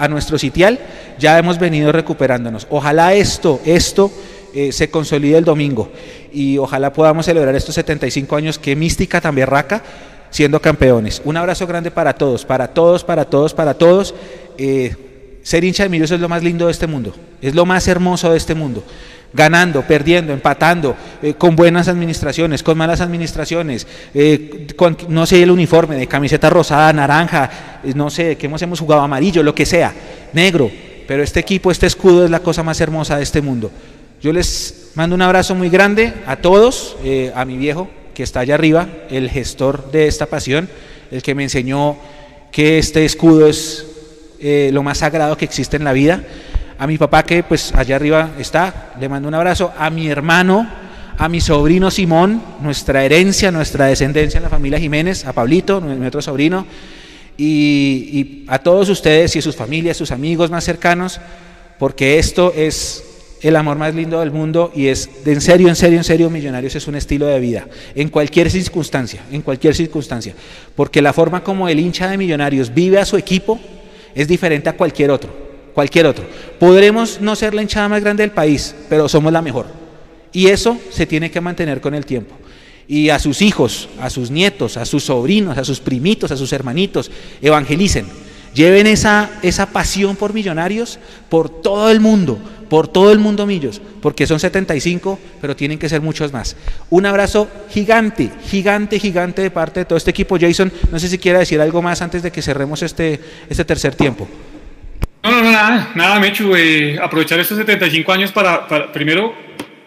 nuestro sitial, ya hemos venido recuperándonos. Ojalá esto, esto eh, se consolide el domingo y ojalá podamos celebrar estos 75 años, qué mística tan berraca, siendo campeones. Un abrazo grande para todos, para todos, para todos, para todos. Eh, ser hincha de Millos es lo más lindo de este mundo, es lo más hermoso de este mundo ganando, perdiendo, empatando, eh, con buenas administraciones, con malas administraciones, eh, con, no sé, el uniforme de camiseta rosada, naranja, eh, no sé, que hemos, hemos jugado amarillo, lo que sea, negro, pero este equipo, este escudo es la cosa más hermosa de este mundo. Yo les mando un abrazo muy grande a todos, a mi viejo que está allá arriba, el gestor de esta pasión, el que me enseñó que este escudo es lo más sagrado que existe en la vida. A mi papá que pues allá arriba está, le mando un abrazo. A mi hermano, a mi sobrino Simón, nuestra herencia, nuestra descendencia en la familia Jiménez, a Pablito, mi otro sobrino, y, y a todos ustedes y sus familias, sus amigos más cercanos, porque esto es el amor más lindo del mundo y es en serio, en serio, en serio, Millonarios es un estilo de vida, en cualquier circunstancia, en cualquier circunstancia, porque la forma como el hincha de Millonarios vive a su equipo es diferente a cualquier otro, cualquier otro. Podremos no ser la hinchada más grande del país, pero somos la mejor. Y eso se tiene que mantener con el tiempo. Y a sus hijos, a sus nietos, a sus sobrinos, a sus primitos, a sus hermanitos, evangelicen. Lleven esa, esa pasión por millonarios por todo el mundo, por todo el mundo Millos, porque son 75, pero tienen que ser muchos más. Un abrazo gigante, gigante, gigante de parte de todo este equipo. Jason, no sé si quiera decir algo más antes de que cerremos este, este tercer tiempo. No, no, nada, nada, Mechu, eh, aprovechar estos 75 años para, primero,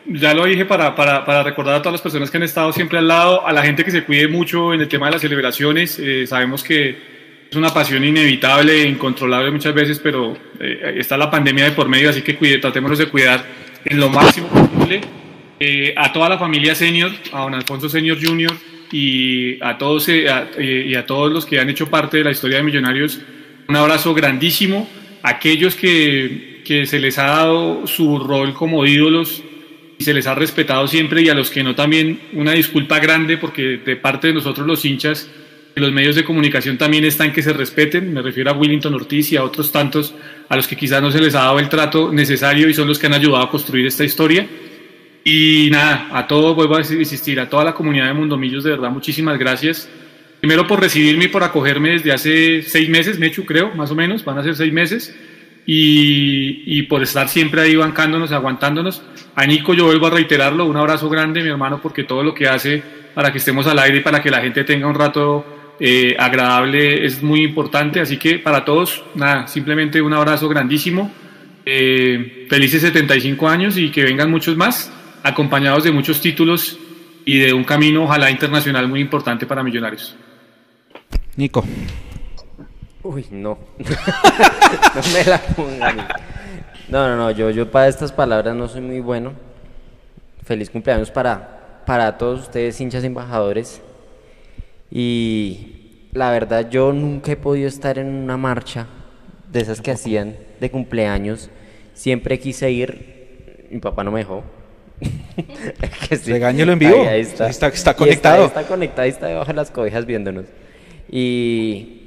ya lo dije, para, para, para, recordar a todas las personas que han estado siempre al lado, a la gente que se cuide mucho en el tema de las celebraciones, eh, sabemos que es una pasión inevitable incontrolable muchas veces, pero eh, está la pandemia de por medio, así que cuide, tratémonos de cuidar en lo máximo posible. Eh, a toda la familia senior, a don Alfonso Senior Jr. y a todos eh, y a todos los que han hecho parte de la historia de Millonarios, un abrazo grandísimo. Aquellos que, que se les ha dado su rol como ídolos y se les ha respetado siempre y a los que no también una disculpa grande porque de parte de nosotros los hinchas los medios de comunicación también están que se respeten, me refiero a Willington Ortiz y a otros tantos a los que quizás no se les ha dado el trato necesario y son los que han ayudado a construir esta historia. Y nada, a todos vuelvo a insistir, a toda la comunidad de Mundomillos, de verdad, muchísimas gracias. Primero por recibirme y por acogerme desde hace seis meses, Mechu creo, más o menos, van a ser seis meses. Y, por estar siempre ahí bancándonos, aguantándonos. A Nico yo vuelvo a reiterarlo, un abrazo grande, mi hermano, porque todo lo que hace para que estemos al aire y para que la gente tenga un rato eh, agradable es muy importante. Así que para todos, nada, simplemente un abrazo grandísimo. Eh, felices 75 años y que vengan muchos más, acompañados de muchos títulos y de un camino, ojalá internacional, muy importante para Millonarios. Nico. Uy, no. no me la pongan. No, no, no, yo, yo para estas palabras no soy muy bueno. Feliz cumpleaños para, para todos ustedes, hinchas embajadores. Y la verdad yo nunca he podido estar en una marcha de esas que hacían de cumpleaños. Siempre quise ir, mi papá no me dejó. Regáñelo en vivo. Ahí, está. Está, conectado. Está, conectado y está debajo de las cobijas viéndonos. Y,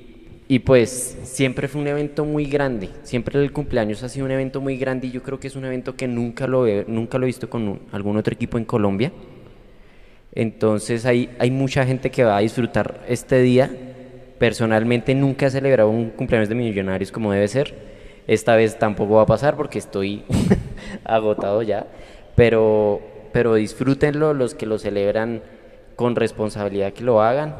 y pues siempre fue un evento muy grande. Siempre el cumpleaños ha sido un evento muy grande y yo creo que es un evento que nunca lo he, nunca lo he visto con algún otro equipo en Colombia. Entonces hay, hay mucha gente que va a disfrutar este día. Personalmente nunca he celebrado un cumpleaños de millonarios como debe ser. Esta vez tampoco va a pasar porque estoy agotado ya. Pero, pero disfrútenlo los que lo celebran con responsabilidad que lo hagan.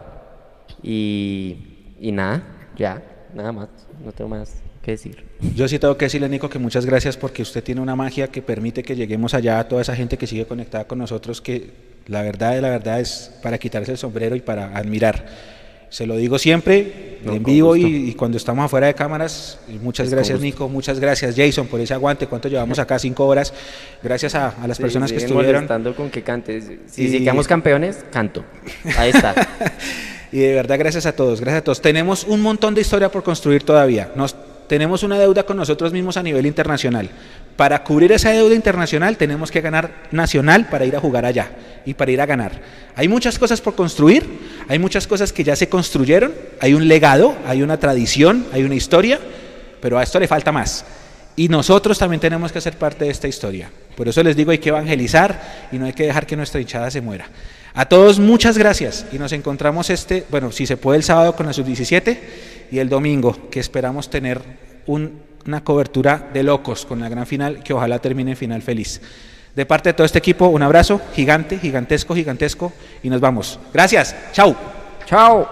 Y, y nada, ya, nada más. No tengo más que decir. Yo sí tengo que decirle, Nico, que muchas gracias porque usted tiene una magia que permite que lleguemos allá a toda esa gente que sigue conectada con nosotros, que la verdad de la verdad es para quitarse el sombrero y para admirar. Se lo digo siempre, en vivo y, cuando estamos afuera de cámaras. Muchas gracias, Nico. Muchas gracias, Jason, por ese aguante. ¿Cuánto llevamos acá? Cinco horas. Gracias a, las personas que estuvieron. con que cantes. Si, si quedamos campeones, canto. Ahí está. y de verdad, gracias a todos. Gracias a todos. Tenemos un montón de historia por construir todavía. Nos tenemos una deuda con nosotros mismos a nivel internacional. Para cubrir esa deuda internacional tenemos que ganar nacional para ir a jugar allá y para ir a ganar. Hay muchas cosas por construir, hay muchas cosas que ya se construyeron, hay un legado, hay una tradición, hay una historia, pero a esto le falta más. Y nosotros también tenemos que ser parte de esta historia. Por eso les digo, hay que evangelizar y no hay que dejar que nuestra hinchada se muera. A todos muchas gracias y nos encontramos este, bueno, si se puede el sábado con la sub-17 y el domingo, que esperamos tener una cobertura de locos con la gran final, que ojalá termine en final feliz. De parte de todo este equipo, un abrazo gigante, gigantesco, gigantesco y nos vamos. Gracias. Chao. Chao.